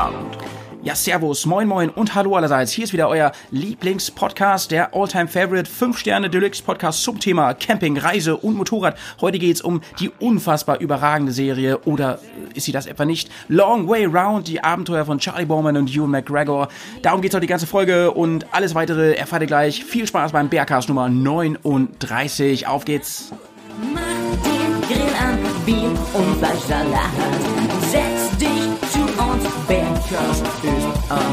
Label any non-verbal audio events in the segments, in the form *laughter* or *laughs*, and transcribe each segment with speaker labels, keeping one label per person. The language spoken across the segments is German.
Speaker 1: Abend.
Speaker 2: Ja, servus, moin moin und hallo allerseits. Hier ist wieder euer Lieblingspodcast, der Alltime Favorite 5 Sterne Deluxe Podcast zum Thema Camping, Reise und Motorrad. Heute geht's um die unfassbar überragende Serie oder äh, ist sie das etwa nicht? Long Way Round, die Abenteuer von Charlie Bowman und Ewan McGregor. Darum geht's heute die ganze Folge und alles weitere erfahrt ihr gleich. Viel Spaß beim Bergcast Nummer 39. Auf geht's.
Speaker 3: Mach den Grill an, Bier und Fleischsalat. Setz dich Bergkast ist am.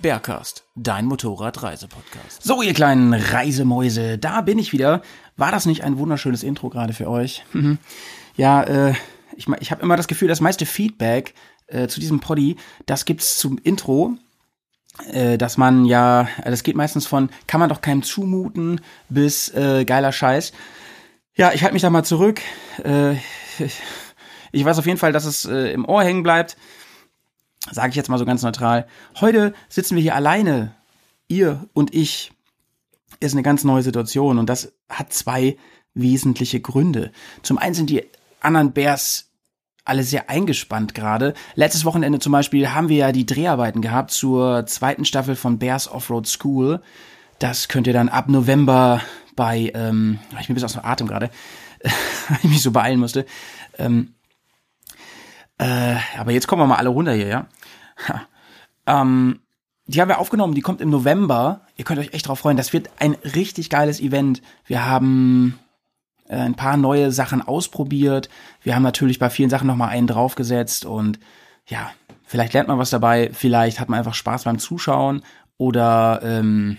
Speaker 2: Bergcast, dein Motorradreisepodcast. So, ihr kleinen Reisemäuse, da bin ich wieder. War das nicht ein wunderschönes Intro gerade für euch? Mhm. ja, äh, ich, ich habe immer das Gefühl, das meiste Feedback äh, zu diesem Poddy, das gibt's zum Intro. Äh, dass man ja, das geht meistens von, kann man doch keinem zumuten, bis äh, geiler Scheiß. Ja, ich halte mich da mal zurück. Äh, *laughs* ich weiß auf jeden Fall, dass es äh, im Ohr hängen bleibt. Sage ich jetzt mal so ganz neutral. Heute sitzen wir hier alleine. Ihr und ich. Ist eine ganz neue Situation und das hat zwei wesentliche Gründe. Zum einen sind die anderen Bears alle sehr eingespannt gerade. Letztes Wochenende zum Beispiel haben wir ja die Dreharbeiten gehabt zur zweiten Staffel von Bears Offroad School. Das könnt ihr dann ab November bei, ähm, ich bin bis aus dem Atem gerade, *laughs* weil ich mich so beeilen musste. Ähm, äh, aber jetzt kommen wir mal alle runter hier, ja. Ähm, die haben wir aufgenommen, die kommt im November. Ihr könnt euch echt drauf freuen. Das wird ein richtig geiles Event. Wir haben äh, ein paar neue Sachen ausprobiert. Wir haben natürlich bei vielen Sachen nochmal einen draufgesetzt und ja, vielleicht lernt man was dabei, vielleicht hat man einfach Spaß beim Zuschauen oder ähm,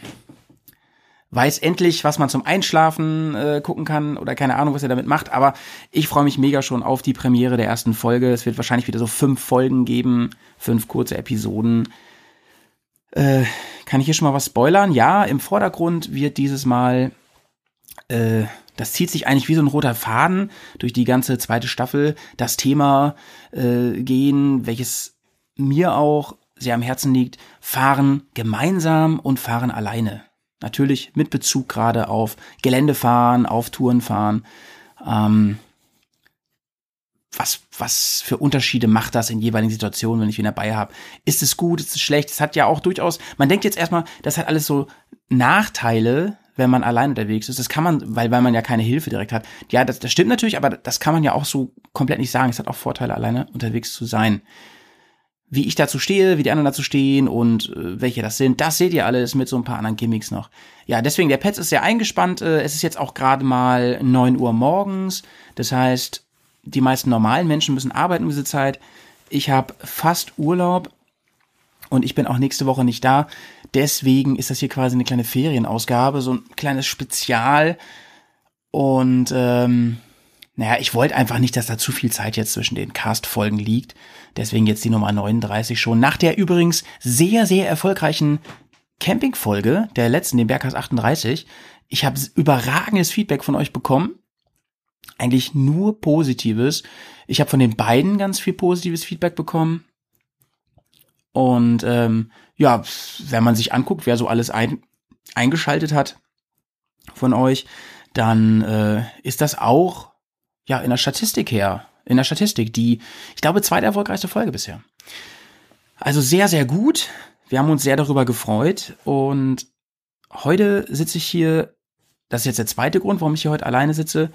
Speaker 2: weiß endlich, was man zum Einschlafen äh, gucken kann oder keine Ahnung, was er damit macht. Aber ich freue mich mega schon auf die Premiere der ersten Folge. Es wird wahrscheinlich wieder so fünf Folgen geben, fünf kurze Episoden. Äh, kann ich hier schon mal was spoilern? Ja, im Vordergrund wird dieses Mal, äh, das zieht sich eigentlich wie so ein roter Faden durch die ganze zweite Staffel, das Thema äh, gehen, welches mir auch sehr am Herzen liegt, fahren gemeinsam und fahren alleine. Natürlich mit Bezug gerade auf Geländefahren, auf Tourenfahren. Ähm, was, was für Unterschiede macht das in jeweiligen Situationen, wenn ich ihn dabei habe? Ist es gut, ist es schlecht? Es hat ja auch durchaus, man denkt jetzt erstmal, das hat alles so Nachteile, wenn man allein unterwegs ist. Das kann man, weil, weil man ja keine Hilfe direkt hat. Ja, das, das stimmt natürlich, aber das kann man ja auch so komplett nicht sagen. Es hat auch Vorteile, alleine unterwegs zu sein. Wie ich dazu stehe, wie die anderen dazu stehen und äh, welche das sind, das seht ihr alles mit so ein paar anderen Gimmicks noch. Ja, deswegen, der Pets ist sehr eingespannt. Äh, es ist jetzt auch gerade mal neun Uhr morgens. Das heißt, die meisten normalen Menschen müssen arbeiten um diese Zeit. Ich habe fast Urlaub und ich bin auch nächste Woche nicht da. Deswegen ist das hier quasi eine kleine Ferienausgabe, so ein kleines Spezial. Und ähm, naja, ich wollte einfach nicht, dass da zu viel Zeit jetzt zwischen den Cast-Folgen liegt. Deswegen jetzt die Nummer 39 schon. Nach der übrigens sehr, sehr erfolgreichen Camping-Folge, der letzten, den Berghaus 38. Ich habe überragendes Feedback von euch bekommen. Eigentlich nur Positives. Ich habe von den beiden ganz viel positives Feedback bekommen. Und ähm, ja, wenn man sich anguckt, wer so alles ein, eingeschaltet hat von euch, dann äh, ist das auch ja in der Statistik her, in der Statistik die, ich glaube, zweite erfolgreichste Folge bisher. Also sehr, sehr gut. Wir haben uns sehr darüber gefreut und heute sitze ich hier, das ist jetzt der zweite Grund, warum ich hier heute alleine sitze,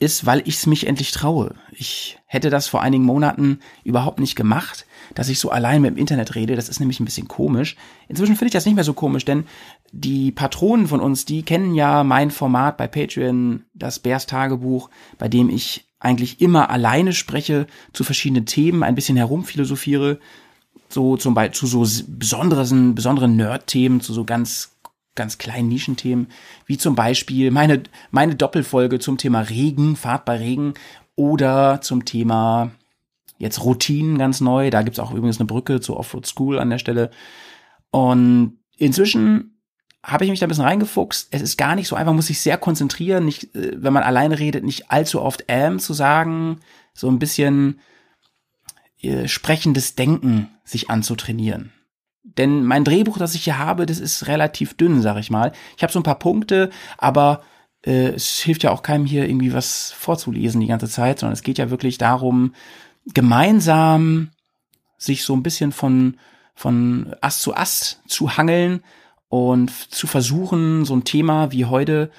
Speaker 2: ist, weil ich es mich endlich traue. Ich hätte das vor einigen Monaten überhaupt nicht gemacht, dass ich so allein mit dem Internet rede. Das ist nämlich ein bisschen komisch. Inzwischen finde ich das nicht mehr so komisch, denn die Patronen von uns, die kennen ja mein Format bei Patreon, das Bärs Tagebuch, bei dem ich eigentlich immer alleine spreche zu verschiedenen Themen, ein bisschen herumphilosophiere, so zum Beispiel zu so besonderen, besonderen Nerd-Themen, zu so ganz ganz kleinen Nischenthemen, wie zum Beispiel meine, meine Doppelfolge zum Thema Regen, Fahrt bei Regen oder zum Thema jetzt Routinen ganz neu. Da gibt's auch übrigens eine Brücke zur Offroad School an der Stelle. Und inzwischen habe ich mich da ein bisschen reingefuchst. Es ist gar nicht so einfach, muss sich sehr konzentrieren, nicht, äh, wenn man alleine redet, nicht allzu oft ähm zu sagen, so ein bisschen äh, sprechendes Denken sich anzutrainieren. Denn mein Drehbuch, das ich hier habe, das ist relativ dünn, sag ich mal. Ich habe so ein paar Punkte, aber äh, es hilft ja auch keinem hier irgendwie was vorzulesen die ganze Zeit, sondern es geht ja wirklich darum, gemeinsam sich so ein bisschen von, von Ast zu Ast zu hangeln und zu versuchen, so ein Thema wie heute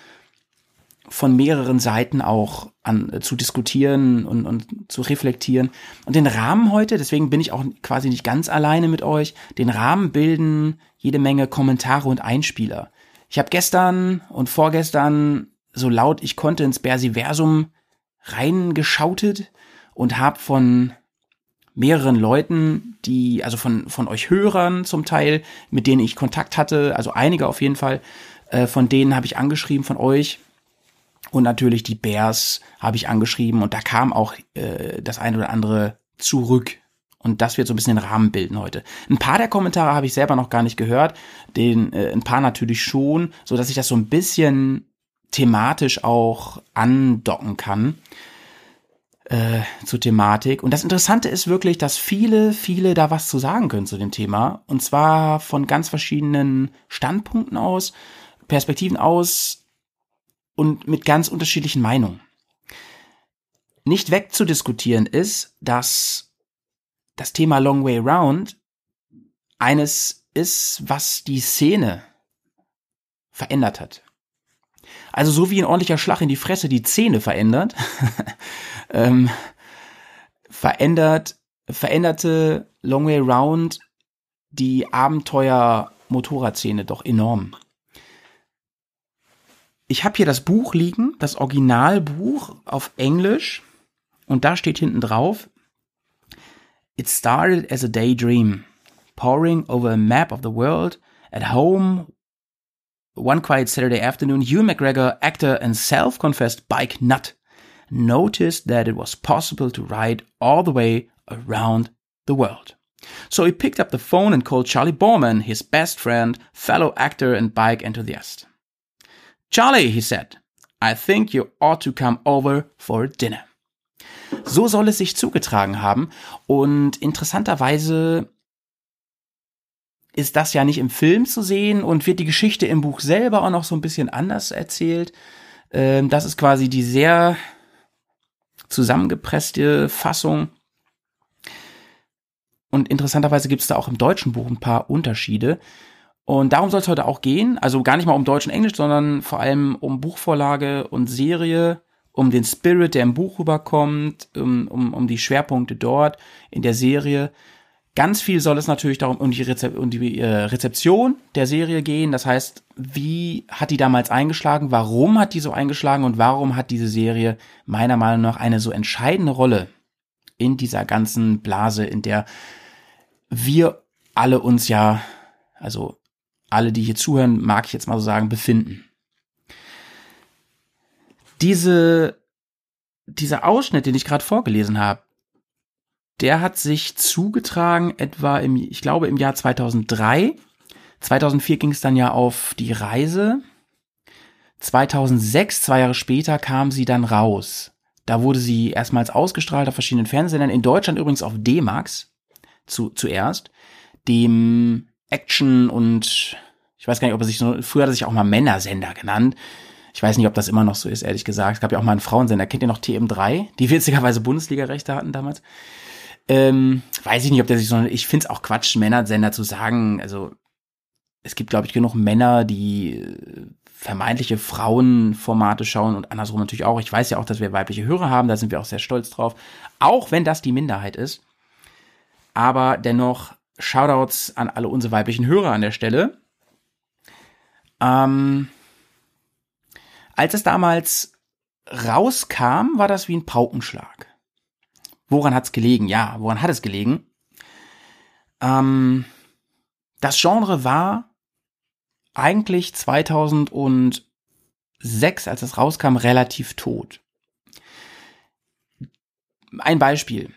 Speaker 2: von mehreren Seiten auch an, äh, zu diskutieren und, und zu reflektieren. Und den Rahmen heute, deswegen bin ich auch quasi nicht ganz alleine mit euch, den Rahmen bilden jede Menge Kommentare und Einspieler. Ich habe gestern und vorgestern so laut ich konnte ins Bersiversum reingeschautet und habe von mehreren Leuten, die, also von, von euch Hörern zum Teil, mit denen ich Kontakt hatte, also einige auf jeden Fall, äh, von denen habe ich angeschrieben von euch und natürlich die Bears habe ich angeschrieben und da kam auch äh, das eine oder andere zurück. Und das wird so ein bisschen den Rahmen bilden heute. Ein paar der Kommentare habe ich selber noch gar nicht gehört, den äh, ein paar natürlich schon, so dass ich das so ein bisschen thematisch auch andocken kann äh, zur Thematik. Und das Interessante ist wirklich, dass viele, viele da was zu sagen können zu dem Thema. Und zwar von ganz verschiedenen Standpunkten aus, Perspektiven aus, und mit ganz unterschiedlichen Meinungen. Nicht wegzudiskutieren ist, dass das Thema Long Way Round eines ist, was die Szene verändert hat. Also so wie ein ordentlicher Schlag in die Fresse die Zähne verändert, *laughs* ähm, verändert, veränderte Long Way Round die Abenteuer-Motorradszene doch enorm. Ich habe hier das Buch liegen, das Originalbuch auf Englisch und da steht hinten drauf It started as a daydream, poring over a map of the world at home. One quiet Saturday afternoon, Ewan McGregor, actor and self-confessed bike nut, noticed that it was possible to ride all the way around the world. So he picked up the phone and called Charlie Borman, his best friend, fellow actor and bike enthusiast. Charlie, he said, I think you ought to come over for dinner. So soll es sich zugetragen haben. Und interessanterweise ist das ja nicht im Film zu sehen und wird die Geschichte im Buch selber auch noch so ein bisschen anders erzählt. Ähm, das ist quasi die sehr zusammengepresste Fassung. Und interessanterweise gibt es da auch im deutschen Buch ein paar Unterschiede. Und darum soll es heute auch gehen. Also gar nicht mal um Deutsch und Englisch, sondern vor allem um Buchvorlage und Serie, um den Spirit, der im Buch rüberkommt, um, um, um die Schwerpunkte dort in der Serie. Ganz viel soll es natürlich darum um die, Rezep um die äh, Rezeption der Serie gehen. Das heißt, wie hat die damals eingeschlagen? Warum hat die so eingeschlagen? Und warum hat diese Serie meiner Meinung nach eine so entscheidende Rolle in dieser ganzen Blase, in der wir alle uns ja, also alle, die hier zuhören, mag ich jetzt mal so sagen, befinden. Diese, dieser Ausschnitt, den ich gerade vorgelesen habe, der hat sich zugetragen etwa im, ich glaube, im Jahr 2003. 2004 ging es dann ja auf die Reise. 2006, zwei Jahre später, kam sie dann raus. Da wurde sie erstmals ausgestrahlt auf verschiedenen Fernsehsendern, in Deutschland übrigens auf D-Max zu, zuerst, dem Action und ich weiß gar nicht, ob er sich so, früher hat er sich auch mal Männersender genannt. Ich weiß nicht, ob das immer noch so ist, ehrlich gesagt. Es gab ja auch mal einen Frauensender. Kennt ihr noch TM3? Die witzigerweise Bundesliga-Rechte hatten damals. Ähm, weiß ich nicht, ob der sich so, ich finde es auch Quatsch, Männersender zu sagen. Also, es gibt, glaube ich, genug Männer, die äh, vermeintliche Frauenformate schauen und andersrum natürlich auch. Ich weiß ja auch, dass wir weibliche Hörer haben, da sind wir auch sehr stolz drauf. Auch wenn das die Minderheit ist. Aber dennoch Shoutouts an alle unsere weiblichen Hörer an der Stelle. Ähm, als es damals rauskam, war das wie ein Paukenschlag. Woran hat's gelegen? Ja, woran hat es gelegen? Ähm, das Genre war eigentlich 2006, als es rauskam, relativ tot. Ein Beispiel.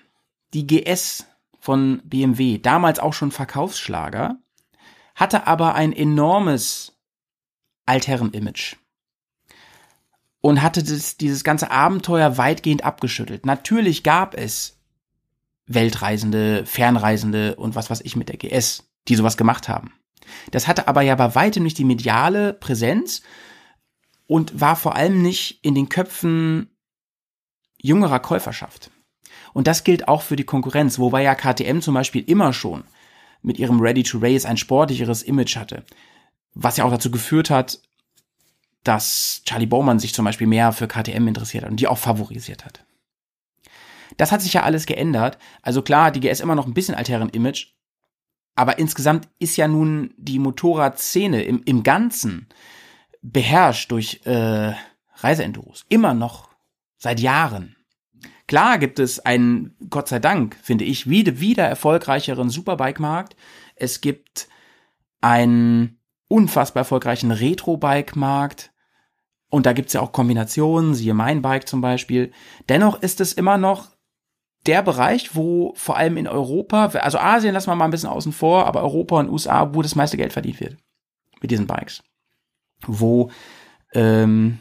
Speaker 2: Die GS von BMW, damals auch schon Verkaufsschlager, hatte aber ein enormes Altherren-Image und hatte das, dieses ganze Abenteuer weitgehend abgeschüttelt. Natürlich gab es Weltreisende, Fernreisende und was weiß ich mit der GS, die sowas gemacht haben. Das hatte aber ja bei weitem nicht die mediale Präsenz und war vor allem nicht in den Köpfen jüngerer Käuferschaft. Und das gilt auch für die Konkurrenz, wobei ja KTM zum Beispiel immer schon mit ihrem Ready to Race ein sportlicheres Image hatte. Was ja auch dazu geführt hat, dass Charlie Bowman sich zum Beispiel mehr für KTM interessiert hat und die auch favorisiert hat. Das hat sich ja alles geändert. Also klar, die GS immer noch ein bisschen alteren Image, aber insgesamt ist ja nun die Motorradszene im, im Ganzen beherrscht durch äh, Reiseenduros. Immer noch. Seit Jahren. Klar gibt es einen, Gott sei Dank, finde ich, wieder, wieder erfolgreicheren Superbike-Markt. Es gibt einen unfassbar erfolgreichen Retro-Bike-Markt. Und da gibt's ja auch Kombinationen, siehe mein Bike zum Beispiel. Dennoch ist es immer noch der Bereich, wo vor allem in Europa, also Asien lassen wir mal ein bisschen außen vor, aber Europa und USA, wo das meiste Geld verdient wird mit diesen Bikes. Wo, ähm,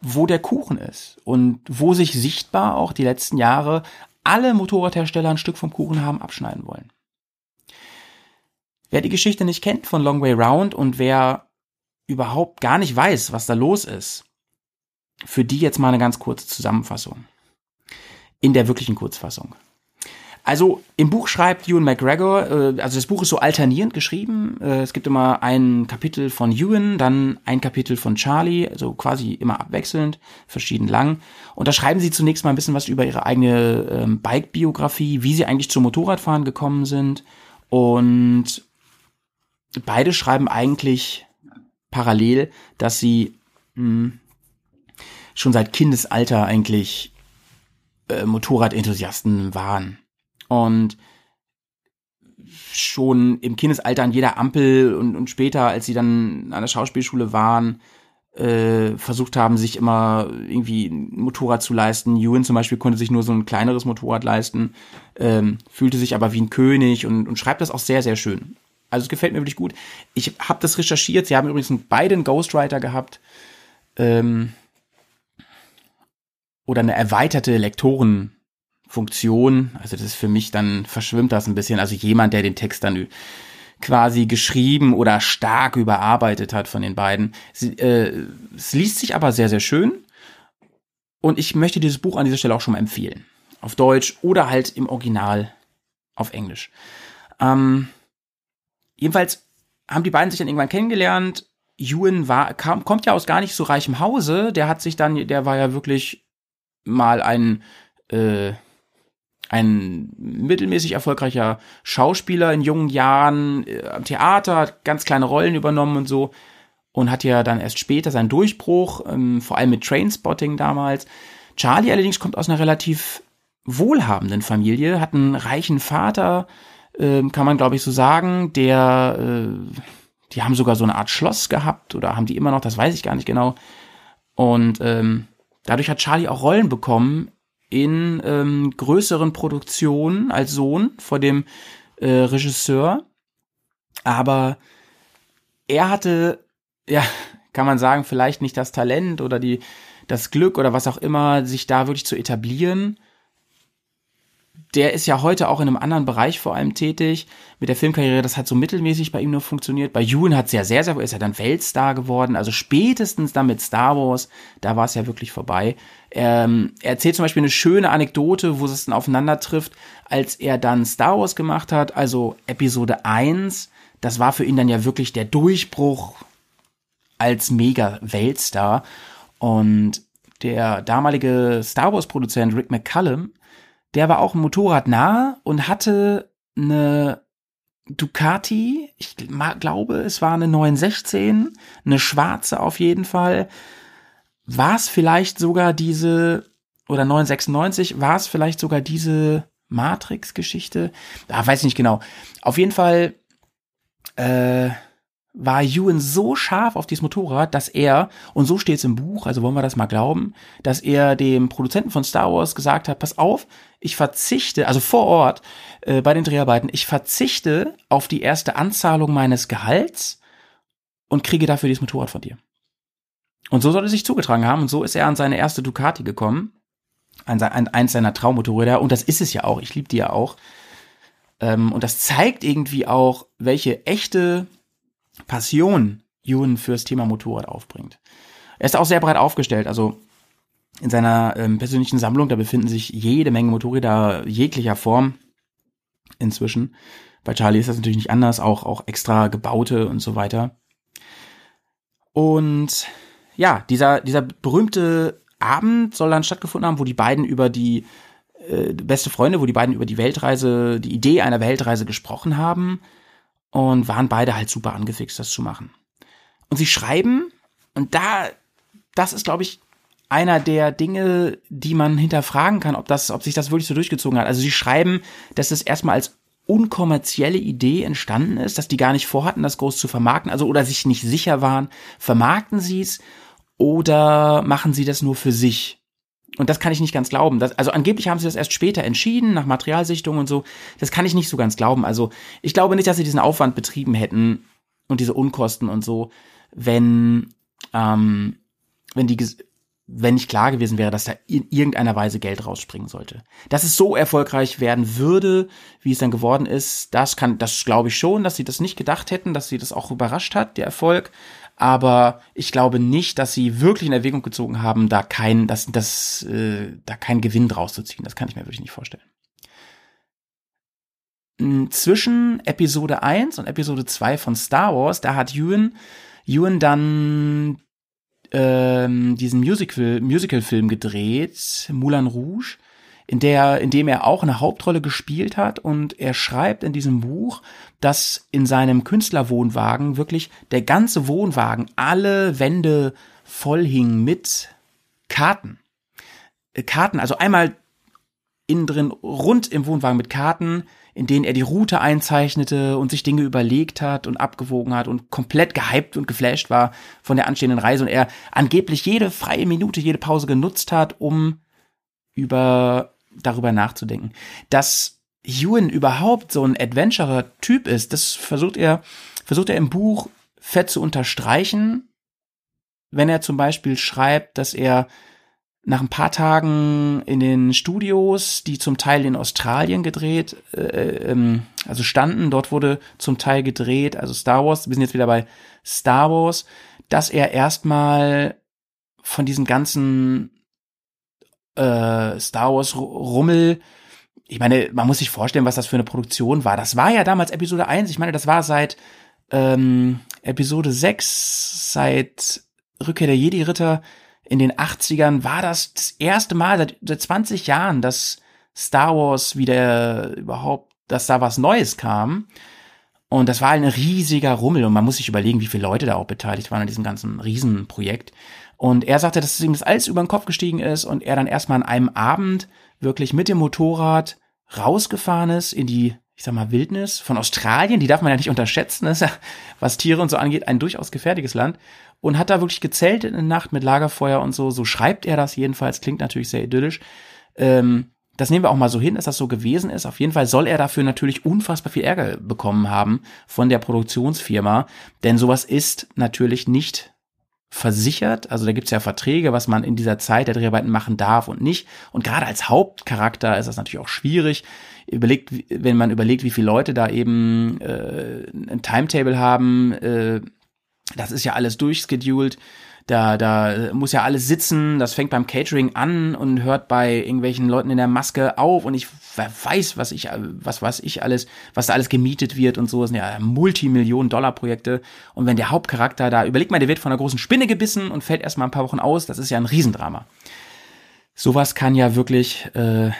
Speaker 2: wo der Kuchen ist und wo sich sichtbar auch die letzten Jahre alle Motorradhersteller ein Stück vom Kuchen haben abschneiden wollen. Wer die Geschichte nicht kennt von Long Way Round und wer überhaupt gar nicht weiß, was da los ist, für die jetzt mal eine ganz kurze Zusammenfassung in der wirklichen Kurzfassung. Also im Buch schreibt Ewan McGregor, äh, also das Buch ist so alternierend geschrieben. Äh, es gibt immer ein Kapitel von Ewan, dann ein Kapitel von Charlie, also quasi immer abwechselnd, verschieden lang. Und da schreiben sie zunächst mal ein bisschen was über ihre eigene ähm, Bike-Biografie, wie sie eigentlich zum Motorradfahren gekommen sind. Und beide schreiben eigentlich parallel, dass sie mh, hm, schon seit Kindesalter eigentlich äh, Motorradenthusiasten waren. Und schon im Kindesalter an jeder Ampel und, und später, als sie dann an der Schauspielschule waren, äh, versucht haben, sich immer irgendwie ein Motorrad zu leisten. Ewan zum Beispiel konnte sich nur so ein kleineres Motorrad leisten, ähm, fühlte sich aber wie ein König und, und schreibt das auch sehr, sehr schön. Also es gefällt mir wirklich gut. Ich habe das recherchiert. Sie haben übrigens beide einen Ghostwriter gehabt. Ähm, oder eine erweiterte Lektorenfunktion. Also das ist für mich dann verschwimmt das ein bisschen. Also jemand, der den Text dann quasi geschrieben oder stark überarbeitet hat von den beiden. Sie, äh, es liest sich aber sehr, sehr schön. Und ich möchte dieses Buch an dieser Stelle auch schon mal empfehlen. Auf Deutsch oder halt im Original auf Englisch. Ähm, jedenfalls haben die beiden sich dann irgendwann kennengelernt. Ewan war, kam, kommt ja aus gar nicht so reichem Hause. Der hat sich dann, der war ja wirklich mal ein, äh, ein mittelmäßig erfolgreicher Schauspieler in jungen Jahren äh, am Theater, hat ganz kleine Rollen übernommen und so und hat ja dann erst später seinen Durchbruch, ähm, vor allem mit Trainspotting damals. Charlie allerdings kommt aus einer relativ wohlhabenden Familie, hat einen reichen Vater, äh, kann man glaube ich so sagen, der, äh, die haben sogar so eine Art Schloss gehabt oder haben die immer noch, das weiß ich gar nicht genau. Und ähm, Dadurch hat Charlie auch Rollen bekommen in ähm, größeren Produktionen als Sohn vor dem äh, Regisseur. Aber er hatte, ja, kann man sagen, vielleicht nicht das Talent oder die, das Glück oder was auch immer, sich da wirklich zu etablieren der ist ja heute auch in einem anderen Bereich vor allem tätig. Mit der Filmkarriere, das hat so mittelmäßig bei ihm nur funktioniert. Bei Ewan hat es ja sehr, sehr, ist er dann Weltstar geworden. Also spätestens dann mit Star Wars, da war es ja wirklich vorbei. Ähm, er erzählt zum Beispiel eine schöne Anekdote, wo es dann aufeinander trifft, als er dann Star Wars gemacht hat, also Episode 1. Das war für ihn dann ja wirklich der Durchbruch als Mega-Weltstar. Und der damalige Star Wars-Produzent Rick McCallum, der war auch Motorrad nah und hatte eine Ducati, ich glaube, es war eine 916, eine schwarze auf jeden Fall. War es vielleicht sogar diese, oder 996, war es vielleicht sogar diese Matrix-Geschichte? Ah, weiß nicht genau. Auf jeden Fall, äh, war Ewan so scharf auf dieses Motorrad, dass er, und so steht es im Buch, also wollen wir das mal glauben, dass er dem Produzenten von Star Wars gesagt hat, pass auf, ich verzichte, also vor Ort äh, bei den Dreharbeiten, ich verzichte auf die erste Anzahlung meines Gehalts und kriege dafür dieses Motorrad von dir. Und so soll es sich zugetragen haben und so ist er an seine erste Ducati gekommen, an, an eins seiner Traummotorräder und das ist es ja auch, ich liebe die ja auch. Ähm, und das zeigt irgendwie auch, welche echte Passion Ewan fürs Thema Motorrad aufbringt. Er ist auch sehr breit aufgestellt. Also in seiner ähm, persönlichen Sammlung, da befinden sich jede Menge Motorräder jeglicher Form inzwischen. Bei Charlie ist das natürlich nicht anders, auch, auch extra gebaute und so weiter. Und ja, dieser, dieser berühmte Abend soll dann stattgefunden haben, wo die beiden über die äh, beste Freunde, wo die beiden über die Weltreise, die Idee einer Weltreise gesprochen haben und waren beide halt super angefixt, das zu machen. Und sie schreiben, und da, das ist, glaube ich, einer der Dinge, die man hinterfragen kann, ob das, ob sich das wirklich so durchgezogen hat. Also sie schreiben, dass es erstmal als unkommerzielle Idee entstanden ist, dass die gar nicht vorhatten, das groß zu vermarkten, also oder sich nicht sicher waren, vermarkten sie es oder machen sie das nur für sich? Und das kann ich nicht ganz glauben. Das, also angeblich haben sie das erst später entschieden, nach Materialsichtung und so. Das kann ich nicht so ganz glauben. Also ich glaube nicht, dass sie diesen Aufwand betrieben hätten und diese Unkosten und so, wenn, ähm, wenn die, wenn nicht klar gewesen wäre, dass da in irgendeiner Weise Geld rausspringen sollte. Dass es so erfolgreich werden würde, wie es dann geworden ist, das kann, das glaube ich schon, dass sie das nicht gedacht hätten, dass sie das auch überrascht hat, der Erfolg aber ich glaube nicht, dass sie wirklich in Erwägung gezogen haben, da kein, das, das, äh, da keinen Gewinn draus zu ziehen. Das kann ich mir wirklich nicht vorstellen. Hm, zwischen Episode 1 und Episode 2 von Star Wars, da hat Ewan, Ewan dann ähm, diesen Musical, Musical-Film gedreht, Moulin Rouge in der, in dem er auch eine Hauptrolle gespielt hat und er schreibt in diesem Buch, dass in seinem Künstlerwohnwagen wirklich der ganze Wohnwagen, alle Wände voll hingen mit Karten. Äh, Karten, also einmal innen drin rund im Wohnwagen mit Karten, in denen er die Route einzeichnete und sich Dinge überlegt hat und abgewogen hat und komplett gehypt und geflasht war von der anstehenden Reise und er angeblich jede freie Minute, jede Pause genutzt hat, um über darüber nachzudenken. Dass Ewan überhaupt so ein Adventurer-Typ ist, das versucht er, versucht er im Buch fett zu unterstreichen, wenn er zum Beispiel schreibt, dass er nach ein paar Tagen in den Studios, die zum Teil in Australien gedreht, äh, ähm, also standen, dort wurde zum Teil gedreht, also Star Wars, wir sind jetzt wieder bei Star Wars, dass er erstmal von diesen ganzen äh, Star Wars Rummel. Ich meine, man muss sich vorstellen, was das für eine Produktion war. Das war ja damals Episode 1. Ich meine, das war seit ähm, Episode 6, seit Rückkehr der Jedi-Ritter in den 80ern, war das das erste Mal seit, seit 20 Jahren, dass Star Wars wieder überhaupt, dass da was Neues kam. Und das war ein riesiger Rummel und man muss sich überlegen, wie viele Leute da auch beteiligt waren an diesem ganzen Riesenprojekt. Und er sagte, dass ihm das alles über den Kopf gestiegen ist und er dann erstmal an einem Abend wirklich mit dem Motorrad rausgefahren ist in die, ich sag mal, Wildnis von Australien. Die darf man ja nicht unterschätzen. Ist ja, was Tiere und so angeht, ein durchaus gefährliches Land. Und hat da wirklich gezeltet in der Nacht mit Lagerfeuer und so. So schreibt er das jedenfalls. Klingt natürlich sehr idyllisch. Ähm, das nehmen wir auch mal so hin, dass das so gewesen ist. Auf jeden Fall soll er dafür natürlich unfassbar viel Ärger bekommen haben von der Produktionsfirma, denn sowas ist natürlich nicht versichert. Also da gibt's ja Verträge, was man in dieser Zeit der Dreharbeiten machen darf und nicht. Und gerade als Hauptcharakter ist das natürlich auch schwierig. Überlegt, wenn man überlegt, wie viele Leute da eben äh, ein Timetable haben, äh, das ist ja alles durchscheduled. Da, da muss ja alles sitzen, das fängt beim Catering an und hört bei irgendwelchen Leuten in der Maske auf und ich weiß, was ich, was weiß ich alles, was da alles gemietet wird und so, das sind ja Multimillionen-Dollar-Projekte. Und wenn der Hauptcharakter da, überlegt mal, der wird von einer großen Spinne gebissen und fällt erstmal ein paar Wochen aus, das ist ja ein Riesendrama. Sowas kann ja wirklich äh,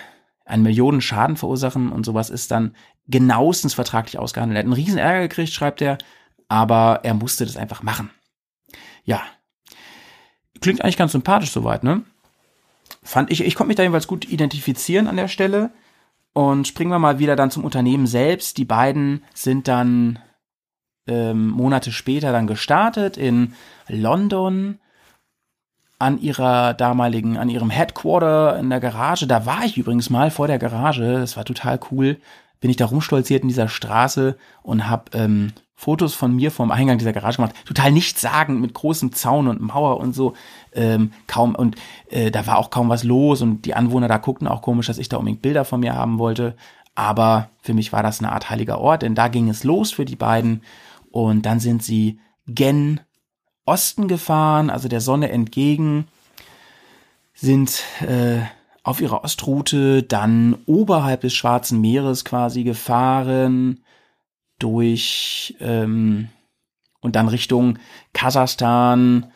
Speaker 2: einen Millionen Schaden verursachen und sowas ist dann genauestens vertraglich ausgehandelt. Er hat einen riesen Ärger gekriegt, schreibt er, aber er musste das einfach machen. Ja, klingt eigentlich ganz sympathisch soweit, ne? Fand ich, ich konnte mich da jedenfalls gut identifizieren an der Stelle. Und springen wir mal wieder dann zum Unternehmen selbst. Die beiden sind dann ähm, Monate später dann gestartet in London an ihrer damaligen, an ihrem Headquarter in der Garage. Da war ich übrigens mal vor der Garage. Das war total cool. Bin ich da rumstolziert in dieser Straße und hab ähm, Fotos von mir vom Eingang dieser Garage gemacht. Total nichtssagend mit großem Zaun und Mauer und so. Ähm, kaum und äh, da war auch kaum was los und die Anwohner da guckten auch komisch, dass ich da unbedingt Bilder von mir haben wollte. Aber für mich war das eine Art heiliger Ort, denn da ging es los für die beiden. Und dann sind sie gen Osten gefahren, also der Sonne entgegen. sind äh, auf ihrer Ostroute dann oberhalb des Schwarzen Meeres quasi gefahren durch ähm, und dann Richtung Kasachstan.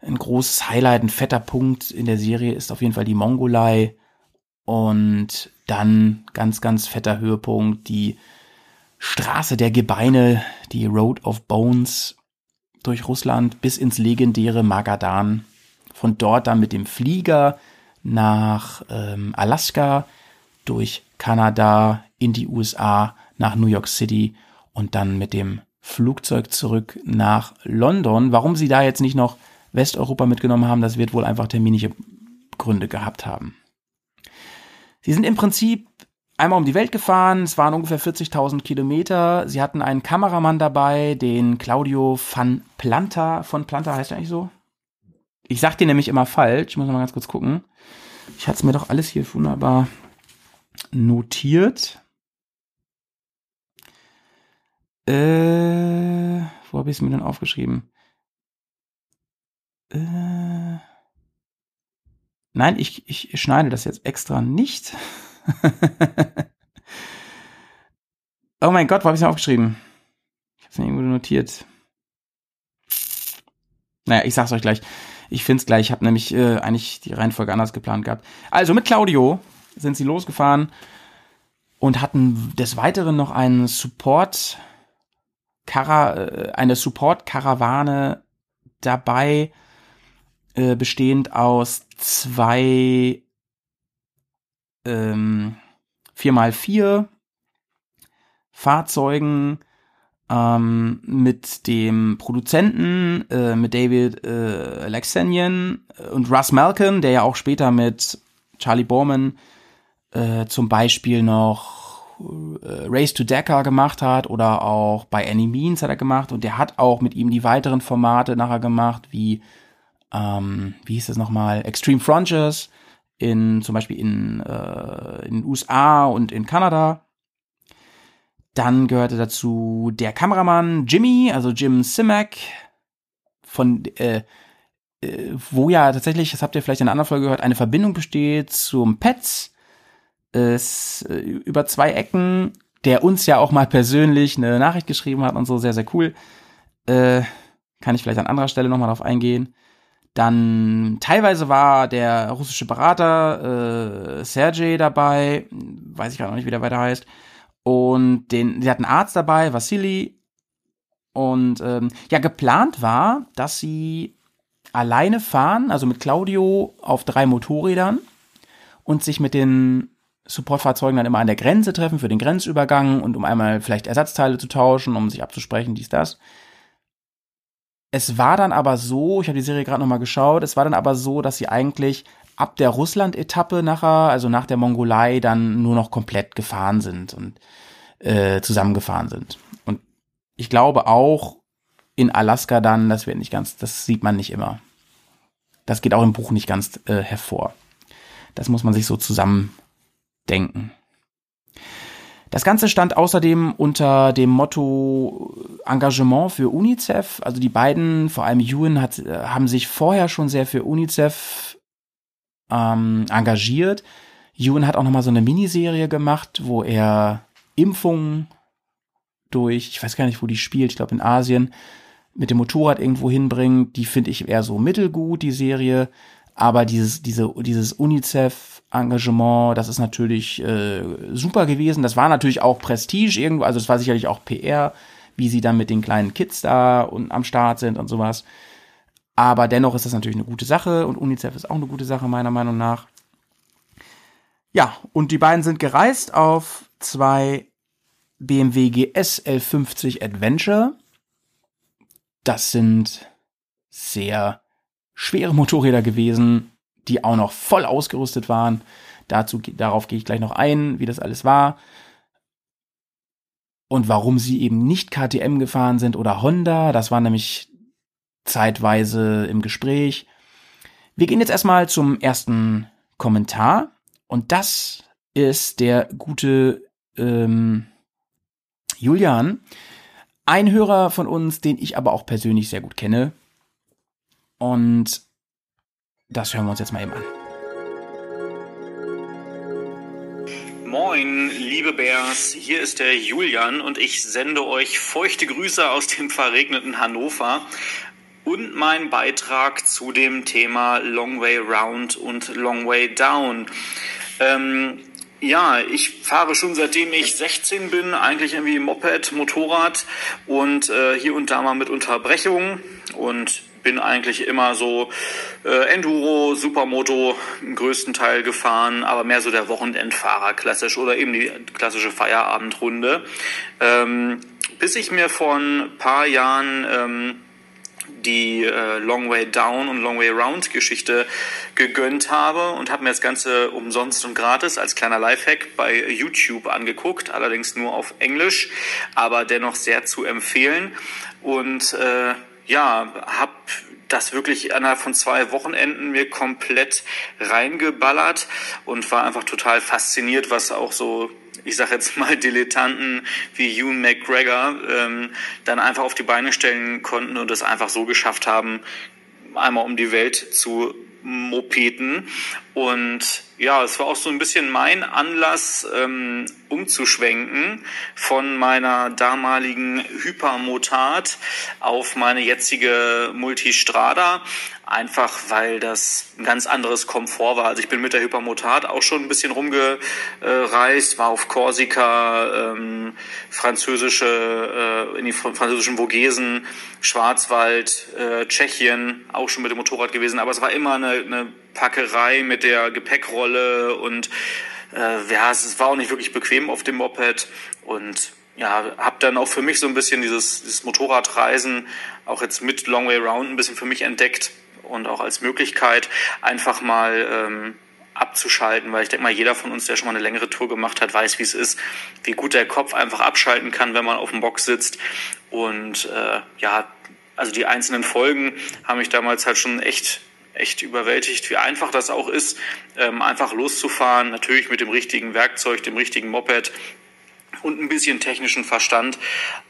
Speaker 2: Ein großes Highlight, ein fetter Punkt in der Serie ist auf jeden Fall die Mongolei. Und dann ganz, ganz fetter Höhepunkt, die Straße der Gebeine, die Road of Bones durch Russland bis ins legendäre Magadan. Von dort dann mit dem Flieger nach ähm, Alaska, durch Kanada, in die USA, nach New York City und dann mit dem Flugzeug zurück nach London. Warum sie da jetzt nicht noch Westeuropa mitgenommen haben, das wird wohl einfach terminische Gründe gehabt haben. Sie sind im Prinzip einmal um die Welt gefahren. Es waren ungefähr 40.000 Kilometer. Sie hatten einen Kameramann dabei, den Claudio van Planta. Von Planta heißt er eigentlich so? Ich sag den nämlich immer falsch. Ich muss mal ganz kurz gucken. Ich hatte es mir doch alles hier wunderbar notiert. Äh, wo habe ich es mir denn aufgeschrieben? Äh, nein, ich, ich schneide das jetzt extra nicht. *laughs* oh mein Gott, wo habe ich es mir aufgeschrieben? Ich habe es mir irgendwo notiert. Naja, ich sag's euch gleich. Ich find's gleich. Ich habe nämlich äh, eigentlich die Reihenfolge anders geplant gehabt. Also mit Claudio sind sie losgefahren und hatten des Weiteren noch einen Support, Kara, äh, eine Support-Karawane dabei, äh, bestehend aus zwei ähm, 4x4 Fahrzeugen ähm, mit dem Produzenten, äh, mit David äh, Alexanian und Russ Malcolm, der ja auch später mit Charlie Borman äh, zum Beispiel noch äh, Race to Dakar gemacht hat oder auch bei Any Means hat er gemacht und der hat auch mit ihm die weiteren Formate nachher gemacht, wie ähm, wie hieß das nochmal, Extreme Frontiers, in zum Beispiel in, äh, in den USA und in Kanada. Dann gehörte dazu der Kameramann Jimmy, also Jim Simak, von äh, äh, wo ja tatsächlich, das habt ihr vielleicht in einer anderen Folge gehört, eine Verbindung besteht zum Pets. Es äh, über zwei Ecken, der uns ja auch mal persönlich eine Nachricht geschrieben hat und so, sehr, sehr cool. Äh, kann ich vielleicht an anderer Stelle nochmal drauf eingehen. Dann teilweise war der russische Berater äh, Sergei dabei, weiß ich gerade noch nicht, wie der weiter heißt. Und den, sie hatten einen Arzt dabei, Vassili. Und ähm, ja, geplant war, dass sie alleine fahren, also mit Claudio auf drei Motorrädern und sich mit den Supportfahrzeugen dann immer an der Grenze treffen für den Grenzübergang und um einmal vielleicht Ersatzteile zu tauschen, um sich abzusprechen, dies, das. Es war dann aber so, ich habe die Serie gerade nochmal geschaut, es war dann aber so, dass sie eigentlich ab der Russland-Etappe nachher, also nach der Mongolei, dann nur noch komplett gefahren sind und äh, zusammengefahren sind. Und ich glaube auch in Alaska dann, das wird nicht ganz, das sieht man nicht immer. Das geht auch im Buch nicht ganz äh, hervor. Das muss man sich so zusammendenken. Das Ganze stand außerdem unter dem Motto Engagement für UNICEF. Also die beiden, vor allem Ewan, hat, äh, haben sich vorher schon sehr für UNICEF ähm, engagiert. Ewan hat auch noch mal so eine Miniserie gemacht, wo er Impfungen durch, ich weiß gar nicht, wo die spielt, ich glaube in Asien, mit dem Motorrad irgendwo hinbringt. Die finde ich eher so mittelgut, die Serie. Aber dieses, diese, dieses UNICEF-Engagement, das ist natürlich äh, super gewesen. Das war natürlich auch Prestige irgendwo, also es war sicherlich auch PR, wie sie dann mit den kleinen Kids da und am Start sind und sowas. Aber dennoch ist das natürlich eine gute Sache und UNICEF ist auch eine gute Sache, meiner Meinung nach. Ja, und die beiden sind gereist auf zwei BMW GS L50 Adventure. Das sind sehr schwere Motorräder gewesen, die auch noch voll ausgerüstet waren. Dazu, darauf gehe ich gleich noch ein, wie das alles war. Und warum sie eben nicht KTM gefahren sind oder Honda, das war nämlich zeitweise im Gespräch. Wir gehen jetzt erstmal zum ersten Kommentar. Und das ist der gute ähm, Julian. Ein Hörer von uns, den ich aber auch persönlich sehr gut kenne. Und das hören wir uns jetzt mal eben an.
Speaker 1: Moin, liebe Bears, hier ist der Julian und ich sende euch feuchte Grüße aus dem verregneten Hannover und meinen Beitrag zu dem Thema Long Way Round und Long Way Down. Ähm, ja, ich fahre schon seitdem ich 16 bin, eigentlich irgendwie Moped, Motorrad und äh, hier und da mal mit Unterbrechungen und bin eigentlich immer so äh, Enduro, Supermoto im größten Teil gefahren, aber mehr so der Wochenendfahrer klassisch oder eben die klassische Feierabendrunde. Ähm, bis ich mir vor ein paar Jahren ähm, die äh, Long Way Down und Long Way Round Geschichte gegönnt habe und habe mir das Ganze umsonst und gratis als kleiner Lifehack bei YouTube angeguckt, allerdings nur auf Englisch, aber dennoch sehr zu empfehlen und äh, ja, habe das wirklich innerhalb von zwei Wochenenden mir komplett reingeballert und war einfach total fasziniert, was auch so ich sage jetzt mal *laughs* Dilettanten wie Ewan McGregor ähm, dann einfach auf die Beine stellen konnten und es einfach so geschafft haben, einmal um die Welt zu Mopeden. Und ja, es war auch so ein bisschen mein Anlass, ähm, umzuschwenken von meiner damaligen Hypermotard auf meine jetzige Multistrada. Einfach weil das ein ganz anderes Komfort war. Also ich bin mit der Hypermotard auch schon ein bisschen rumgereist, war auf Korsika, ähm, französische, äh, in die französischen Vogesen, Schwarzwald, äh, Tschechien, auch schon mit dem Motorrad gewesen. Aber es war immer eine, eine Packerei mit der Gepäckrolle und äh, ja, es war auch nicht wirklich bequem auf dem Moped und ja, habe dann auch für mich so ein bisschen dieses, dieses Motorradreisen auch jetzt mit Long Way Round ein bisschen für mich entdeckt und auch als Möglichkeit einfach mal ähm, abzuschalten, weil ich denke mal, jeder von uns, der schon mal eine längere Tour gemacht hat, weiß, wie es ist, wie gut der Kopf einfach abschalten kann, wenn man auf dem Box sitzt. Und äh, ja, also die einzelnen Folgen haben mich damals halt schon echt echt überwältigt, wie einfach das auch ist, ähm, einfach loszufahren, natürlich mit dem richtigen Werkzeug, dem richtigen Moped und ein bisschen technischen Verstand,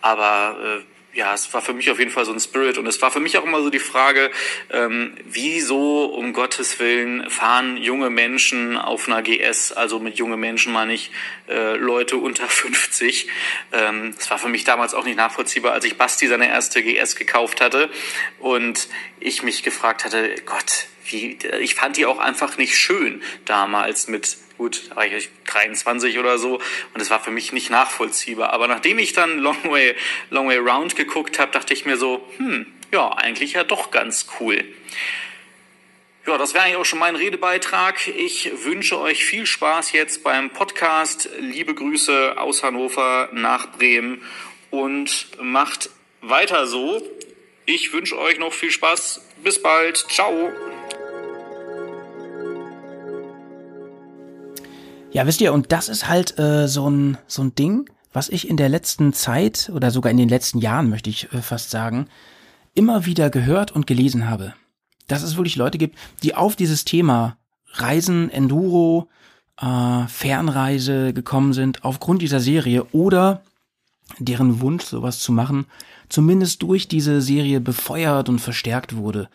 Speaker 1: aber äh, ja, es war für mich auf jeden Fall so ein Spirit und es war für mich auch immer so die Frage, ähm, wieso um Gottes Willen fahren junge Menschen auf einer GS, also mit junge Menschen meine ich äh, Leute unter *laughs* 50. Ähm, das war für mich damals auch nicht nachvollziehbar, als ich Basti seine erste GS gekauft hatte und ich mich gefragt hatte, Gott, wie, ich fand die auch einfach nicht schön damals mit gut, war ich 23 oder so und es war für mich nicht nachvollziehbar. Aber nachdem ich dann Long Way, Long Way Round geguckt habe, dachte ich mir so, hm, ja, eigentlich ja doch ganz cool. Ja, das wäre eigentlich auch schon mein Redebeitrag. Ich wünsche euch viel Spaß jetzt beim Podcast. Liebe Grüße aus Hannover nach Bremen und macht weiter so. Ich wünsche euch noch viel Spaß. Bis bald. Ciao.
Speaker 2: Ja, wisst ihr, und das ist halt äh, so ein so ein Ding, was ich in der letzten Zeit oder sogar in den letzten Jahren möchte ich äh, fast sagen, immer wieder gehört und gelesen habe. Dass es wirklich Leute gibt, die auf dieses Thema Reisen, Enduro, äh, Fernreise gekommen sind aufgrund dieser Serie oder deren Wunsch, sowas zu machen, zumindest durch diese Serie befeuert und verstärkt wurde.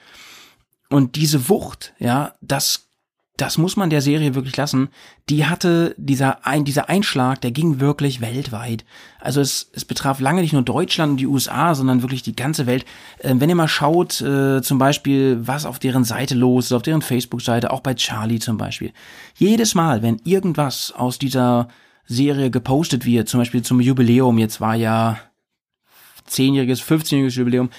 Speaker 2: Und diese Wucht, ja, das das muss man der Serie wirklich lassen. Die hatte dieser ein, dieser Einschlag, der ging wirklich weltweit. Also es, es betraf lange nicht nur Deutschland und die USA, sondern wirklich die ganze Welt. Äh, wenn ihr mal schaut, äh, zum Beispiel, was auf deren Seite los ist, auf deren Facebook-Seite, auch bei Charlie zum Beispiel. Jedes Mal, wenn irgendwas aus dieser Serie gepostet wird, zum Beispiel zum Jubiläum, jetzt war ja zehnjähriges, 15-jähriges Jubiläum,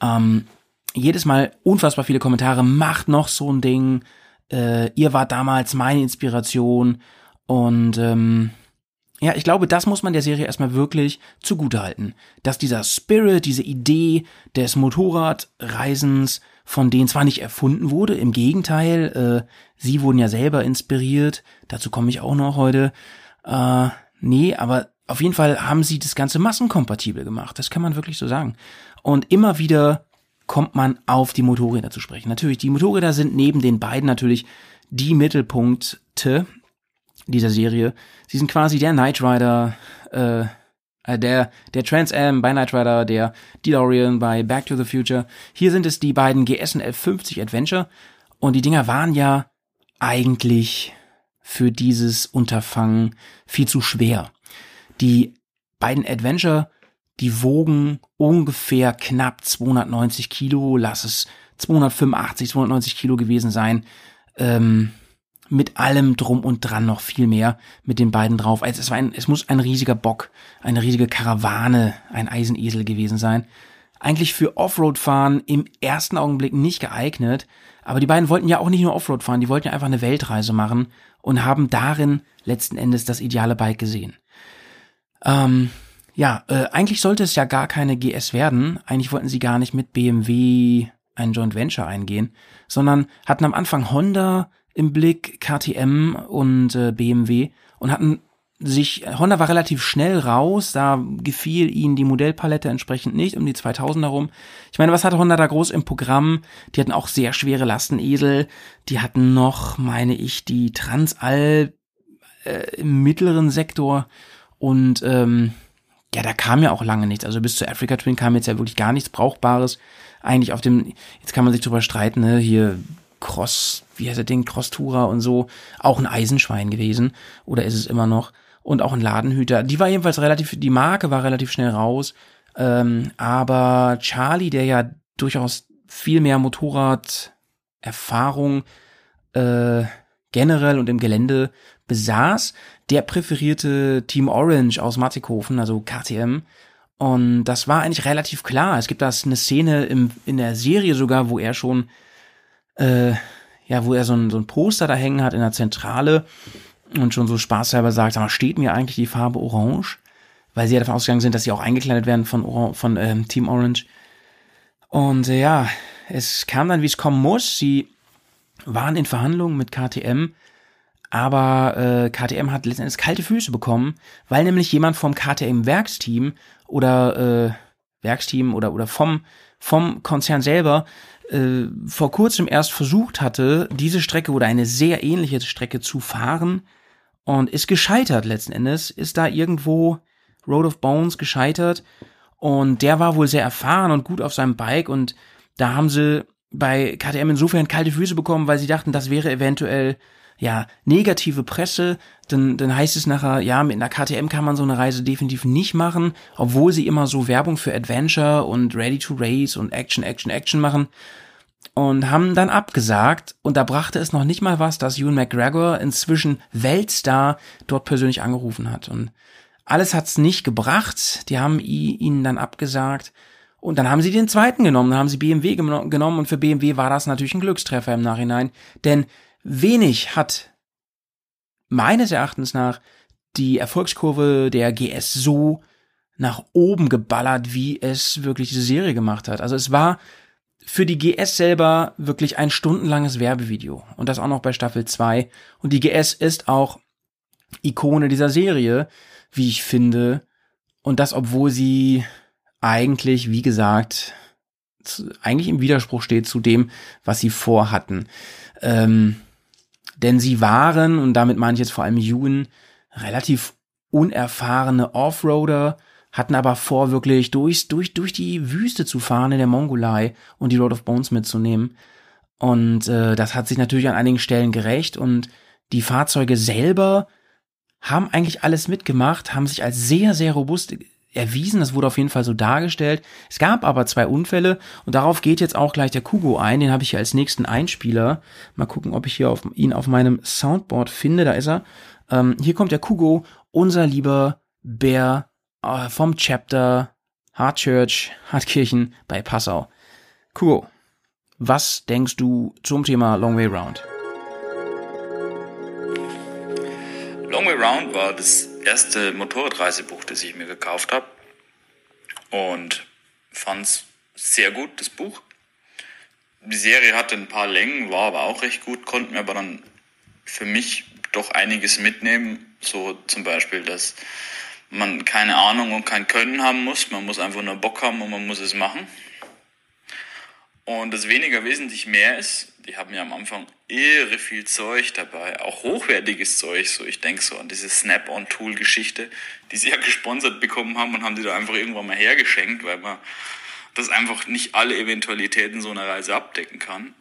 Speaker 2: ähm, jedes Mal unfassbar viele Kommentare, macht noch so ein Ding, äh, ihr wart damals meine Inspiration und ähm, ja, ich glaube, das muss man der Serie erstmal wirklich zugutehalten, dass dieser Spirit, diese Idee des Motorradreisens von denen zwar nicht erfunden wurde, im Gegenteil, äh, sie wurden ja selber inspiriert, dazu komme ich auch noch heute, äh, nee, aber auf jeden Fall haben sie das Ganze massenkompatibel gemacht, das kann man wirklich so sagen. Und immer wieder kommt man auf die Motorräder zu sprechen. Natürlich, die Motorräder sind neben den beiden natürlich die Mittelpunkte dieser Serie. Sie sind quasi der Knight Rider, äh, äh der, der Trans Am bei Knight Rider, der DeLorean bei Back to the Future. Hier sind es die beiden GSN 50 Adventure. Und die Dinger waren ja eigentlich für dieses Unterfangen viel zu schwer. Die beiden Adventure, die wogen ungefähr knapp 290 Kilo, lass es 285, 290 Kilo gewesen sein. Ähm, mit allem drum und dran noch viel mehr mit den beiden drauf. Also es war ein, es muss ein riesiger Bock, eine riesige Karawane, ein Eisenesel gewesen sein. Eigentlich für Offroad fahren im ersten Augenblick nicht geeignet, aber die beiden wollten ja auch nicht nur Offroad fahren, die wollten ja einfach eine Weltreise machen und haben darin letzten Endes das ideale Bike gesehen. Ähm, ja, äh, eigentlich sollte es ja gar keine GS werden. Eigentlich wollten sie gar nicht mit BMW ein Joint Venture eingehen, sondern hatten am Anfang Honda im Blick, KTM und äh, BMW und hatten sich, Honda war relativ schnell raus, da gefiel ihnen die Modellpalette entsprechend nicht, um die 2000 herum. Ich meine, was hatte Honda da groß im Programm? Die hatten auch sehr schwere Lastenesel, die hatten noch, meine ich, die Transall äh, im mittleren Sektor und ähm, ja, da kam ja auch lange nichts. Also bis zur Africa Twin kam jetzt ja wirklich gar nichts Brauchbares. Eigentlich auf dem, jetzt kann man sich drüber streiten, ne, hier Cross, wie heißt der Ding, Cross Tourer und so, auch ein Eisenschwein gewesen. Oder ist es immer noch? Und auch ein Ladenhüter. Die war jedenfalls relativ, die Marke war relativ schnell raus. Ähm, aber Charlie, der ja durchaus viel mehr Motorraderfahrung äh, generell und im Gelände besaß, der präferierte Team Orange aus Mattighofen, also KTM. Und das war eigentlich relativ klar. Es gibt da eine Szene im, in der Serie sogar, wo er schon, äh, ja, wo er so ein, so ein Poster da hängen hat in der Zentrale und schon so spaßhalber sagt, sag mal, steht mir eigentlich die Farbe Orange? Weil sie ja davon ausgegangen sind, dass sie auch eingekleidet werden von, Oran von ähm, Team Orange. Und äh, ja, es kam dann, wie es kommen muss. Sie waren in Verhandlungen mit KTM aber äh, KTM hat letztendlich kalte Füße bekommen, weil nämlich jemand vom KTM-Werksteam oder äh, Werksteam oder, oder vom, vom Konzern selber äh, vor kurzem erst versucht hatte, diese Strecke oder eine sehr ähnliche Strecke zu fahren und ist gescheitert letzten Endes, ist da irgendwo Road of Bones gescheitert und der war wohl sehr erfahren und gut auf seinem Bike und da haben sie bei KTM insofern kalte Füße bekommen, weil sie dachten, das wäre eventuell ja, negative Presse, dann, dann heißt es nachher, ja, mit einer KTM kann man so eine Reise definitiv nicht machen, obwohl sie immer so Werbung für Adventure und Ready to Race und Action, Action, Action machen. Und haben dann abgesagt und da brachte es noch nicht mal was, dass Ewan McGregor inzwischen Weltstar dort persönlich angerufen hat. Und alles hat's nicht gebracht. Die haben ihn dann abgesagt. Und dann haben sie den zweiten genommen, dann haben sie BMW genommen und für BMW war das natürlich ein Glückstreffer im Nachhinein, denn wenig hat meines Erachtens nach die Erfolgskurve der GS so nach oben geballert, wie es wirklich diese Serie gemacht hat. Also es war für die GS selber wirklich ein stundenlanges Werbevideo. Und das auch noch bei Staffel 2. Und die GS ist auch Ikone dieser Serie, wie ich finde. Und das, obwohl sie eigentlich, wie gesagt, eigentlich im Widerspruch steht zu dem, was sie vorhatten. Ähm, denn sie waren, und damit meine ich jetzt vor allem Ewan, relativ unerfahrene Offroader, hatten aber vor, wirklich durch, durch, durch die Wüste zu fahren in der Mongolei und die Road of Bones mitzunehmen. Und äh, das hat sich natürlich an einigen Stellen gerecht und die Fahrzeuge selber haben eigentlich alles mitgemacht, haben sich als sehr, sehr robust erwiesen. Das wurde auf jeden Fall so dargestellt. Es gab aber zwei Unfälle und darauf geht jetzt auch gleich der Kugo ein. Den habe ich hier als nächsten Einspieler. Mal gucken, ob ich hier auf, ihn auf meinem Soundboard finde. Da ist er. Ähm, hier kommt der Kugo, unser lieber Bär äh, vom Chapter Hard Church, Hartkirchen bei Passau. Kugo, was denkst du zum Thema Long Way Round?
Speaker 1: Long Way Round war das erste Motorradreisebuch, das ich mir gekauft habe. Und fand es sehr gut, das Buch. Die Serie hatte ein paar Längen, war aber auch recht gut, konnte mir aber dann für mich doch einiges mitnehmen. So zum Beispiel, dass man keine Ahnung und kein Können haben muss. Man muss einfach nur Bock haben und man muss es machen. Und das weniger wesentlich mehr ist, die haben ja am Anfang irre viel Zeug dabei, auch hochwertiges Zeug, so ich denke so an diese Snap-on-Tool-Geschichte, die sie ja gesponsert bekommen haben und haben die da einfach irgendwann mal hergeschenkt, weil man das einfach nicht alle Eventualitäten so einer Reise abdecken kann.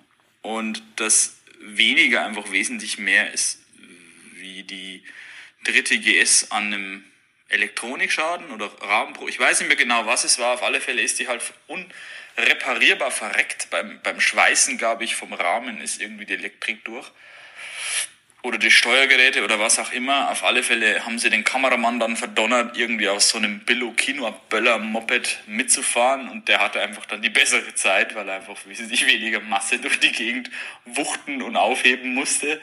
Speaker 1: Und das weniger einfach wesentlich mehr ist,
Speaker 4: irgendwie die dritte GS an einem Elektronikschaden oder Rahmenbruch. Ich weiß nicht mehr genau, was es war. Auf alle Fälle ist die halt unreparierbar verreckt. Beim, beim Schweißen, glaube ich, vom Rahmen ist irgendwie die Elektrik durch. Oder die Steuergeräte oder was auch immer. Auf alle Fälle haben sie den Kameramann dann verdonnert, irgendwie aus so einem Billo-Kino-Böller-Moped mitzufahren. Und der hatte einfach dann die bessere Zeit, weil er einfach wesentlich weniger Masse durch die Gegend wuchten und aufheben musste.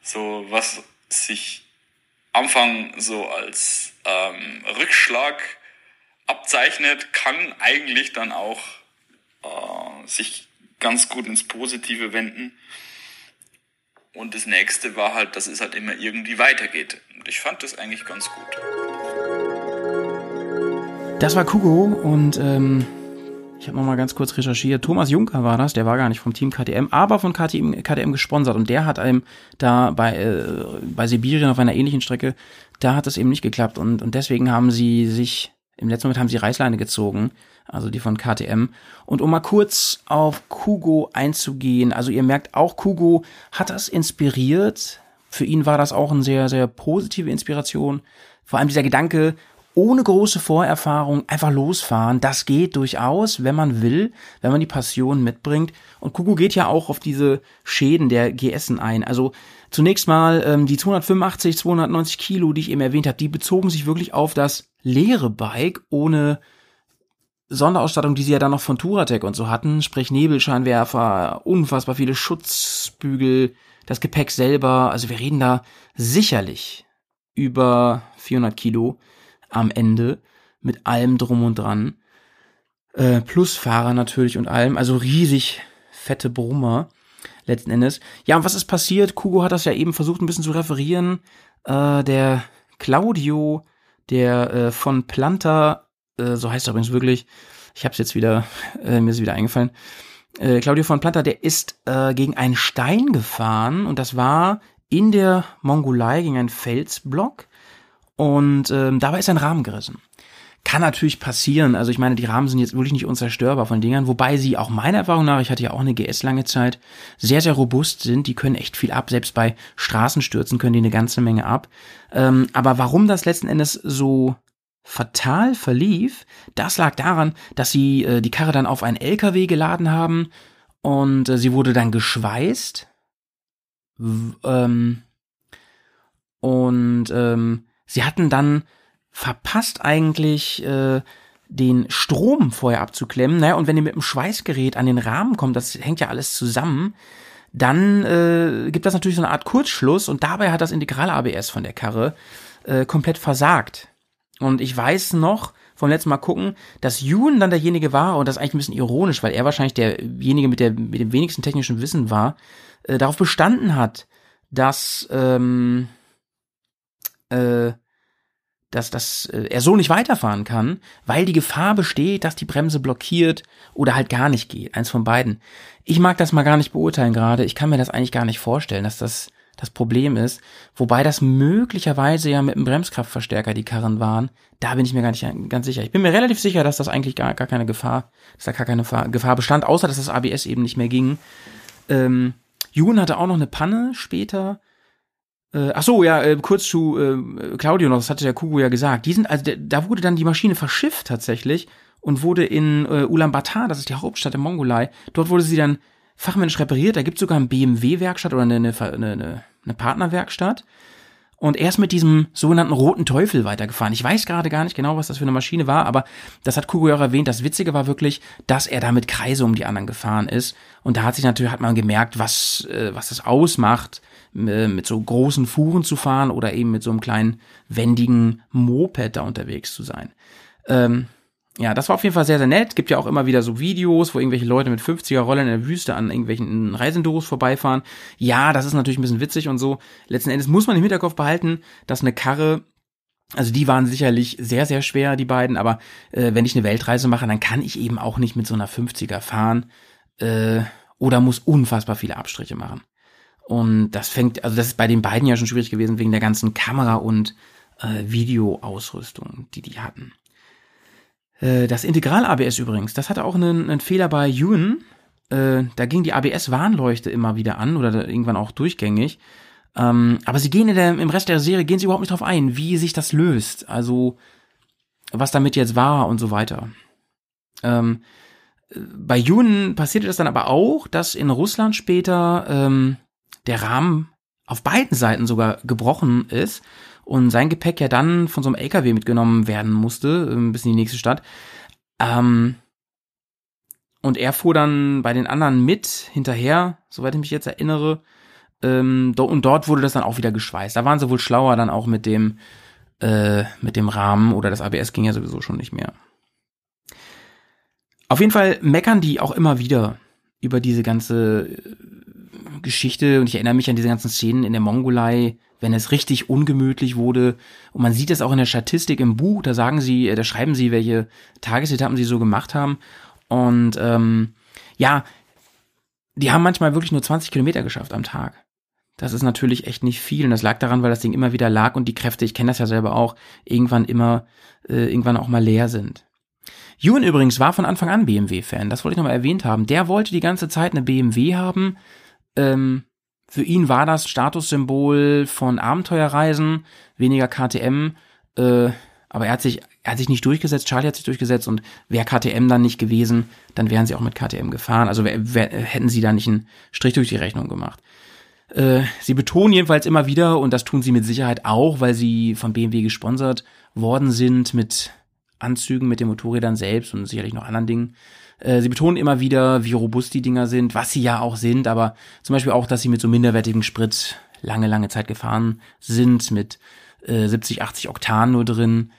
Speaker 4: So was sich Anfang so als ähm, Rückschlag abzeichnet, kann eigentlich dann auch äh, sich ganz gut ins Positive wenden. Und das nächste war halt, dass es halt immer irgendwie weitergeht. Und ich fand das eigentlich ganz gut.
Speaker 2: Das war Kugo und ähm, ich habe nochmal ganz kurz recherchiert. Thomas Juncker war das, der war gar nicht vom Team KTM, aber von KTM, KTM gesponsert. Und der hat einem da bei, äh, bei Sibirien auf einer ähnlichen Strecke, da hat es eben nicht geklappt. Und, und deswegen haben sie sich, im letzten Moment haben sie Reißleine gezogen, also die von KTM. Und um mal kurz auf Kugo einzugehen, also ihr merkt auch, Kugo hat das inspiriert. Für ihn war das auch eine sehr, sehr positive Inspiration. Vor allem dieser Gedanke, ohne große Vorerfahrung einfach losfahren. Das geht durchaus, wenn man will, wenn man die Passion mitbringt. Und Kuku geht ja auch auf diese Schäden der GSen ein. Also zunächst mal ähm, die 285, 290 Kilo, die ich eben erwähnt habe, die bezogen sich wirklich auf das leere Bike ohne Sonderausstattung, die sie ja dann noch von Touratec und so hatten, sprich Nebelscheinwerfer, unfassbar viele Schutzbügel, das Gepäck selber. Also wir reden da sicherlich über 400 Kilo am Ende mit allem drum und dran. Äh, plus Fahrer natürlich und allem, also riesig fette Brummer letzten Endes. Ja, und was ist passiert? Kugo hat das ja eben versucht ein bisschen zu referieren. Äh, der Claudio, der äh, von Planta, äh, so heißt er übrigens wirklich, ich habe es jetzt wieder, *laughs* äh, mir ist wieder eingefallen, äh, Claudio von Planta, der ist äh, gegen einen Stein gefahren und das war in der Mongolei gegen einen Felsblock und ähm, dabei ist ein Rahmen gerissen. Kann natürlich passieren. Also ich meine, die Rahmen sind jetzt wirklich nicht unzerstörbar von Dingern, wobei sie auch meiner Erfahrung nach, ich hatte ja auch eine GS lange Zeit, sehr, sehr robust sind. Die können echt viel ab. Selbst bei Straßenstürzen können die eine ganze Menge ab. Ähm, aber warum das letzten Endes so fatal verlief, das lag daran, dass sie äh, die Karre dann auf einen LKW geladen haben und äh, sie wurde dann geschweißt. Ähm, und ähm, Sie hatten dann verpasst eigentlich äh, den Strom vorher abzuklemmen. Naja, und wenn ihr mit dem Schweißgerät an den Rahmen kommt, das hängt ja alles zusammen, dann äh, gibt das natürlich so eine Art Kurzschluss und dabei hat das Integral-ABS von der Karre äh, komplett versagt. Und ich weiß noch, vom letzten Mal gucken, dass Ewan dann derjenige war, und das ist eigentlich ein bisschen ironisch, weil er wahrscheinlich derjenige mit, der, mit dem wenigsten technischen Wissen war, äh, darauf bestanden hat, dass ähm, äh, dass, dass äh, er so nicht weiterfahren kann, weil die Gefahr besteht, dass die Bremse blockiert oder halt gar nicht geht. Eins von beiden. Ich mag das mal gar nicht beurteilen gerade. Ich kann mir das eigentlich gar nicht vorstellen, dass das das Problem ist. Wobei das möglicherweise ja mit einem Bremskraftverstärker die Karren waren. Da bin ich mir gar nicht ganz sicher. Ich bin mir relativ sicher, dass das eigentlich gar, gar keine Gefahr, dass da gar keine Gefahr bestand, außer dass das ABS eben nicht mehr ging. Ähm, Jun hatte auch noch eine Panne später äh, ach so, ja, äh, kurz zu äh, Claudio noch, das hatte der Kugu ja gesagt. Die sind, also der, da wurde dann die Maschine verschifft tatsächlich und wurde in äh, Ulaanbaatar, das ist die Hauptstadt der Mongolei, dort wurde sie dann fachmännisch repariert. Da gibt es sogar eine BMW-Werkstatt oder eine, eine, eine, eine Partnerwerkstatt. Und er ist mit diesem sogenannten roten Teufel weitergefahren. Ich weiß gerade gar nicht genau, was das für eine Maschine war, aber das hat auch erwähnt. Das Witzige war wirklich, dass er da mit Kreise um die anderen gefahren ist. Und da hat sich natürlich, hat man gemerkt, was, äh, was das ausmacht, äh, mit so großen Fuhren zu fahren oder eben mit so einem kleinen wendigen Moped da unterwegs zu sein. Ähm, ja, das war auf jeden Fall sehr, sehr nett. Gibt ja auch immer wieder so Videos, wo irgendwelche Leute mit 50er Rollern in der Wüste an irgendwelchen Reisenduros vorbeifahren. Ja, das ist natürlich ein bisschen witzig und so. Letzten Endes muss man im Hinterkopf behalten, dass eine Karre also die waren sicherlich sehr, sehr schwer, die beiden, aber äh, wenn ich eine Weltreise mache, dann kann ich eben auch nicht mit so einer 50er fahren äh, oder muss unfassbar viele Abstriche machen. Und das fängt, also das ist bei den beiden ja schon schwierig gewesen, wegen der ganzen Kamera- und äh, Videoausrüstung, die die hatten. Äh, das Integral-ABS übrigens, das hatte auch einen, einen Fehler bei Ewan. Äh, da ging die ABS-Warnleuchte immer wieder an oder irgendwann auch durchgängig. Ähm, aber sie gehen in der, im Rest der Serie, gehen sie überhaupt nicht drauf ein, wie sich das löst. Also, was damit jetzt war und so weiter. Ähm, bei Jun passierte das dann aber auch, dass in Russland später ähm, der Rahmen auf beiden Seiten sogar gebrochen ist und sein Gepäck ja dann von so einem LKW mitgenommen werden musste, ähm, bis in die nächste Stadt. Ähm, und er fuhr dann bei den anderen mit hinterher, soweit ich mich jetzt erinnere. Ähm, und dort wurde das dann auch wieder geschweißt. Da waren sie wohl schlauer dann auch mit dem, äh, mit dem Rahmen oder das ABS ging ja sowieso schon nicht mehr. Auf jeden Fall meckern die auch immer wieder über diese ganze äh, Geschichte und ich erinnere mich an diese ganzen Szenen in der Mongolei, wenn es richtig ungemütlich wurde und man sieht es auch in der Statistik im Buch, da sagen sie, äh, da schreiben sie, welche Tagesetappen sie so gemacht haben und ähm, ja, die haben manchmal wirklich nur 20 Kilometer geschafft am Tag. Das ist natürlich echt nicht viel und das lag daran, weil das Ding immer wieder lag und die Kräfte, ich kenne das ja selber auch, irgendwann immer, äh, irgendwann auch mal leer sind. Ewan übrigens war von Anfang an BMW-Fan, das wollte ich nochmal erwähnt haben. Der wollte die ganze Zeit eine BMW haben. Ähm, für ihn war das Statussymbol von Abenteuerreisen, weniger KTM. Äh, aber er hat sich, er hat sich nicht durchgesetzt, Charlie hat sich durchgesetzt und wäre KTM dann nicht gewesen, dann wären sie auch mit KTM gefahren. Also wär, wär, hätten sie da nicht einen Strich durch die Rechnung gemacht. Äh, sie betonen jedenfalls immer wieder, und das tun sie mit Sicherheit auch, weil sie von BMW gesponsert worden sind mit Anzügen, mit den Motorrädern selbst und sicherlich noch anderen Dingen. Äh, sie betonen immer wieder, wie robust die Dinger sind, was sie ja auch sind, aber zum Beispiel auch, dass sie mit so minderwertigem Sprit lange, lange Zeit gefahren sind, mit äh, 70, 80 Oktan nur drin,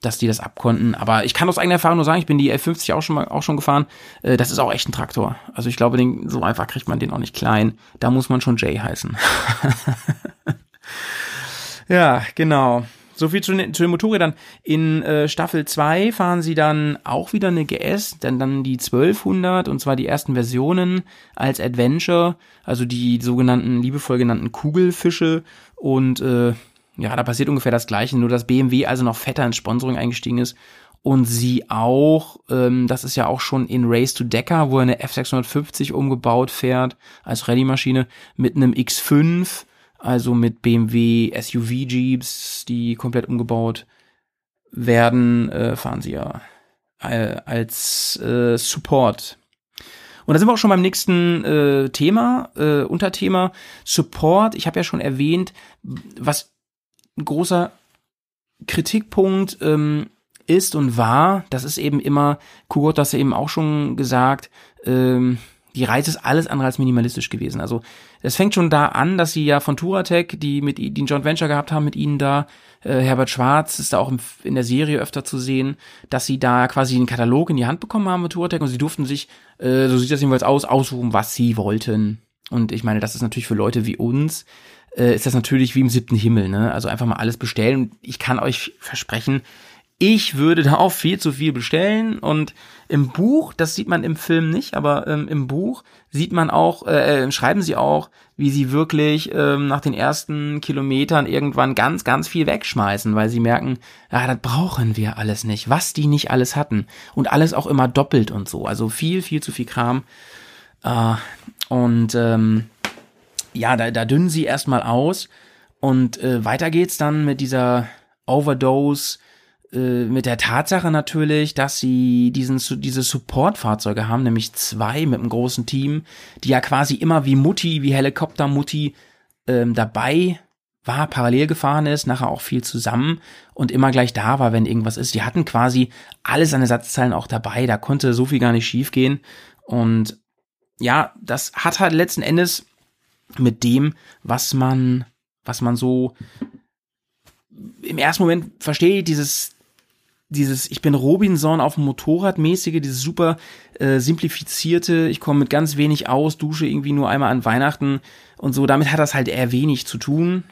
Speaker 2: dass die das abkonnten. Aber ich kann aus eigener Erfahrung nur sagen, ich bin die F50 auch schon mal auch schon gefahren. Äh, das ist auch echt ein Traktor. Also ich glaube, den, so einfach kriegt man den auch nicht klein. Da muss man schon Jay heißen. *laughs* ja, genau. So viel zu, den, zu den Motorrädern. In äh, Staffel 2 fahren sie dann auch wieder eine GS, denn dann die 1200 und zwar die ersten Versionen als Adventure, also die sogenannten, liebevoll genannten Kugelfische. Und äh, ja, da passiert ungefähr das Gleiche, nur dass BMW also noch fetter ins Sponsoring eingestiegen ist. Und sie auch, ähm, das ist ja auch schon in Race to Decker, wo er eine F650 umgebaut fährt als Rallye-Maschine mit einem X5 also mit BMW SUV Jeeps, die komplett umgebaut werden, äh, fahren sie ja äh, als äh, Support. Und da sind wir auch schon beim nächsten äh, Thema, äh, Unterthema Support. Ich habe ja schon erwähnt, was ein großer Kritikpunkt ähm, ist und war, das ist eben immer, Kurt hat das ja eben auch schon gesagt, ähm, die Reise ist alles andere als minimalistisch gewesen. Also es fängt schon da an, dass sie ja von Touratec, die mit die ein Joint Venture gehabt haben mit ihnen da, äh, Herbert Schwarz ist da auch im, in der Serie öfter zu sehen, dass sie da quasi einen Katalog in die Hand bekommen haben mit Touratec und sie durften sich, äh, so sieht das jedenfalls aus, aussuchen, was sie wollten. Und ich meine, das ist natürlich für Leute wie uns, äh, ist das natürlich wie im siebten Himmel, ne? Also einfach mal alles bestellen. Ich kann euch versprechen, ich würde da auch viel zu viel bestellen und im Buch, das sieht man im Film nicht, aber ähm, im Buch sieht man auch, äh, äh, schreiben sie auch, wie sie wirklich ähm, nach den ersten Kilometern irgendwann ganz, ganz viel wegschmeißen, weil sie merken, ja, das brauchen wir alles nicht, was die nicht alles hatten. Und alles auch immer doppelt und so, also viel, viel zu viel Kram. Äh, und ähm, ja, da, da dünnen sie erstmal aus. Und äh, weiter geht's dann mit dieser Overdose äh, mit der Tatsache natürlich, dass sie diesen, diese Supportfahrzeuge haben, nämlich zwei mit einem großen Team, die ja quasi immer wie Mutti, wie Helikopter-Mutti ähm, dabei war, parallel gefahren ist, nachher auch viel zusammen und immer gleich da war, wenn irgendwas ist. Die hatten quasi alles an Ersatzteilen auch dabei, da konnte so viel gar nicht schiefgehen. Und ja, das hat halt letzten Endes mit dem, was man, was man so im ersten Moment versteht, dieses dieses Ich bin Robinson auf dem Motorrad mäßige, dieses super äh, simplifizierte, ich komme mit ganz wenig aus, dusche irgendwie nur einmal an Weihnachten und so, damit hat das halt eher wenig zu tun.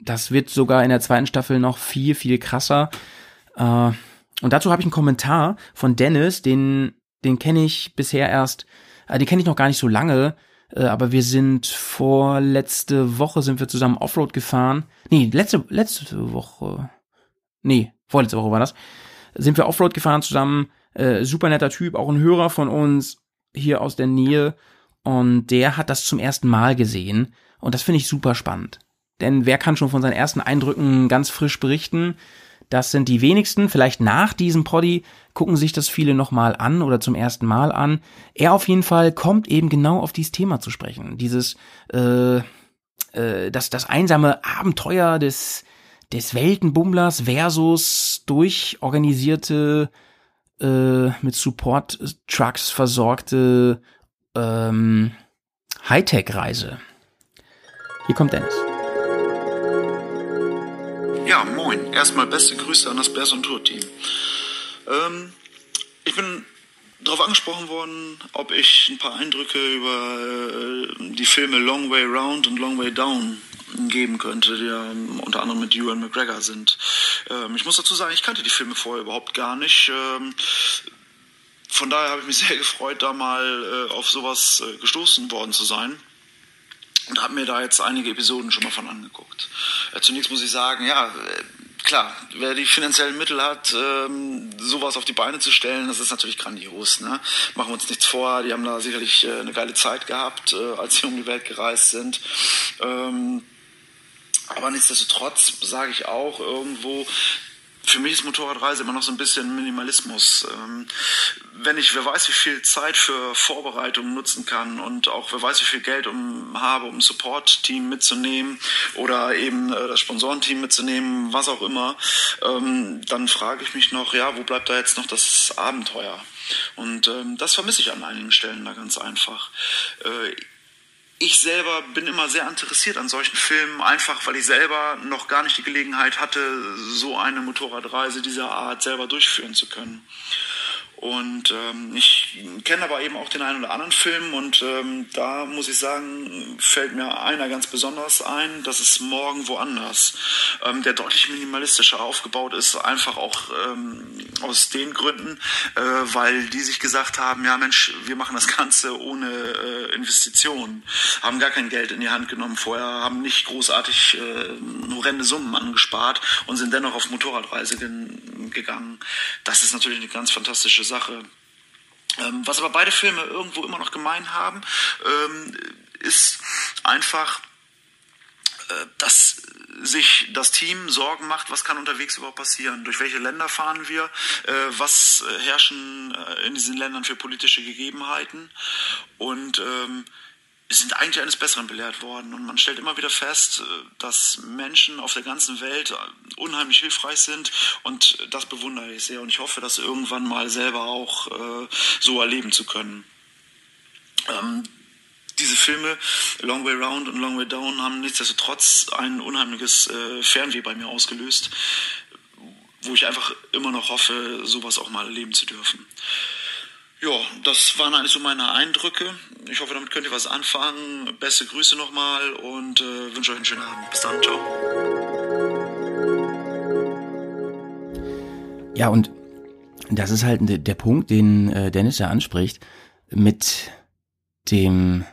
Speaker 2: Das wird sogar in der zweiten Staffel noch viel, viel krasser. Äh, und dazu habe ich einen Kommentar von Dennis, den, den kenne ich bisher erst, äh, den kenne ich noch gar nicht so lange, äh, aber wir sind vor letzte Woche sind wir zusammen Offroad gefahren. Nee, letzte, letzte Woche. Nee, vorletzte Woche war das sind wir Offroad gefahren zusammen. Äh, super netter Typ, auch ein Hörer von uns hier aus der Nähe. Und der hat das zum ersten Mal gesehen. Und das finde ich super spannend. denn wer kann schon von seinen ersten Eindrücken ganz frisch berichten? Das sind die wenigsten. Vielleicht nach diesem Poddy gucken sich das viele nochmal an oder zum ersten Mal an. Er auf jeden Fall kommt eben genau auf dieses Thema zu sprechen. Dieses, äh, äh, das, das einsame Abenteuer des, des Weltenbummlers versus durchorganisierte, äh, mit Support-Trucks versorgte ähm, Hightech-Reise. Hier kommt Dennis.
Speaker 5: Ja, moin. Erstmal beste Grüße an das Bears on Tour Team. Ähm, ich bin darauf angesprochen worden, ob ich ein paar Eindrücke über äh, die Filme Long Way Round und Long Way Down geben könnte, die ja unter anderem mit Ewan McGregor sind. Ähm, ich muss dazu sagen, ich kannte die Filme vorher überhaupt gar nicht. Ähm, von daher habe ich mich *laughs* sehr gefreut, da mal äh, auf sowas äh, gestoßen worden zu sein und habe mir da jetzt einige Episoden schon mal von angeguckt. Äh, zunächst muss ich sagen, ja, äh, klar, wer die finanziellen Mittel hat, ähm, sowas auf die Beine zu stellen, das ist natürlich grandios. Ne? Machen wir uns nichts vor, die haben da sicherlich äh, eine geile Zeit gehabt, äh, als sie um die Welt gereist sind. Ähm, aber nichtsdestotrotz sage ich auch irgendwo, für mich ist Motorradreise immer noch so ein bisschen Minimalismus. Ähm, wenn ich, wer weiß, wie viel Zeit für Vorbereitung nutzen kann und auch wer weiß, wie viel Geld um, habe, um Support-Team mitzunehmen oder eben äh, das Sponsorenteam mitzunehmen, was auch immer, ähm, dann frage ich mich noch, ja, wo bleibt da jetzt noch das Abenteuer? Und ähm, das vermisse ich an einigen Stellen da ganz einfach. Ich selber bin immer sehr interessiert an solchen Filmen, einfach weil ich selber noch gar nicht die Gelegenheit hatte, so eine Motorradreise dieser Art selber durchführen zu können. Und ähm, ich kenne aber eben auch den einen oder anderen Film und ähm, da muss ich sagen, fällt mir einer ganz besonders ein, das ist Morgen woanders, ähm, der deutlich minimalistischer aufgebaut ist, einfach auch ähm, aus den Gründen, äh, weil die sich gesagt haben, ja Mensch, wir machen das Ganze ohne äh, Investitionen, haben gar kein Geld in die Hand genommen vorher, haben nicht großartig äh, horrende Summen angespart und sind dennoch auf Motorradreise gegangen. Das ist natürlich eine ganz fantastische Sache. Ähm, was aber beide Filme irgendwo immer noch gemein haben, ähm, ist einfach, äh, dass sich das Team Sorgen macht, was kann unterwegs überhaupt passieren, durch welche Länder fahren wir, äh, was herrschen äh, in diesen Ländern für politische Gegebenheiten? Und ähm, sind eigentlich eines Besseren belehrt worden. Und man stellt immer wieder fest, äh, dass Menschen auf der ganzen Welt äh, unheimlich hilfreich sind. Und das bewundere ich sehr. Und ich hoffe, das irgendwann mal selber auch äh, so erleben zu können. Ähm, diese Filme Long Way Round und Long Way Down haben nichtsdestotrotz ein unheimliches äh, Fernweh bei mir ausgelöst, wo ich einfach immer noch hoffe, sowas auch mal erleben zu dürfen. Ja, das waren eigentlich so meine Eindrücke. Ich hoffe, damit könnt ihr was anfangen. Beste Grüße nochmal und äh, wünsche euch einen schönen Abend. Bis dann, ciao.
Speaker 2: Ja, und das ist halt der Punkt, den äh, Dennis ja anspricht, mit dem,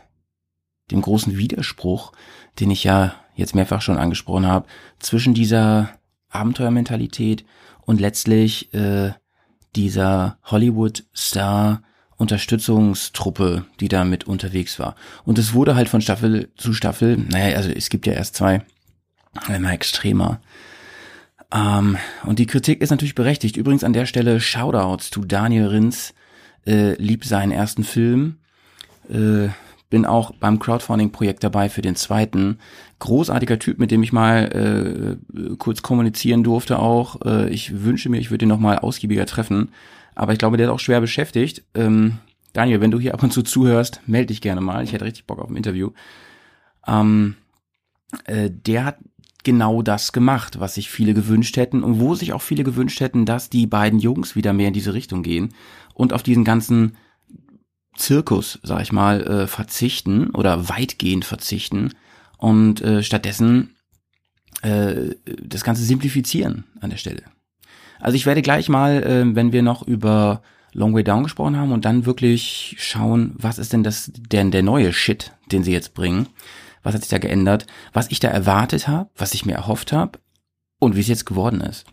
Speaker 2: dem großen Widerspruch, den ich ja jetzt mehrfach schon angesprochen habe, zwischen dieser Abenteuermentalität und letztlich äh, dieser Hollywood-Star Unterstützungstruppe, die da mit unterwegs war. Und es wurde halt von Staffel zu Staffel, naja, also es gibt ja erst zwei, immer extremer. Ähm, und die Kritik ist natürlich berechtigt. Übrigens an der Stelle Shoutouts zu Daniel Rins, äh, liebt seinen ersten Film. Äh, bin auch beim Crowdfunding-Projekt dabei für den zweiten. Großartiger Typ, mit dem ich mal äh, kurz kommunizieren durfte auch. Äh, ich wünsche mir, ich würde ihn noch mal ausgiebiger treffen. Aber ich glaube, der ist auch schwer beschäftigt. Ähm, Daniel, wenn du hier ab und zu zuhörst, melde dich gerne mal. Ich hätte richtig Bock auf ein Interview. Ähm, äh, der hat genau das gemacht, was sich viele gewünscht hätten und wo sich auch viele gewünscht hätten, dass die beiden Jungs wieder mehr in diese Richtung gehen und auf diesen ganzen Zirkus, sag ich mal, äh, verzichten oder weitgehend verzichten und äh, stattdessen äh, das Ganze simplifizieren an der Stelle. Also ich werde gleich mal, äh, wenn wir noch über Long Way Down gesprochen haben und dann wirklich schauen, was ist denn das denn der neue Shit, den sie jetzt bringen? Was hat sich da geändert? Was ich da erwartet habe, was ich mir erhofft habe und wie es jetzt geworden ist.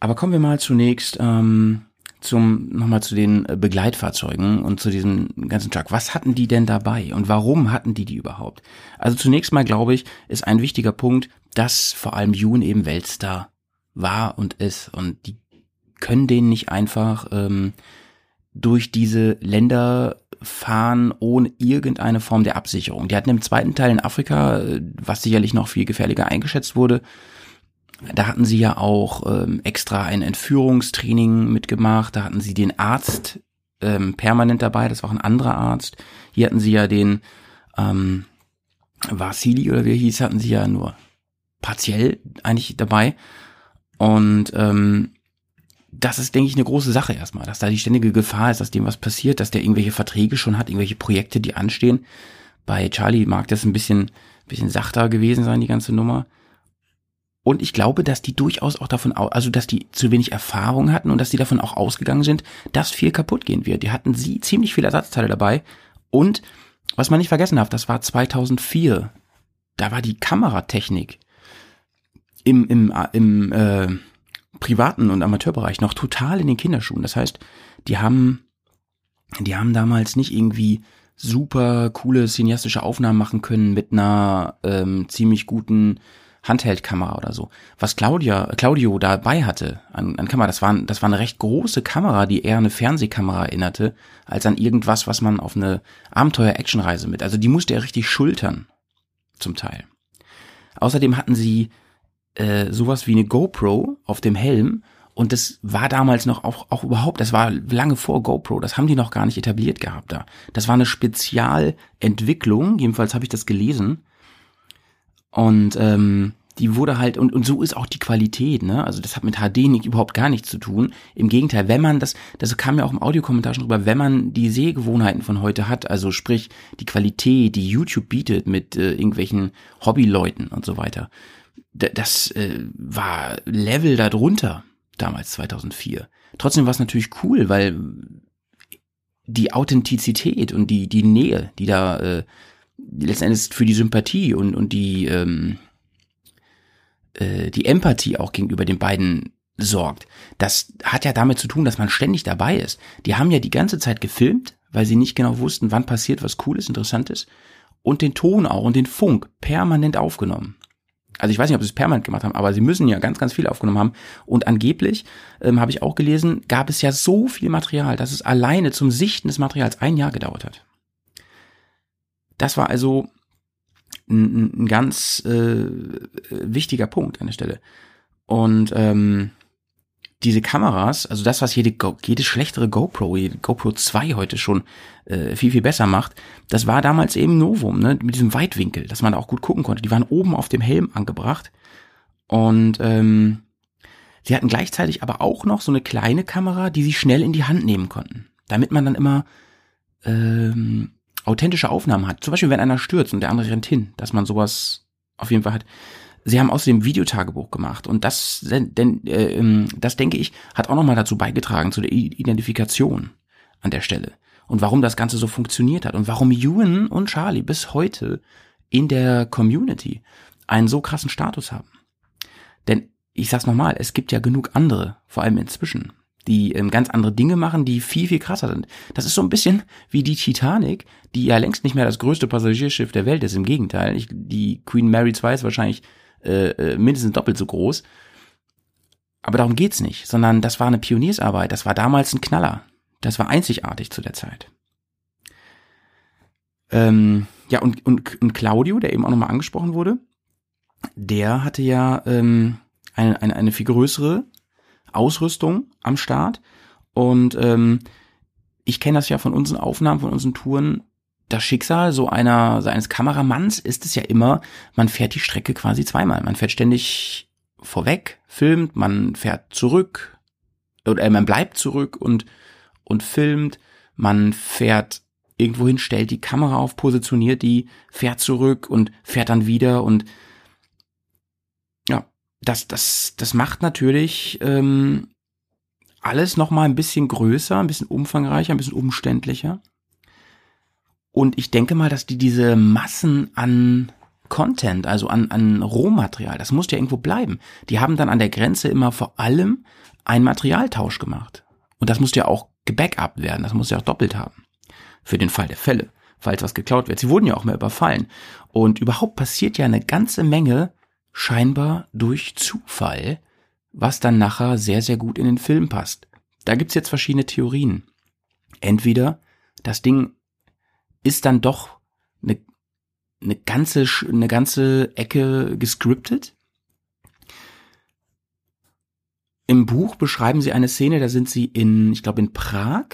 Speaker 2: Aber kommen wir mal zunächst ähm, zum nochmal zu den äh, Begleitfahrzeugen und zu diesem ganzen Truck. Was hatten die denn dabei und warum hatten die die überhaupt? Also zunächst mal glaube ich, ist ein wichtiger Punkt, dass vor allem June eben Weltstar war und ist und die können den nicht einfach ähm, durch diese Länder fahren ohne irgendeine Form der Absicherung. Die hatten im zweiten Teil in Afrika, äh, was sicherlich noch viel gefährlicher eingeschätzt wurde, da hatten sie ja auch ähm, extra ein Entführungstraining mitgemacht. Da hatten sie den Arzt ähm, permanent dabei. Das war auch ein anderer Arzt. Hier hatten sie ja den ähm, Vasili oder wie er hieß, hatten sie ja nur partiell eigentlich dabei. Und ähm, das ist, denke ich, eine große Sache erstmal, dass da die ständige Gefahr ist, dass dem was passiert, dass der irgendwelche Verträge schon hat, irgendwelche Projekte, die anstehen. Bei Charlie mag das ein bisschen, bisschen sachter gewesen sein, die ganze Nummer. Und ich glaube, dass die durchaus auch davon, also dass die zu wenig Erfahrung hatten und dass die davon auch ausgegangen sind, dass viel kaputt gehen wird. Die hatten sie ziemlich viele Ersatzteile dabei. Und was man nicht vergessen darf, das war 2004. Da war die Kameratechnik im, im, im äh, privaten und Amateurbereich noch total in den Kinderschuhen. Das heißt, die haben, die haben damals nicht irgendwie super coole cineastische Aufnahmen machen können mit einer ähm, ziemlich guten Handheldkamera oder so. Was Claudia, Claudio dabei hatte an, an Kamera, das war, das war eine recht große Kamera, die eher eine Fernsehkamera erinnerte, als an irgendwas, was man auf eine Abenteuer-Action-Reise mit. Also die musste er richtig schultern, zum Teil. Außerdem hatten sie äh, sowas wie eine GoPro auf dem Helm und das war damals noch auch, auch überhaupt, das war lange vor GoPro, das haben die noch gar nicht etabliert gehabt da. Das war eine Spezialentwicklung, jedenfalls habe ich das gelesen, und ähm, die wurde halt, und, und so ist auch die Qualität, ne? Also das hat mit HD nicht, überhaupt gar nichts zu tun. Im Gegenteil, wenn man das, das kam ja auch im Audiokommentar schon drüber, wenn man die Sehgewohnheiten von heute hat, also sprich die Qualität, die YouTube bietet mit äh, irgendwelchen Hobbyleuten und so weiter, das äh, war Level darunter damals 2004. Trotzdem war es natürlich cool, weil die Authentizität und die die Nähe, die da äh, letztendlich für die Sympathie und, und die, ähm, äh, die Empathie auch gegenüber den beiden sorgt. Das hat ja damit zu tun, dass man ständig dabei ist. Die haben ja die ganze Zeit gefilmt, weil sie nicht genau wussten, wann passiert was Cooles, Interessantes. Und den Ton auch und den Funk permanent aufgenommen. Also ich weiß nicht, ob sie es permanent gemacht haben, aber sie müssen ja ganz, ganz viel aufgenommen haben. Und angeblich, ähm, habe ich auch gelesen, gab es ja so viel Material, dass es alleine zum Sichten des Materials ein Jahr gedauert hat. Das war also ein, ein ganz äh, wichtiger Punkt an der Stelle. Und ähm, diese Kameras, also das, was jede, jede schlechtere GoPro, jede GoPro 2 heute schon äh, viel, viel besser macht, das war damals eben Novum, ne, mit diesem Weitwinkel, dass man auch gut gucken konnte. Die waren oben auf dem Helm angebracht. Und ähm, sie hatten gleichzeitig aber auch noch so eine kleine Kamera, die sie schnell in die Hand nehmen konnten. Damit man dann immer ähm, authentische Aufnahmen hat. Zum Beispiel, wenn einer stürzt und der andere rennt hin, dass man sowas auf jeden Fall hat. Sie haben außerdem Videotagebuch gemacht und das, denn, äh, ähm, das denke ich, hat auch nochmal dazu beigetragen zu der Identifikation an der Stelle und warum das Ganze so funktioniert hat und warum Ewan und Charlie bis heute in der Community einen so krassen Status haben. Denn ich sag's nochmal, es gibt ja genug andere, vor allem inzwischen, die ähm, ganz andere Dinge machen, die viel, viel krasser sind. Das ist so ein bisschen wie die Titanic, die ja längst nicht mehr das größte Passagierschiff der Welt ist. Im Gegenteil, ich, die Queen Mary 2 ist wahrscheinlich äh, äh, mindestens doppelt so groß. Aber darum geht's nicht, sondern das war eine Pioniersarbeit. Das war damals ein Knaller. Das war einzigartig zu der Zeit. Ähm, ja, und, und, und Claudio, der eben auch nochmal angesprochen wurde, der hatte ja ähm, eine, eine, eine viel größere Ausrüstung am Start. Und ähm, ich kenne das ja von unseren Aufnahmen, von unseren Touren. Das Schicksal so einer, seines Kameramanns ist es ja immer, man fährt die Strecke quasi zweimal. Man fährt ständig vorweg, filmt, man fährt zurück, oder äh, man bleibt zurück und, und filmt, man fährt irgendwohin, stellt die Kamera auf, positioniert die, fährt zurück und fährt dann wieder und das, das, das macht natürlich ähm, alles nochmal ein bisschen größer, ein bisschen umfangreicher, ein bisschen umständlicher. Und ich denke mal, dass die diese Massen an Content, also an, an Rohmaterial, das muss ja irgendwo bleiben. Die haben dann an der Grenze immer vor allem einen Materialtausch gemacht. Und das musste ja auch gebackupt werden, das musste ja auch doppelt haben. Für den Fall der Fälle, falls was geklaut wird. Sie wurden ja auch mehr überfallen. Und überhaupt passiert ja eine ganze Menge scheinbar durch Zufall, was dann nachher sehr, sehr gut in den Film passt. Da gibt's jetzt verschiedene Theorien. Entweder das Ding ist dann doch eine, eine ganze, eine ganze Ecke gescriptet. Im Buch beschreiben sie eine Szene, da sind sie in, ich glaube in Prag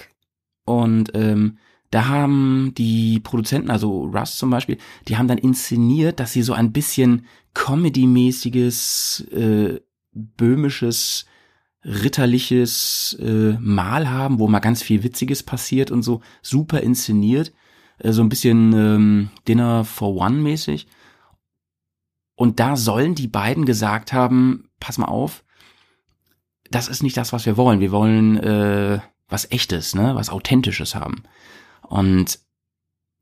Speaker 2: und ähm, da haben die Produzenten, also Russ zum Beispiel, die haben dann inszeniert, dass sie so ein bisschen Comedy-mäßiges, äh, böhmisches, ritterliches äh, Mal haben, wo mal ganz viel Witziges passiert und so super inszeniert, äh, so ein bisschen ähm, Dinner for One mäßig. Und da sollen die beiden gesagt haben, pass mal auf, das ist nicht das, was wir wollen. Wir wollen äh, was Echtes, ne, was Authentisches haben. Und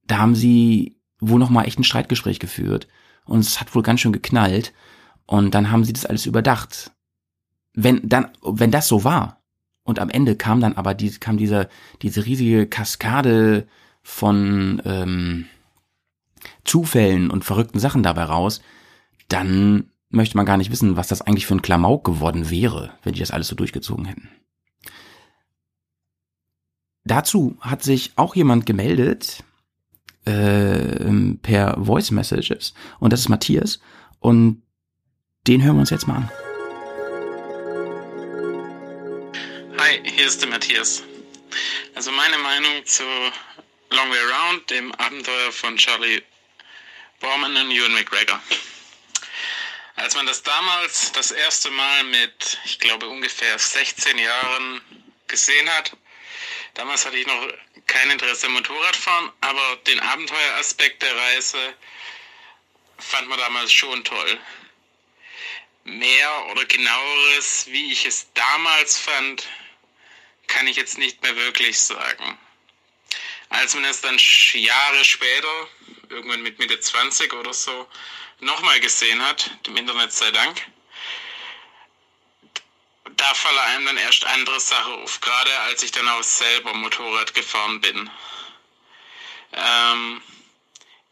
Speaker 2: da haben sie wohl noch mal echt ein Streitgespräch geführt und es hat wohl ganz schön geknallt und dann haben sie das alles überdacht. Wenn dann, wenn das so war und am Ende kam dann aber die, kam diese diese riesige Kaskade von ähm, Zufällen und verrückten Sachen dabei raus, dann möchte man gar nicht wissen, was das eigentlich für ein Klamauk geworden wäre, wenn die das alles so durchgezogen hätten. Dazu hat sich auch jemand gemeldet äh, per Voice Messages und das ist Matthias und den hören wir uns jetzt mal an.
Speaker 6: Hi, hier ist der Matthias. Also meine Meinung zu Long Way Round, dem Abenteuer von Charlie Borman und Ewan McGregor. Als man das damals das erste Mal mit, ich glaube, ungefähr 16 Jahren gesehen hat, Damals hatte ich noch kein Interesse am Motorradfahren, aber den Abenteueraspekt der Reise fand man damals schon toll. Mehr oder genaueres, wie ich es damals fand, kann ich jetzt nicht mehr wirklich sagen. Als man es dann Jahre später, irgendwann mit Mitte 20 oder so, nochmal gesehen hat, dem Internet sei Dank, da fallen einem dann erst andere Sachen auf, gerade als ich dann auch selber Motorrad gefahren bin. Ähm,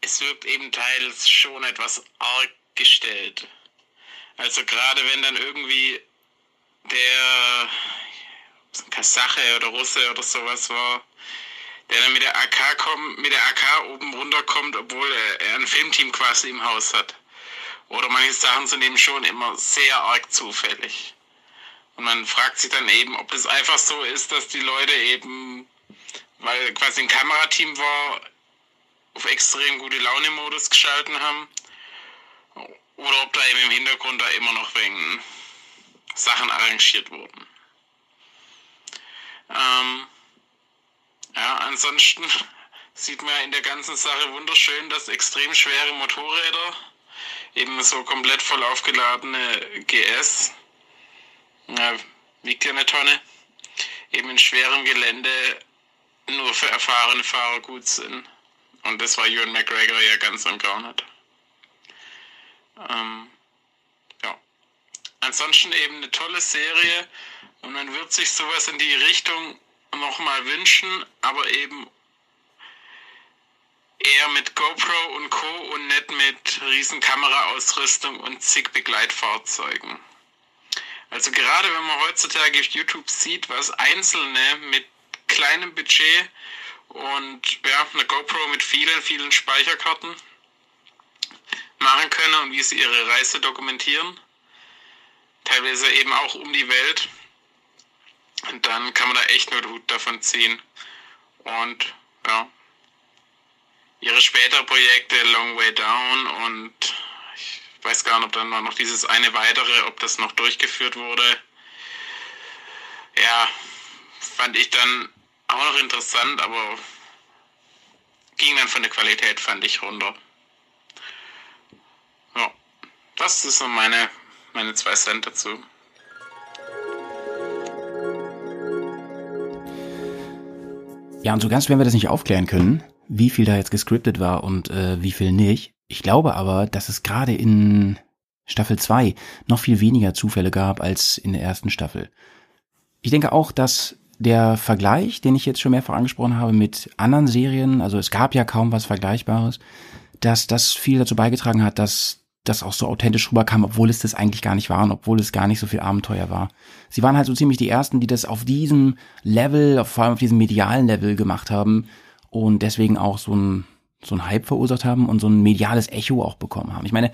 Speaker 6: es wirkt eben teils schon etwas arg gestellt. Also gerade wenn dann irgendwie der Kasache oder Russe oder sowas war, der dann mit der AK kommt, mit der AK oben runterkommt, obwohl er, er ein Filmteam quasi im Haus hat. Oder manche Sachen sind eben schon immer sehr arg zufällig. Und man fragt sich dann eben, ob es einfach so ist, dass die Leute eben, weil quasi ein Kamerateam war, auf extrem gute Laune-Modus geschalten haben. Oder ob da eben im Hintergrund da immer noch wegen Sachen arrangiert wurden. Ähm, ja, ansonsten *laughs* sieht man in der ganzen Sache wunderschön, dass extrem schwere Motorräder, eben so komplett voll aufgeladene GS, wiegt ja eine Tonne, eben in schwerem Gelände nur für erfahrene Fahrer gut sind. Und das war Ewan McGregor ja ganz am Graunet. Ähm, ja. Ansonsten eben eine tolle Serie und man wird sich sowas in die Richtung nochmal wünschen, aber eben eher mit GoPro und Co. und nicht mit riesen Kameraausrüstung und zig Begleitfahrzeugen. Also gerade wenn man heutzutage auf YouTube sieht, was Einzelne mit kleinem Budget und ja, eine GoPro mit vielen, vielen Speicherkarten machen können und wie sie ihre Reise dokumentieren. Teilweise eben auch um die Welt. Und dann kann man da echt nur den Hut davon ziehen. Und ja, ihre späteren Projekte Long Way Down und weiß gar nicht, ob dann noch dieses eine weitere, ob das noch durchgeführt wurde. Ja, fand ich dann auch noch interessant, aber ging dann von der Qualität, fand ich, runter. Ja, das ist so meine, meine zwei Cent dazu.
Speaker 2: Ja, und so ganz werden wir das nicht aufklären können, wie viel da jetzt gescriptet war und äh, wie viel nicht. Ich glaube aber, dass es gerade in Staffel 2 noch viel weniger Zufälle gab als in der ersten Staffel. Ich denke auch, dass der Vergleich, den ich jetzt schon mehrfach angesprochen habe mit anderen Serien, also es gab ja kaum was Vergleichbares, dass das viel dazu beigetragen hat, dass das auch so authentisch rüberkam, obwohl es das eigentlich gar nicht war und obwohl es gar nicht so viel Abenteuer war. Sie waren halt so ziemlich die ersten, die das auf diesem Level, vor allem auf diesem medialen Level gemacht haben und deswegen auch so ein, so ein Hype verursacht haben und so ein mediales Echo auch bekommen haben. Ich meine,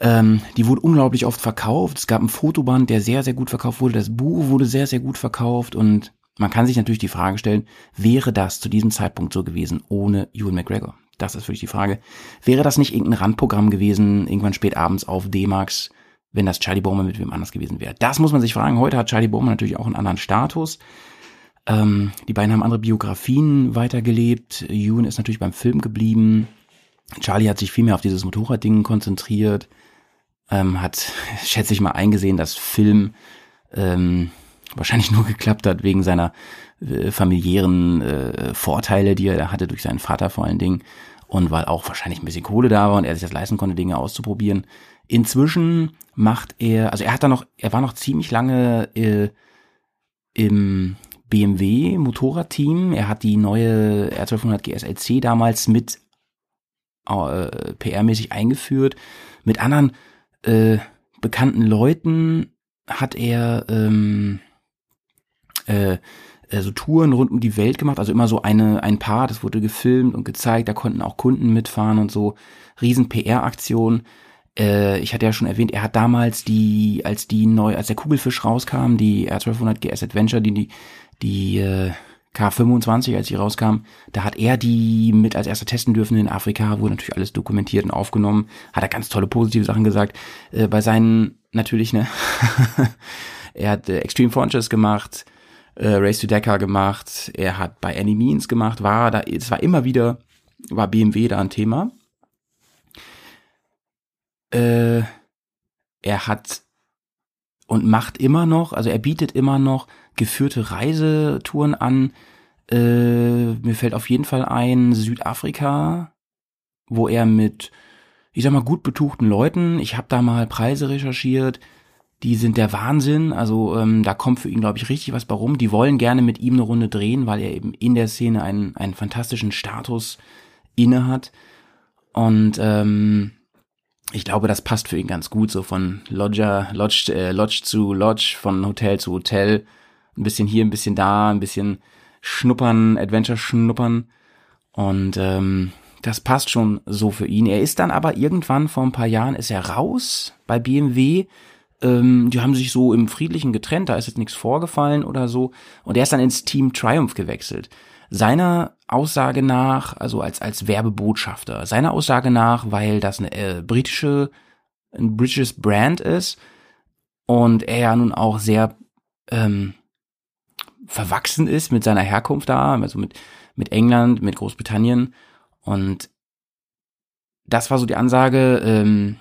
Speaker 2: ähm, die wurde unglaublich oft verkauft. Es gab einen Fotoband, der sehr, sehr gut verkauft wurde. Das Buch wurde sehr, sehr gut verkauft und man kann sich natürlich die Frage stellen, wäre das zu diesem Zeitpunkt so gewesen ohne Ewan McGregor? Das ist wirklich die Frage. Wäre das nicht irgendein Randprogramm gewesen, irgendwann spät abends auf D-Max, wenn das Charlie Bowman mit wem anders gewesen wäre? Das muss man sich fragen. Heute hat Charlie Bowman natürlich auch einen anderen Status. Ähm, die beiden haben andere Biografien weitergelebt. Ewan ist natürlich beim Film geblieben. Charlie hat sich viel mehr auf dieses Motorradding konzentriert. Ähm, hat, *laughs* schätze ich mal, eingesehen, dass Film ähm, wahrscheinlich nur geklappt hat wegen seiner äh, familiären äh, Vorteile, die er hatte durch seinen Vater vor allen Dingen und weil auch wahrscheinlich ein bisschen Kohle da war und er sich das leisten konnte, Dinge auszuprobieren. Inzwischen macht er, also er hat da noch, er war noch ziemlich lange äh, im BMW Motorradteam. Er hat die neue R1200 GSLC damals mit äh, PR-mäßig eingeführt. Mit anderen äh, bekannten Leuten hat er ähm, äh, äh, so Touren rund um die Welt gemacht, also immer so eine, ein Paar, das wurde gefilmt und gezeigt, da konnten auch Kunden mitfahren und so. Riesen PR-Aktion. Äh, ich hatte ja schon erwähnt, er hat damals die, als die neu, als der Kugelfisch rauskam, die R1200 GS Adventure, die, die, die äh, K25, als sie rauskam, da hat er die mit als erster testen dürfen in Afrika, wurde natürlich alles dokumentiert und aufgenommen, hat er ganz tolle positive Sachen gesagt. Äh, bei seinen, natürlich, ne, *laughs* er hat äh, Extreme Frontiers gemacht, äh, Race to Dakar gemacht, er hat bei Any Means gemacht, war da, es war immer wieder, war BMW da ein Thema. Äh, er hat und macht immer noch, also er bietet immer noch geführte Reisetouren an. Äh, mir fällt auf jeden Fall ein Südafrika, wo er mit, ich sag mal, gut betuchten Leuten, ich habe da mal Preise recherchiert, die sind der Wahnsinn. Also ähm, da kommt für ihn, glaube ich, richtig was bei rum. Die wollen gerne mit ihm eine Runde drehen, weil er eben in der Szene einen, einen fantastischen Status inne hat. Und ähm, ich glaube, das passt für ihn ganz gut, so von Lodger, Lodge, äh, Lodge zu Lodge, von Hotel zu Hotel. Ein bisschen hier, ein bisschen da, ein bisschen schnuppern, Adventure schnuppern. Und ähm, das passt schon so für ihn. Er ist dann aber irgendwann vor ein paar Jahren ist er raus bei BMW ähm, die haben sich so im Friedlichen getrennt, da ist jetzt nichts vorgefallen oder so. Und er ist dann ins Team Triumph gewechselt. Seiner Aussage nach, also als, als Werbebotschafter, seiner Aussage nach, weil das eine äh, britische, ein britisches Brand ist und er ja nun auch sehr ähm, verwachsen ist mit seiner Herkunft da, also mit, mit England, mit Großbritannien. Und das war so die Ansage, ähm,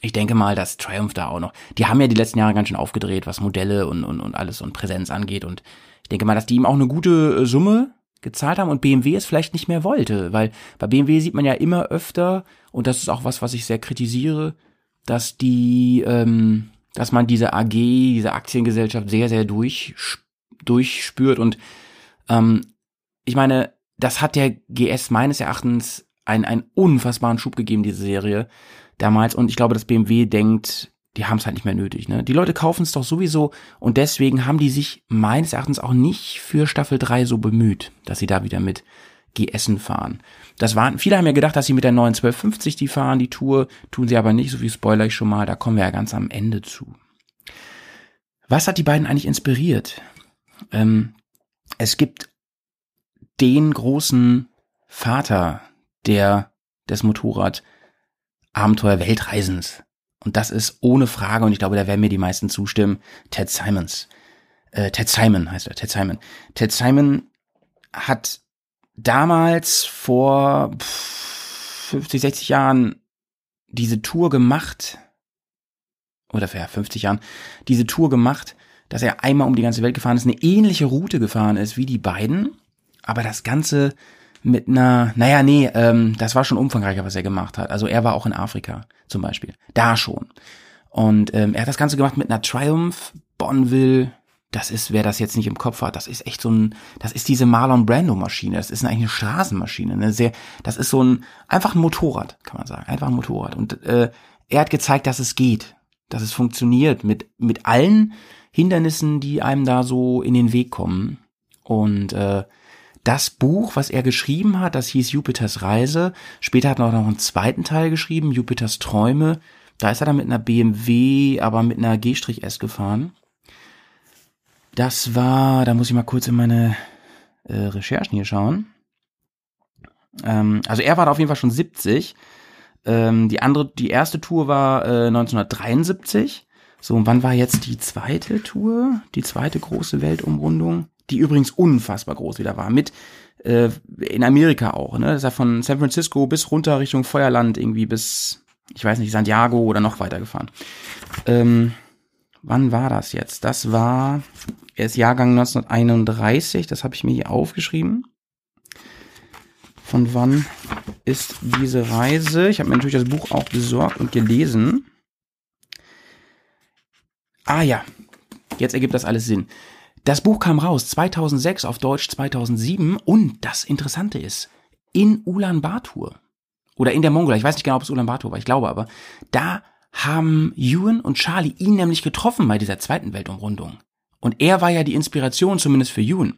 Speaker 2: ich denke mal, dass Triumph da auch noch, die haben ja die letzten Jahre ganz schön aufgedreht, was Modelle und, und, und alles und Präsenz angeht. Und ich denke mal, dass die ihm auch eine gute äh, Summe gezahlt haben und BMW es vielleicht nicht mehr wollte, weil bei BMW sieht man ja immer öfter, und das ist auch was, was ich sehr kritisiere, dass die, ähm, dass man diese AG, diese Aktiengesellschaft sehr, sehr durch, durchspürt und ähm, ich meine, das hat der GS meines Erachtens einen, einen unfassbaren Schub gegeben, diese Serie damals. Und ich glaube, dass BMW denkt, die haben es halt nicht mehr nötig. Ne? Die Leute kaufen es doch sowieso und deswegen haben die sich meines Erachtens auch nicht für Staffel 3 so bemüht, dass sie da wieder mit GSen fahren. Das waren, viele haben ja gedacht, dass sie mit der neuen 1250 die fahren, die Tour, tun sie aber nicht, so wie spoiler ich schon mal, da kommen wir ja ganz am Ende zu. Was hat die beiden eigentlich inspiriert? Ähm, es gibt den großen Vater der des Motorrad Abenteuer Weltreisens. Und das ist ohne Frage, und ich glaube, da werden mir die meisten zustimmen, Ted Simons. Äh, Ted Simon heißt er, Ted Simon. Ted Simon hat damals vor 50, 60 Jahren diese Tour gemacht, oder für 50 Jahren, diese Tour gemacht, dass er einmal um die ganze Welt gefahren ist, eine ähnliche Route gefahren ist wie die beiden, aber das Ganze mit einer, naja, nee, ähm, das war schon umfangreicher, was er gemacht hat. Also er war auch in Afrika zum Beispiel. Da schon. Und ähm, er hat das Ganze gemacht mit einer Triumph Bonneville das ist, wer das jetzt nicht im Kopf hat, das ist echt so ein, das ist diese Marlon Brando Maschine, das ist eigentlich eine Straßenmaschine, eine sehr, das ist so ein, einfach ein Motorrad, kann man sagen, einfach ein Motorrad. Und äh, er hat gezeigt, dass es geht, dass es funktioniert mit, mit allen Hindernissen, die einem da so in den Weg kommen. Und äh, das Buch, was er geschrieben hat, das hieß Jupiters Reise. Später hat er noch einen zweiten Teil geschrieben, Jupiters Träume. Da ist er dann mit einer BMW, aber mit einer G-S gefahren. Das war, da muss ich mal kurz in meine äh, Recherchen hier schauen. Ähm, also er war da auf jeden Fall schon 70. Ähm, die andere, die erste Tour war äh, 1973. So, und wann war jetzt die zweite Tour? Die zweite große Weltumrundung? Die übrigens unfassbar groß wieder war. Mit äh, in Amerika auch, ne? Das ist ja von San Francisco bis runter Richtung Feuerland irgendwie bis, ich weiß nicht, Santiago oder noch weiter gefahren. Ähm, wann war das jetzt? Das war er ist Jahrgang 1931, das habe ich mir hier aufgeschrieben. Von wann ist diese Reise? Ich habe mir natürlich das Buch auch besorgt und gelesen. Ah ja, jetzt ergibt das alles Sinn. Das Buch kam raus 2006 auf Deutsch 2007 und das Interessante ist, in Ulaanbaatar oder in der Mongolia, ich weiß nicht genau, ob es Ulaanbaatar war, ich glaube aber, da haben Ewan und Charlie ihn nämlich getroffen bei dieser zweiten Weltumrundung. Und er war ja die Inspiration, zumindest für Yoon.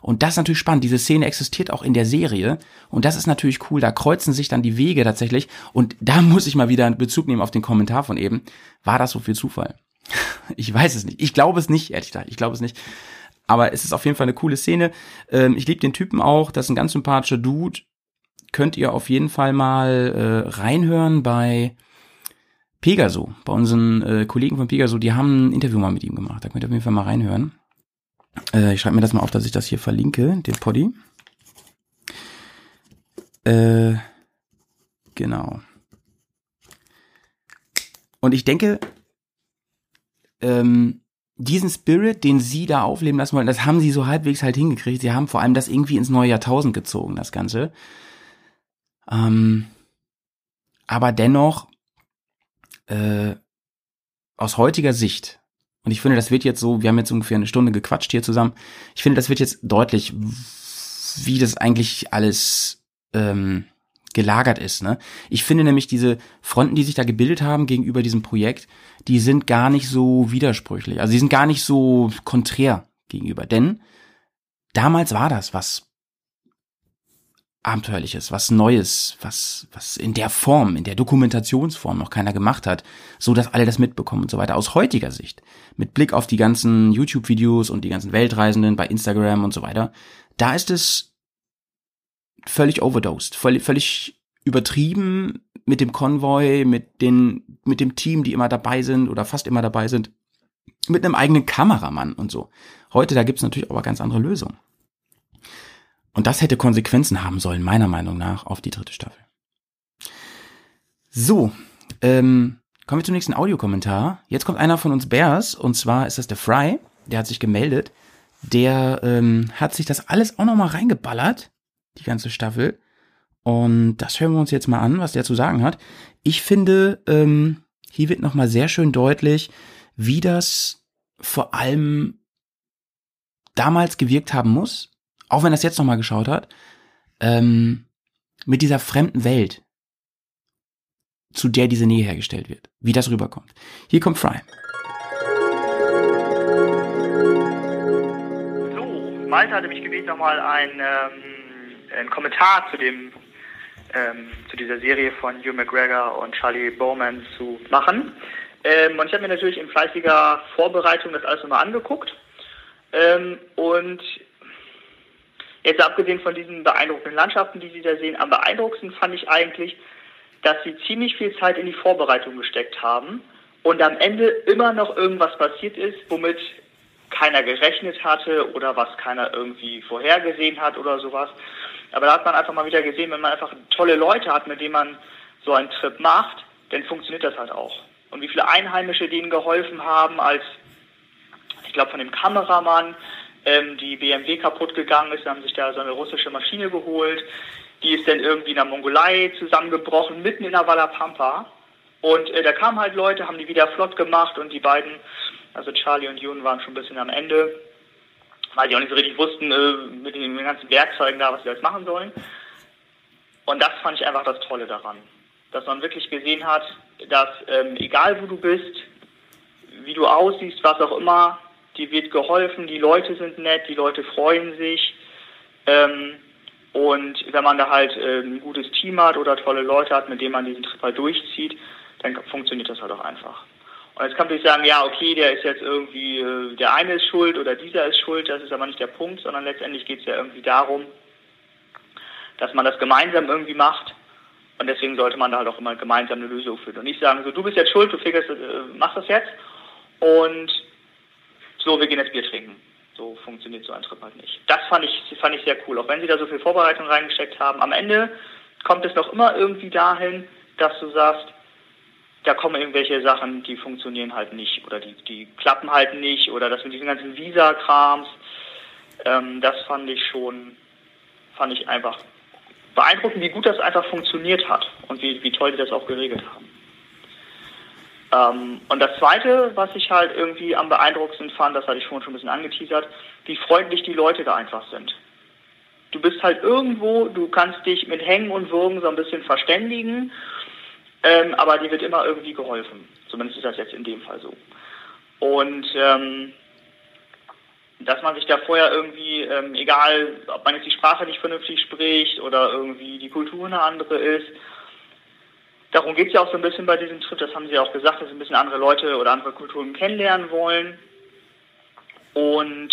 Speaker 2: Und das ist natürlich spannend. Diese Szene existiert auch in der Serie. Und das ist natürlich cool. Da kreuzen sich dann die Wege tatsächlich. Und da *laughs* muss ich mal wieder Bezug nehmen auf den Kommentar von eben. War das so viel Zufall? Ich weiß es nicht. Ich glaube es nicht, ehrlich gesagt. Ich glaube es nicht. Aber es ist auf jeden Fall eine coole Szene. Ähm, ich liebe den Typen auch. Das ist ein ganz sympathischer Dude. Könnt ihr auf jeden Fall mal äh, reinhören bei Pegaso, bei unseren äh, Kollegen von Pegaso, die haben ein Interview mal mit ihm gemacht. Da könnt ihr auf jeden Fall mal reinhören. Äh, ich schreibe mir das mal auf, dass ich das hier verlinke, den Poddy. Genau. Und ich denke, ähm, diesen Spirit, den sie da aufleben lassen wollen, das haben sie so halbwegs halt hingekriegt. Sie haben vor allem das irgendwie ins neue Jahrtausend gezogen, das Ganze. Ähm, aber dennoch äh, aus heutiger Sicht, und ich finde, das wird jetzt so, wir haben jetzt ungefähr eine Stunde gequatscht hier zusammen, ich finde, das wird jetzt deutlich, wie das eigentlich alles ähm, gelagert ist. Ne? Ich finde nämlich diese Fronten, die sich da gebildet haben gegenüber diesem Projekt, die sind gar nicht so widersprüchlich. Also die sind gar nicht so konträr gegenüber. Denn damals war das was Abenteuerliches, was Neues, was, was in der Form, in der Dokumentationsform noch keiner gemacht hat, so dass alle das mitbekommen und so weiter. Aus heutiger Sicht, mit Blick auf die ganzen YouTube-Videos und die ganzen Weltreisenden bei Instagram und so weiter, da ist es völlig overdosed, völlig, völlig übertrieben mit dem Konvoi, mit den, mit dem Team, die immer dabei sind oder fast immer dabei sind, mit einem eigenen Kameramann und so. Heute, da gibt's natürlich aber ganz andere Lösungen. Und das hätte Konsequenzen haben sollen, meiner Meinung nach, auf die dritte Staffel. So, ähm, kommen wir zum nächsten Audiokommentar. Jetzt kommt einer von uns Bears, und zwar ist das der Fry, der hat sich gemeldet. Der ähm, hat sich das alles auch nochmal reingeballert, die ganze Staffel. Und das hören wir uns jetzt mal an, was der zu sagen hat. Ich finde, ähm, hier wird nochmal sehr schön deutlich, wie das vor allem damals gewirkt haben muss, auch wenn er es jetzt nochmal geschaut hat, ähm, mit dieser fremden Welt, zu der diese Nähe hergestellt wird, wie das rüberkommt. Hier kommt Fry.
Speaker 7: So, Malte hatte mich gebeten, nochmal einen, ähm, einen Kommentar zu dem ähm, zu dieser Serie von Hugh McGregor und Charlie Bowman zu machen. Ähm, und ich habe mir natürlich in fleißiger Vorbereitung das alles nochmal angeguckt. Ähm, und Jetzt abgesehen von diesen beeindruckenden Landschaften, die Sie da sehen, am beeindruckendsten fand ich eigentlich, dass Sie ziemlich viel Zeit in die Vorbereitung gesteckt haben und am Ende immer noch irgendwas passiert ist, womit keiner gerechnet hatte oder was keiner irgendwie vorhergesehen hat oder sowas. Aber da hat man einfach mal wieder gesehen, wenn man einfach tolle Leute hat, mit denen man so einen Trip macht, dann funktioniert das halt auch. Und wie viele Einheimische denen geholfen haben, als ich glaube von dem Kameramann, ähm, die BMW kaputt gegangen ist, haben sich da so eine russische Maschine geholt. Die ist dann irgendwie in der Mongolei zusammengebrochen, mitten in der Walla Pampa. Und äh, da kamen halt Leute, haben die wieder flott gemacht und die beiden Also Charlie und Jun waren schon ein bisschen am Ende, weil die auch nicht so richtig wussten äh, mit den ganzen Werkzeugen da, was sie jetzt machen sollen. Und das fand ich einfach das Tolle daran. Dass man wirklich gesehen hat, dass ähm, egal wo du bist, wie du aussiehst, was auch immer, dir wird geholfen, die Leute sind nett, die Leute freuen sich. Ähm, und wenn man da halt äh, ein gutes Team hat oder tolle Leute hat, mit denen man diesen Trip halt durchzieht, dann funktioniert das halt auch einfach. Und jetzt kann man sagen, ja, okay, der ist jetzt irgendwie, äh, der eine ist schuld oder dieser ist schuld, das ist aber nicht der Punkt, sondern letztendlich geht es ja irgendwie darum, dass man das gemeinsam irgendwie macht. Und deswegen sollte man da halt auch immer gemeinsam eine Lösung finden. Und nicht sagen, so, du bist jetzt schuld, du figurst, äh, machst das jetzt. Und so, wir gehen jetzt Bier trinken. So funktioniert so ein Trip halt nicht. Das fand ich, fand ich sehr cool. Auch wenn sie da so viel Vorbereitung reingesteckt haben. Am Ende kommt es noch immer irgendwie dahin, dass du sagst, da kommen irgendwelche Sachen, die funktionieren halt nicht oder die, die klappen halt nicht oder das mit diesen ganzen Visa-Krams, ähm, das fand ich schon, fand ich einfach beeindruckend, wie gut das einfach funktioniert hat und wie, wie toll die das auch geregelt haben. Ähm, und das Zweite, was ich halt irgendwie am beeindruckendsten fand, das hatte ich vorhin schon ein bisschen angeteasert, wie freundlich die Leute da einfach sind. Du bist halt irgendwo, du kannst dich mit Hängen und Würgen so ein bisschen verständigen, ähm, aber dir wird immer irgendwie geholfen. Zumindest ist das jetzt in dem Fall so. Und ähm, dass man sich da vorher irgendwie, ähm, egal ob man jetzt die Sprache nicht vernünftig spricht oder irgendwie die Kultur eine andere ist, darum geht es ja auch so ein bisschen bei diesem Trip, das haben sie auch gesagt, dass sie ein bisschen andere Leute oder andere Kulturen kennenlernen wollen. Und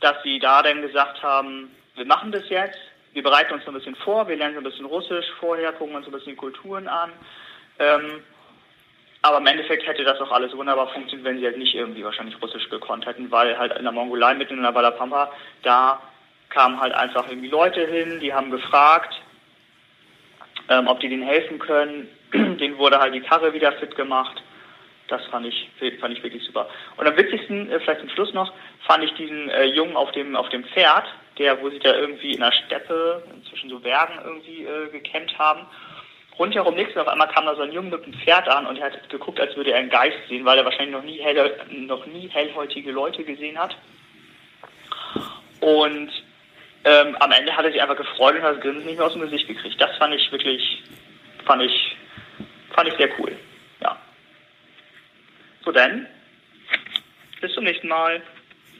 Speaker 7: dass sie da dann gesagt haben, wir machen das jetzt, wir bereiten uns so ein bisschen vor, wir lernen so ein bisschen Russisch vorher, gucken uns so ein bisschen Kulturen an. Ähm, aber im Endeffekt hätte das auch alles wunderbar funktioniert, wenn sie halt nicht irgendwie wahrscheinlich Russisch gekonnt hätten, weil halt in der Mongolei mitten in der Balapampa, da kamen halt einfach irgendwie Leute hin, die haben gefragt, ähm, ob die denen helfen können. *clears throat* denen wurde halt die Karre wieder fit gemacht. Das fand ich, fand ich wirklich super. Und am witzigsten, äh, vielleicht zum Schluss noch, fand ich diesen äh, Jungen auf dem, auf dem Pferd, der, wo sie da irgendwie in der Steppe zwischen so Bergen irgendwie äh, gekämmt haben. Rundherum nichts und auf einmal kam da so ein Junge mit einem Pferd an und er hat geguckt, als würde er einen Geist sehen, weil er wahrscheinlich noch nie, hell, noch nie hellhäutige Leute gesehen hat. Und ähm, am Ende hat er sich einfach gefreut und hat das Grinsen nicht mehr aus dem Gesicht gekriegt. Das fand ich wirklich, fand ich, fand ich sehr cool. Ja. So dann, bis zum nächsten Mal.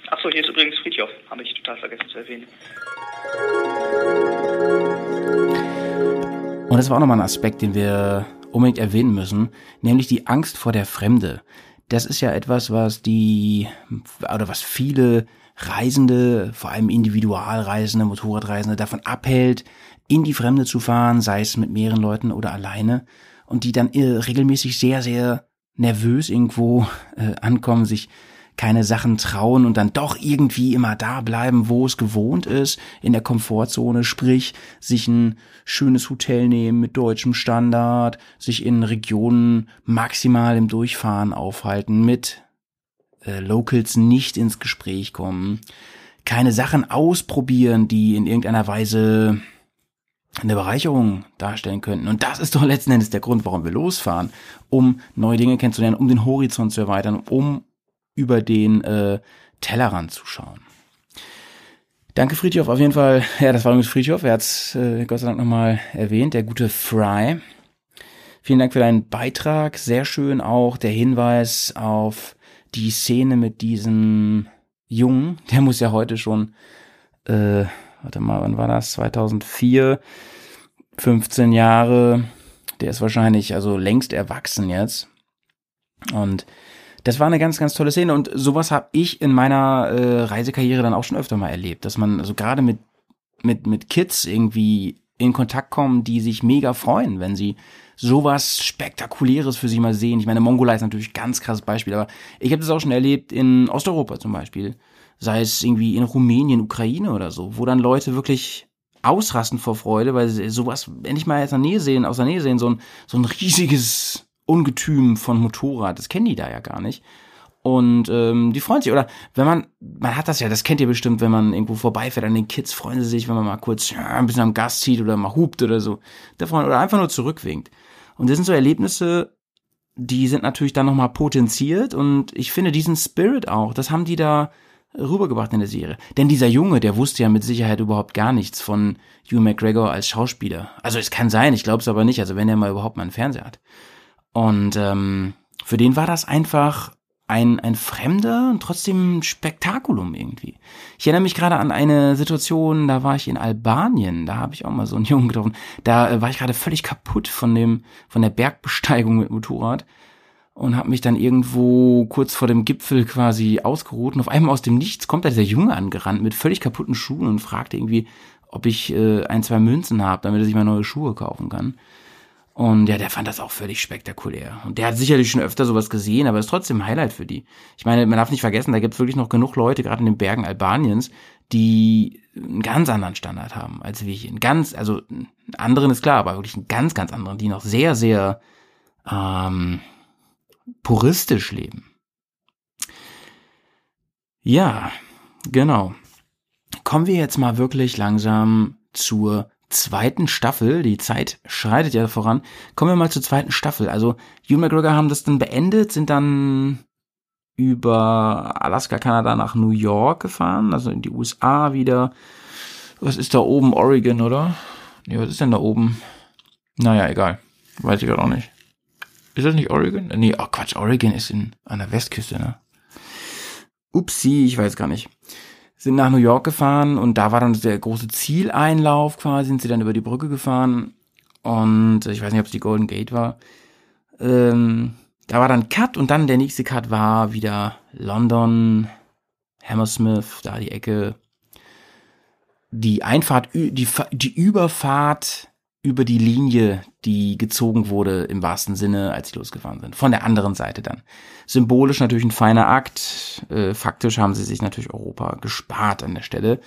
Speaker 7: Achso, hier ist übrigens Friedhof, habe ich total vergessen zu erwähnen.
Speaker 2: Und das war auch nochmal ein Aspekt, den wir unbedingt erwähnen müssen, nämlich die Angst vor der Fremde. Das ist ja etwas, was die, oder was viele Reisende, vor allem Individualreisende, Motorradreisende davon abhält, in die Fremde zu fahren, sei es mit mehreren Leuten oder alleine, und die dann regelmäßig sehr, sehr nervös irgendwo äh, ankommen, sich keine Sachen trauen und dann doch irgendwie immer da bleiben, wo es gewohnt ist, in der Komfortzone, sprich sich ein schönes Hotel nehmen mit deutschem Standard, sich in Regionen maximal im Durchfahren aufhalten, mit äh, Locals nicht ins Gespräch kommen, keine Sachen ausprobieren, die in irgendeiner Weise eine Bereicherung darstellen könnten. Und das ist doch letzten Endes der Grund, warum wir losfahren, um neue Dinge kennenzulernen, um den Horizont zu erweitern, um über den äh, Tellerrand zu schauen. Danke Friedhof, auf jeden Fall. *laughs* Ja, das war übrigens Friedhof, er hat es äh, Gott sei Dank nochmal erwähnt, der gute Fry. Vielen Dank für deinen Beitrag. Sehr schön auch der Hinweis auf die Szene mit diesem Jungen. Der muss ja heute schon, äh, warte mal, wann war das? 2004, 15 Jahre. Der ist wahrscheinlich also längst erwachsen jetzt. Und das war eine ganz, ganz tolle Szene und sowas habe ich in meiner äh, Reisekarriere dann auch schon öfter mal erlebt, dass man also gerade mit mit mit Kids irgendwie in Kontakt kommen, die sich mega freuen, wenn sie sowas Spektakuläres für sich mal sehen. Ich meine, Mongolei ist natürlich ein ganz krasses Beispiel, aber ich habe das auch schon erlebt in Osteuropa zum Beispiel. Sei es irgendwie in Rumänien, Ukraine oder so, wo dann Leute wirklich ausrasten vor Freude, weil sie sowas endlich mal aus der Nähe sehen, aus der Nähe sehen, so ein, so ein riesiges Ungetüm von Motorrad. Das kennen die da ja gar nicht. Und ähm, die freuen sich. Oder wenn man, man hat das ja, das kennt ihr bestimmt, wenn man irgendwo vorbeifährt an den Kids, freuen sie sich, wenn man mal kurz ja, ein bisschen am Gas zieht oder mal hupt oder so. Da freuen, oder einfach nur zurückwinkt. Und das sind so Erlebnisse, die sind natürlich dann nochmal potenziert und ich finde diesen Spirit auch, das haben die da rübergebracht in der Serie. Denn dieser Junge, der wusste ja mit Sicherheit überhaupt gar nichts von Hugh McGregor als Schauspieler. Also es kann sein, ich glaube es aber nicht, also wenn er mal überhaupt mal einen Fernseher hat. Und ähm, für den war das einfach ein, ein fremder und trotzdem Spektakulum irgendwie. Ich erinnere mich gerade an eine Situation, da war ich in Albanien, da habe ich auch mal so einen *laughs* Jungen getroffen. Da äh, war ich gerade völlig kaputt von dem von der Bergbesteigung mit Motorrad und habe mich dann irgendwo kurz vor dem Gipfel quasi ausgeruht und auf einmal aus dem Nichts kommt da dieser Junge angerannt mit völlig kaputten Schuhen und fragte irgendwie, ob ich äh, ein, zwei Münzen habe, damit er sich mal neue Schuhe kaufen kann. Und ja, der fand das auch völlig spektakulär. Und der hat sicherlich schon öfter sowas gesehen, aber ist trotzdem ein Highlight für die. Ich meine, man darf nicht vergessen, da gibt es wirklich noch genug Leute, gerade in den Bergen Albaniens, die einen ganz anderen Standard haben als wir hier. Einen ganz, also einen anderen ist klar, aber wirklich einen ganz, ganz anderen, die noch sehr, sehr ähm, puristisch leben. Ja, genau. Kommen wir jetzt mal wirklich langsam zur zweiten Staffel. Die Zeit schreitet ja voran. Kommen wir mal zur zweiten Staffel. Also Hugh McGregor haben das dann beendet, sind dann über Alaska, Kanada nach New York gefahren, also in die USA wieder. Was ist da oben? Oregon, oder? Nee, was ist denn da oben? Naja, egal. Weiß ich gerade auch nicht. Ist das nicht Oregon? Nee, oh Quatsch, Oregon ist in, an der Westküste, ne? Upsi, ich weiß gar nicht sind nach New York gefahren und da war dann der große Zieleinlauf quasi, sind sie dann über die Brücke gefahren und ich weiß nicht, ob es die Golden Gate war. Ähm, da war dann Cut und dann der nächste Cut war wieder London, Hammersmith, da die Ecke. Die Einfahrt, die, die Überfahrt über die Linie, die gezogen wurde im wahrsten Sinne, als sie losgefahren sind. Von der anderen Seite dann. Symbolisch natürlich ein feiner Akt. Äh, faktisch haben sie sich natürlich Europa gespart an der Stelle.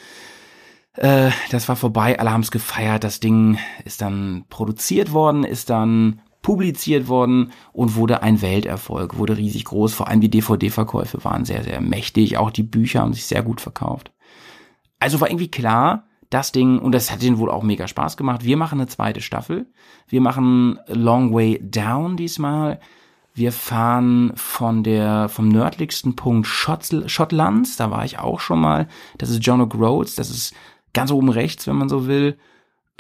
Speaker 2: Äh, das war vorbei, alle haben es gefeiert. Das Ding ist dann produziert worden, ist dann publiziert worden und wurde ein Welterfolg, wurde riesig groß. Vor allem die DVD-Verkäufe waren sehr, sehr mächtig. Auch die Bücher haben sich sehr gut verkauft. Also war irgendwie klar, das Ding, und das hat ihnen wohl auch mega Spaß gemacht. Wir machen eine zweite Staffel. Wir machen Long Way Down diesmal. Wir fahren von der, vom nördlichsten Punkt Schottlands, da war ich auch schon mal. Das ist John O'Groats, das ist ganz oben rechts, wenn man so will.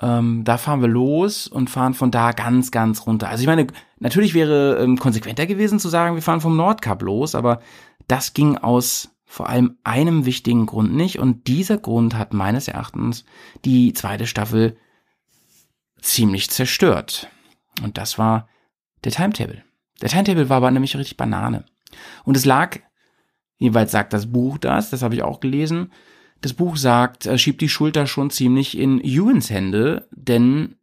Speaker 2: Ähm, da fahren wir los und fahren von da ganz, ganz runter. Also ich meine, natürlich wäre ähm, konsequenter gewesen zu sagen, wir fahren vom Nordkap los, aber das ging aus vor allem einem wichtigen Grund nicht. Und dieser Grund hat meines Erachtens die zweite Staffel ziemlich zerstört. Und das war der Timetable. Der Timetable war aber nämlich richtig Banane. Und es lag, jeweils sagt das Buch das, das habe ich auch gelesen, das Buch sagt, er schiebt die Schulter schon ziemlich in Ewans Hände, denn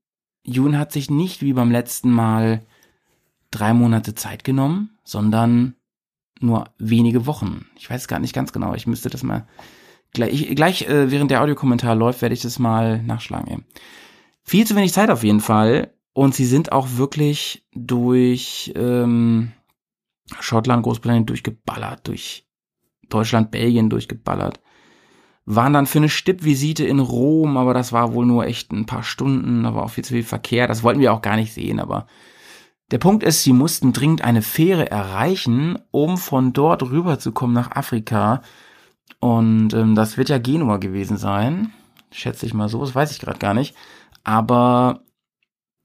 Speaker 2: Ewan hat sich nicht wie beim letzten Mal drei Monate Zeit genommen, sondern nur wenige Wochen. Ich weiß gar nicht ganz genau. Ich müsste das mal gleich, gleich äh, während der Audiokommentar läuft, werde ich das mal nachschlagen. Viel zu wenig Zeit auf jeden Fall. Und sie sind auch wirklich durch ähm, Schottland, Großbritannien durchgeballert, durch Deutschland, Belgien durchgeballert. Waren dann für eine Stippvisite in Rom, aber das war wohl nur echt ein paar Stunden, da war auch viel zu viel Verkehr. Das wollten wir auch gar nicht sehen, aber der Punkt ist, sie mussten dringend eine Fähre erreichen, um von dort rüberzukommen nach Afrika. Und ähm, das wird ja Genua gewesen sein. Schätze ich mal so, das weiß ich gerade gar nicht. Aber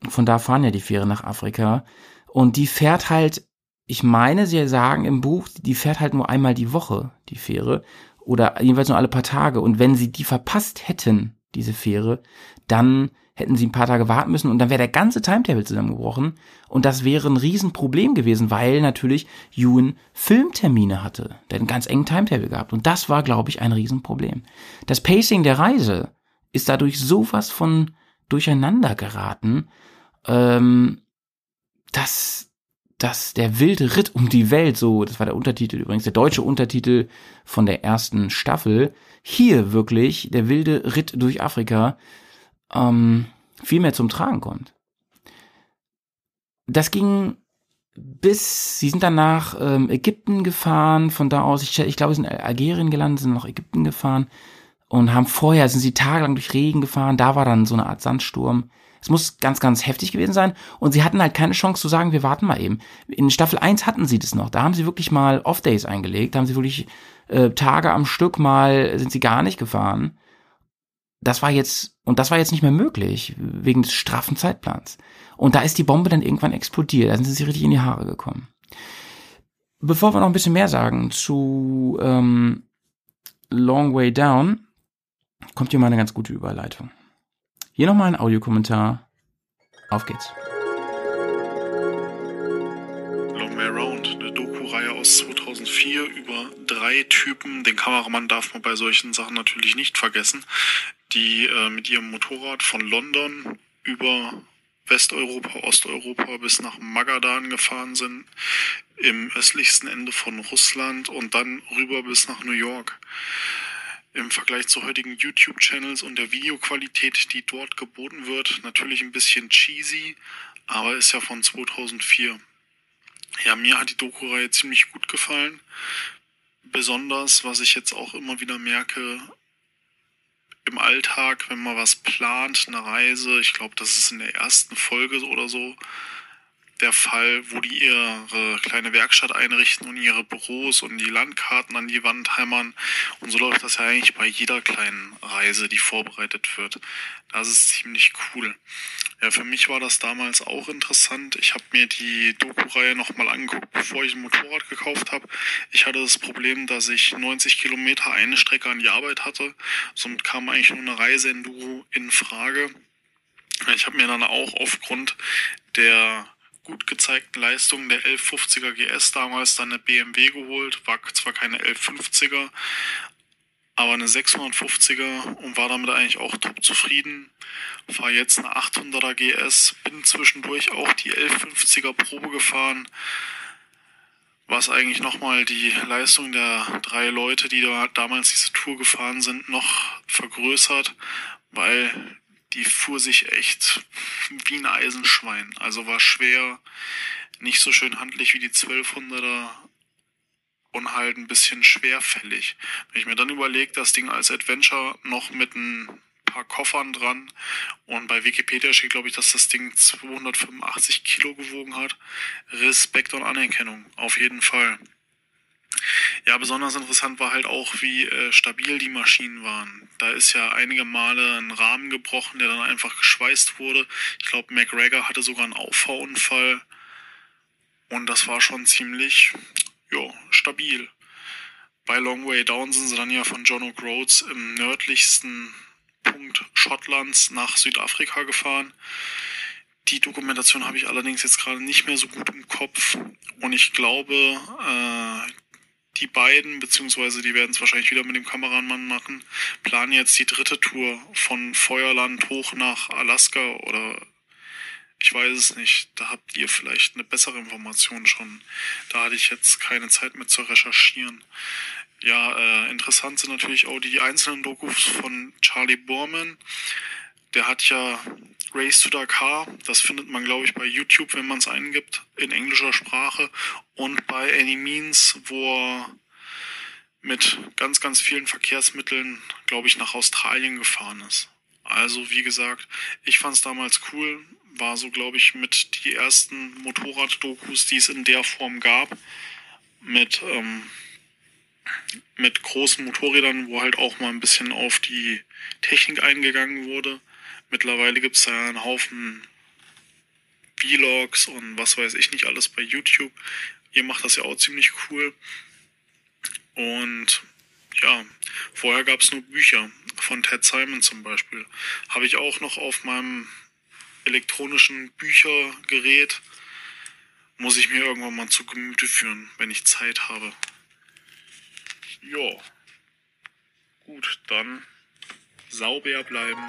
Speaker 2: von da fahren ja die Fähre nach Afrika. Und die fährt halt, ich meine, sie sagen im Buch, die fährt halt nur einmal die Woche, die Fähre. Oder jedenfalls nur alle paar Tage. Und wenn sie die verpasst hätten, diese Fähre, dann hätten sie ein paar Tage warten müssen und dann wäre der ganze Timetable zusammengebrochen und das wäre ein Riesenproblem gewesen, weil natürlich Ewan Filmtermine hatte. Der einen ganz engen Timetable gehabt und das war, glaube ich, ein Riesenproblem. Das Pacing der Reise ist dadurch sowas von durcheinander geraten, ähm, dass dass der wilde Ritt um die Welt, so, das war der Untertitel übrigens, der deutsche Untertitel von der ersten Staffel, hier wirklich der wilde Ritt durch Afrika ähm, viel mehr zum Tragen kommt. Das ging bis, sie sind dann nach ähm, Ägypten gefahren, von da aus, ich, ich glaube, sie sind in Algerien gelandet, sind nach Ägypten gefahren und haben vorher, sind sie tagelang durch Regen gefahren, da war dann so eine Art Sandsturm. Es muss ganz, ganz heftig gewesen sein. Und sie hatten halt keine Chance zu sagen, wir warten mal eben. In Staffel 1 hatten sie das noch. Da haben sie wirklich mal Off-Days eingelegt. Da haben sie wirklich äh, Tage am Stück mal, sind sie gar nicht gefahren. Das war jetzt, und das war jetzt nicht mehr möglich, wegen des straffen Zeitplans. Und da ist die Bombe dann irgendwann explodiert. Da sind sie richtig in die Haare gekommen. Bevor wir noch ein bisschen mehr sagen zu ähm, Long Way Down, kommt hier mal eine ganz gute Überleitung. Hier nochmal ein Audiokommentar. Auf geht's.
Speaker 8: Long Way Round, eine Doku-Reihe aus 2004 über drei Typen. Den Kameramann darf man bei solchen Sachen natürlich nicht vergessen, die äh, mit ihrem Motorrad von London über Westeuropa, Osteuropa bis nach Magadan gefahren sind, im östlichsten Ende von Russland und dann rüber bis nach New York im Vergleich zu heutigen YouTube-Channels und der Videoqualität, die dort geboten wird, natürlich ein bisschen cheesy, aber ist ja von 2004. Ja, mir hat die Doku-Reihe ziemlich gut gefallen. Besonders, was ich jetzt auch immer wieder merke, im Alltag, wenn man was plant, eine Reise, ich glaube, das ist in der ersten Folge oder so, der Fall, wo die ihre kleine Werkstatt einrichten und ihre Büros und die Landkarten an die Wand hämmern. Und so läuft das ja eigentlich bei jeder kleinen Reise, die vorbereitet wird. Das ist ziemlich cool. Ja, für mich war das damals auch interessant. Ich habe mir die Doku-Reihe nochmal angeguckt, bevor ich ein Motorrad gekauft habe. Ich hatte das Problem, dass ich 90 Kilometer eine Strecke an die Arbeit hatte. Somit kam eigentlich nur eine Reise in Enduro in Frage. Ich habe mir dann auch aufgrund der gut gezeigten Leistungen der 1150er GS damals dann eine BMW geholt, war zwar keine 1150er, aber eine 650er und war damit eigentlich auch top zufrieden. War jetzt eine 800er GS, bin zwischendurch auch die 1150er Probe gefahren, was eigentlich nochmal die Leistung der drei Leute, die da damals diese Tour gefahren sind, noch vergrößert, weil die fuhr sich echt wie ein Eisenschwein. Also war schwer, nicht so schön handlich wie die 1200er und halt ein bisschen schwerfällig. Wenn ich mir dann überlege, das Ding als Adventure noch mit ein paar Koffern dran und bei Wikipedia steht, glaube ich, dass das Ding 285 Kilo gewogen hat. Respekt und Anerkennung, auf jeden Fall. Ja, besonders interessant war halt auch, wie äh, stabil die Maschinen waren. Da ist ja einige Male ein Rahmen gebrochen, der dann einfach geschweißt wurde. Ich glaube, McGregor hatte sogar einen Auffahrunfall. Und das war schon ziemlich, ja, stabil. Bei Long Way Down sind sie dann ja von John O'Groats im nördlichsten Punkt Schottlands nach Südafrika gefahren. Die Dokumentation habe ich allerdings jetzt gerade nicht mehr so gut im Kopf. Und ich glaube, äh, die beiden, beziehungsweise die werden es wahrscheinlich wieder mit dem Kameramann machen, planen jetzt die dritte Tour von Feuerland hoch nach Alaska oder ich weiß es nicht. Da habt ihr vielleicht eine bessere Information schon. Da hatte ich jetzt keine Zeit mehr zu recherchieren. Ja, äh, interessant sind natürlich auch die einzelnen Dokus von Charlie Borman. Der hat ja Race to Dakar, das findet man, glaube ich, bei YouTube, wenn man es eingibt, in englischer Sprache. Und bei Any Means, wo er mit ganz, ganz vielen Verkehrsmitteln, glaube ich, nach Australien gefahren ist. Also, wie gesagt, ich fand es damals cool. War so, glaube ich, mit die ersten Motorrad-Dokus, die es in der Form gab. Mit, ähm, mit großen Motorrädern, wo halt auch mal ein bisschen auf die Technik eingegangen wurde. Mittlerweile gibt es da einen Haufen Vlogs und was weiß ich nicht alles bei YouTube. Ihr macht das ja auch ziemlich cool. Und ja, vorher gab es nur Bücher von Ted Simon zum Beispiel. Habe ich auch noch auf meinem elektronischen Büchergerät. Muss ich mir irgendwann mal zu Gemüte führen, wenn ich Zeit habe. Ja. Gut, dann sauber bleiben.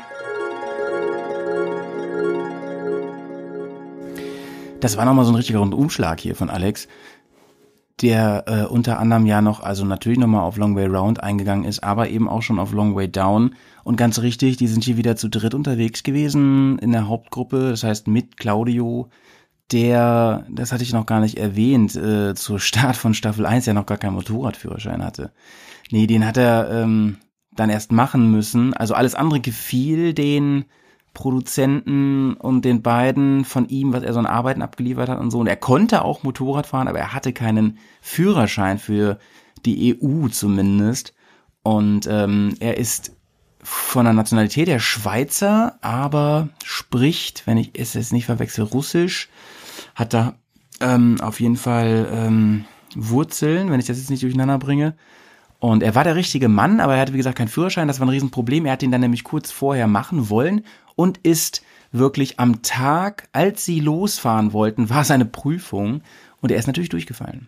Speaker 2: Das war nochmal so ein richtiger Rundumschlag hier von Alex, der äh, unter anderem ja noch, also natürlich nochmal auf Long Way Round eingegangen ist, aber eben auch schon auf Long Way Down. Und ganz richtig, die sind hier wieder zu dritt unterwegs gewesen in der Hauptgruppe, das heißt mit Claudio, der, das hatte ich noch gar nicht erwähnt, äh, zur Start von Staffel 1 ja noch gar keinen Motorradführerschein hatte. Nee, den hat er, ähm, dann erst machen müssen. Also alles andere gefiel den Produzenten und den beiden von ihm, was er so an Arbeiten abgeliefert hat und so. Und er konnte auch Motorrad fahren, aber er hatte keinen Führerschein für die EU zumindest. Und ähm, er ist von der Nationalität der Schweizer, aber spricht, wenn ich es jetzt nicht verwechsel, Russisch, hat da ähm, auf jeden Fall ähm, Wurzeln, wenn ich das jetzt nicht durcheinander bringe. Und er war der richtige Mann, aber er hatte, wie gesagt, keinen Führerschein. Das war ein Riesenproblem. Er hat ihn dann nämlich kurz vorher machen wollen und ist wirklich am Tag, als sie losfahren wollten, war seine Prüfung und er ist natürlich durchgefallen.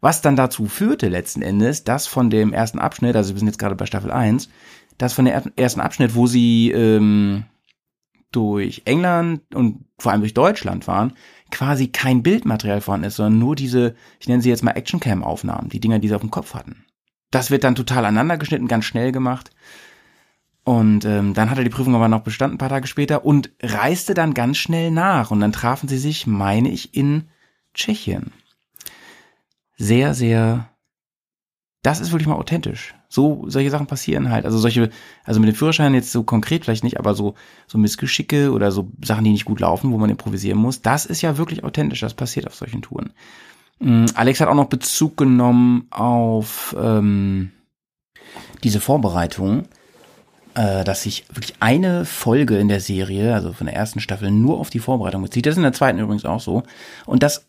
Speaker 2: Was dann dazu führte letzten Endes, dass von dem ersten Abschnitt, also wir sind jetzt gerade bei Staffel 1, dass von dem ersten Abschnitt, wo sie ähm, durch England und vor allem durch Deutschland fahren, quasi kein Bildmaterial vorhanden ist, sondern nur diese, ich nenne sie jetzt mal Actioncam-Aufnahmen, die Dinger, die sie auf dem Kopf hatten. Das wird dann total aneinander geschnitten, ganz schnell gemacht. Und ähm, dann hat er die Prüfung aber noch bestanden, ein paar Tage später, und reiste dann ganz schnell nach. Und dann trafen sie sich, meine ich, in Tschechien. Sehr, sehr. Das ist wirklich mal authentisch. So, solche Sachen passieren halt. Also solche, also mit dem Führerschein jetzt so konkret vielleicht nicht, aber so, so Missgeschicke oder so Sachen, die nicht gut laufen, wo man improvisieren muss, das ist ja wirklich authentisch. Das passiert auf solchen Touren. Mm, Alex hat auch noch Bezug genommen auf ähm, diese Vorbereitung, äh, dass sich wirklich eine Folge in der Serie, also von der ersten Staffel, nur auf die Vorbereitung bezieht. Das ist in der zweiten übrigens auch so. Und das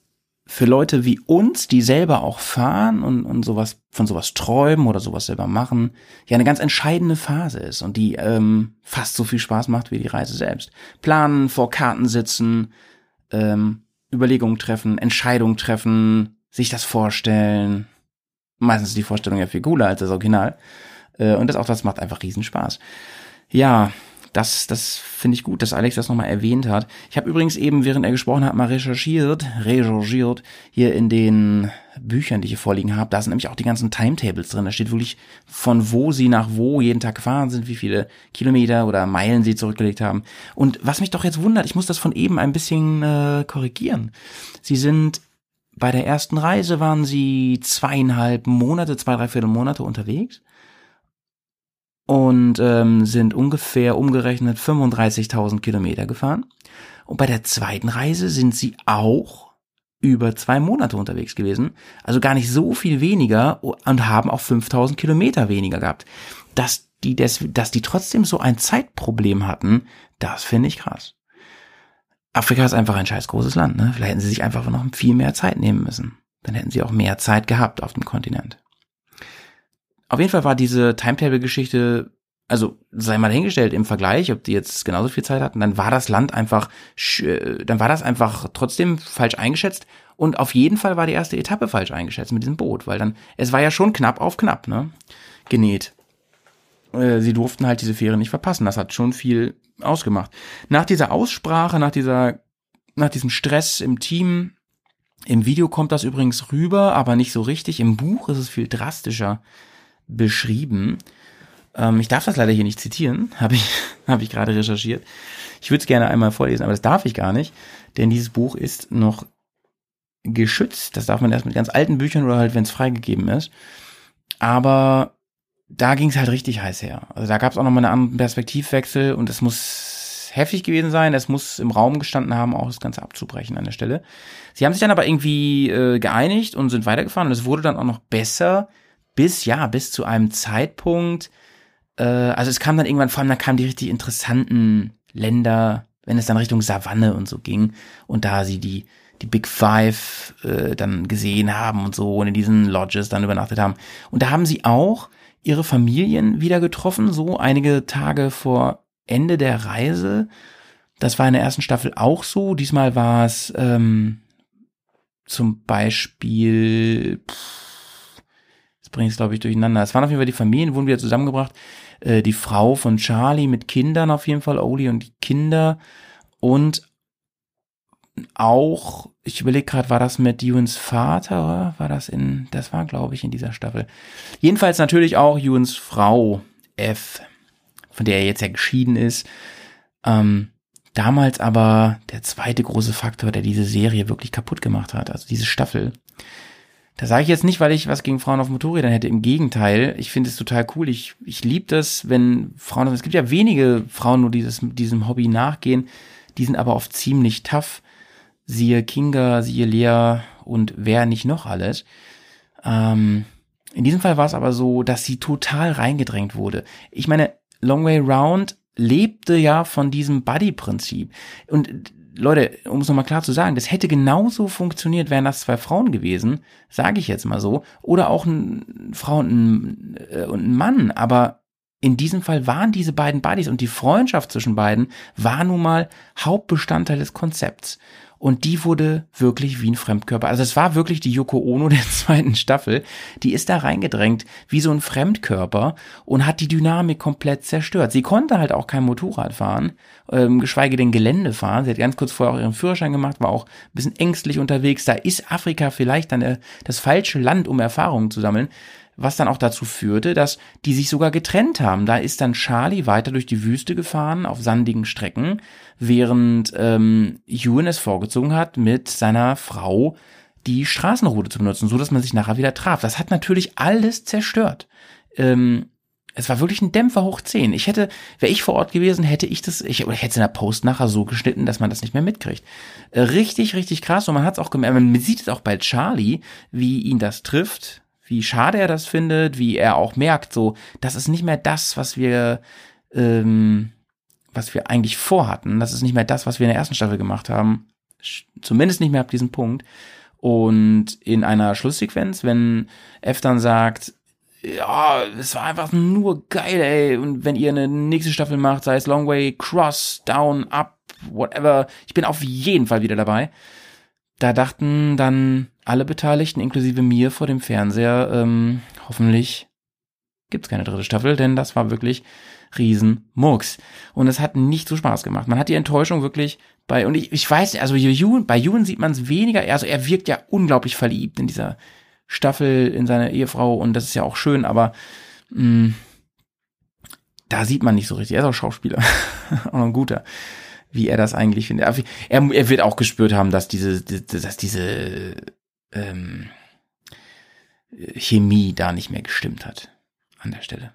Speaker 2: für Leute wie uns, die selber auch fahren und, und sowas von sowas träumen oder sowas selber machen, ja eine ganz entscheidende Phase ist und die ähm, fast so viel Spaß macht wie die Reise selbst. Planen, vor Karten sitzen, ähm, Überlegungen treffen, Entscheidungen treffen, sich das vorstellen. Meistens ist die Vorstellung ja viel cooler als das Original. Äh, und das auch, das macht einfach Riesenspaß. Ja, das, das finde ich gut, dass Alex das nochmal erwähnt hat. Ich habe übrigens eben, während er gesprochen hat, mal recherchiert, recherchiert, hier in den Büchern, die ich hier vorliegen habe. Da sind nämlich auch die ganzen Timetables drin. Da steht wirklich, von wo sie nach wo jeden Tag gefahren sind, wie viele Kilometer oder Meilen sie zurückgelegt haben. Und was mich doch jetzt wundert, ich muss das von eben ein bisschen äh, korrigieren. Sie sind bei der ersten Reise waren sie zweieinhalb Monate, zwei, drei Viertel Monate unterwegs und ähm, sind ungefähr umgerechnet 35.000 Kilometer gefahren. Und bei der zweiten Reise sind sie auch über zwei Monate unterwegs gewesen, also gar nicht so viel weniger und haben auch 5000 Kilometer weniger gehabt. Dass die, des, dass die trotzdem so ein Zeitproblem hatten, das finde ich krass. Afrika ist einfach ein scheiß großes Land, ne? Vielleicht hätten sie sich einfach noch viel mehr Zeit nehmen müssen. Dann hätten sie auch mehr Zeit gehabt auf dem Kontinent. Auf jeden Fall war diese Timetable-Geschichte, also sei mal hingestellt im Vergleich, ob die jetzt genauso viel Zeit hatten, dann war das Land einfach, äh, dann war das einfach trotzdem falsch eingeschätzt und auf jeden Fall war die erste Etappe falsch eingeschätzt mit diesem Boot, weil dann, es war ja schon knapp auf knapp, ne, genäht. Äh, sie durften halt diese Fähre nicht verpassen, das hat schon viel ausgemacht. Nach dieser Aussprache, nach dieser, nach diesem Stress im Team, im Video kommt das übrigens rüber, aber nicht so richtig. Im Buch ist es viel drastischer beschrieben. Ähm, ich darf das leider hier nicht zitieren, *laughs* habe ich, hab ich gerade recherchiert. Ich würde es gerne einmal vorlesen, aber das darf ich gar nicht, denn dieses Buch ist noch geschützt. Das darf man erst mit ganz alten Büchern oder halt, wenn es freigegeben ist. Aber da ging es halt richtig heiß her. Also da gab es auch nochmal einen anderen Perspektivwechsel und es muss heftig gewesen sein. Es muss im Raum gestanden haben, auch das Ganze abzubrechen an der Stelle. Sie haben sich dann aber irgendwie äh, geeinigt und sind weitergefahren und es wurde dann auch noch besser bis, ja, bis zu einem Zeitpunkt, äh, also es kam dann irgendwann, vor allem dann kamen die richtig interessanten Länder, wenn es dann Richtung Savanne und so ging und da sie die, die Big Five äh, dann gesehen haben und so und in diesen Lodges dann übernachtet haben. Und da haben sie auch ihre Familien wieder getroffen, so einige Tage vor Ende der Reise. Das war in der ersten Staffel auch so. Diesmal war es ähm, zum Beispiel, pff, bringe es, glaube ich, durcheinander. Es waren auf jeden Fall die Familien, wurden wieder zusammengebracht. Äh, die Frau von Charlie mit Kindern auf jeden Fall, Oli und die Kinder. Und auch, ich überlege gerade, war das mit Ewans Vater? War das in, das war, glaube ich, in dieser Staffel. Jedenfalls natürlich auch Ewans Frau, F, von der er jetzt ja geschieden ist. Ähm, damals aber der zweite große Faktor, der diese Serie wirklich kaputt gemacht hat, also diese Staffel. Da sage ich jetzt nicht, weil ich was gegen Frauen auf Motorrädern hätte. Im Gegenteil, ich finde es total cool. Ich, ich liebe das, wenn Frauen, es gibt ja wenige Frauen, nur dieses, diesem Hobby nachgehen. Die sind aber oft ziemlich tough. Siehe Kinga, siehe Lea und wer nicht noch alles. Ähm, in diesem Fall war es aber so, dass sie total reingedrängt wurde. Ich meine, Long Way Round lebte ja von diesem Buddy-Prinzip. Und Leute, um es nochmal klar zu sagen, das hätte genauso funktioniert, wären das zwei Frauen gewesen, sage ich jetzt mal so, oder auch ein Frau und ein, äh, und ein Mann, aber in diesem Fall waren diese beiden Buddies und die Freundschaft zwischen beiden war nun mal Hauptbestandteil des Konzepts. Und die wurde wirklich wie ein Fremdkörper. Also es war wirklich die Yoko Ono *laughs* der zweiten Staffel. Die ist da reingedrängt wie so ein Fremdkörper und hat die Dynamik komplett zerstört. Sie konnte halt auch kein Motorrad fahren, ähm, geschweige denn Gelände fahren. Sie hat ganz kurz vorher auch ihren Führerschein gemacht, war auch ein bisschen ängstlich unterwegs. Da ist Afrika vielleicht dann äh, das falsche Land, um Erfahrungen zu sammeln was dann auch dazu führte, dass die sich sogar getrennt haben. Da ist dann Charlie weiter durch die Wüste gefahren auf sandigen Strecken, während ähm, Ewan es vorgezogen hat, mit seiner Frau die Straßenroute zu benutzen, so dass man sich nachher wieder traf. Das hat natürlich alles zerstört. Ähm, es war wirklich ein Dämpfer hoch 10. Ich hätte, wäre ich vor Ort gewesen, hätte ich das, ich, oder ich hätte es in der Post nachher so geschnitten, dass man das nicht mehr mitkriegt. Äh, richtig, richtig krass. Und man hat es auch gemerkt, man sieht es auch bei Charlie, wie ihn das trifft wie schade er das findet, wie er auch merkt, so, das ist nicht mehr das, was wir, ähm, was wir eigentlich vorhatten. Das ist nicht mehr das, was wir in der ersten Staffel gemacht haben. Zumindest nicht mehr ab diesem Punkt. Und in einer Schlusssequenz, wenn F dann sagt, ja, es war einfach nur geil, ey. Und wenn ihr eine nächste Staffel macht, sei es Long Way, Cross, Down, Up, whatever, ich bin auf jeden Fall wieder dabei. Da dachten dann alle Beteiligten, inklusive mir vor dem Fernseher, ähm, hoffentlich gibt's keine dritte Staffel, denn das war wirklich Riesenmurks. Und es hat nicht so Spaß gemacht. Man hat die Enttäuschung wirklich bei, und ich, ich weiß, also Ewan, bei Ewan sieht man es weniger, also er wirkt ja unglaublich verliebt in dieser Staffel, in seine Ehefrau und das ist ja auch schön, aber mh, mm, da sieht man nicht so richtig. Er ist auch Schauspieler, *laughs* auch ein guter wie er das eigentlich findet. Er, er wird auch gespürt haben, dass diese, dass diese ähm, Chemie da nicht mehr gestimmt hat an der Stelle.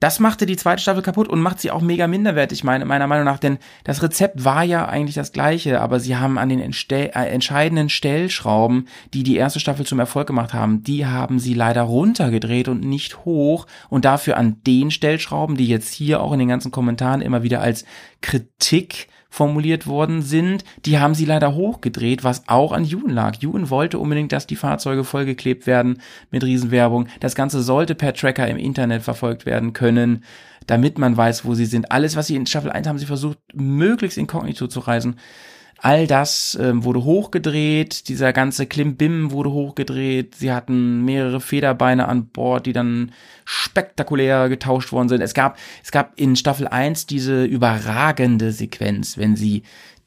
Speaker 2: Das machte die zweite Staffel kaputt und macht sie auch mega minderwertig, meine, meiner Meinung nach, denn das Rezept war ja eigentlich das gleiche, aber sie haben an den äh, entscheidenden Stellschrauben, die die erste Staffel zum Erfolg gemacht haben, die haben sie leider runtergedreht und nicht hoch und dafür an den Stellschrauben, die jetzt hier auch in den ganzen Kommentaren immer wieder als Kritik formuliert worden sind, die haben sie leider hochgedreht, was auch an Jun lag. Jun wollte unbedingt, dass die Fahrzeuge vollgeklebt werden mit Riesenwerbung. Das Ganze sollte per Tracker im Internet verfolgt werden können, damit man weiß, wo sie sind. Alles, was sie in Staffel 1 haben sie versucht, möglichst inkognito zu reisen. All das ähm, wurde hochgedreht, dieser ganze Klimbim wurde hochgedreht. Sie hatten mehrere Federbeine an Bord, die dann spektakulär getauscht worden sind. Es gab, es gab in Staffel 1 diese überragende Sequenz, wenn sie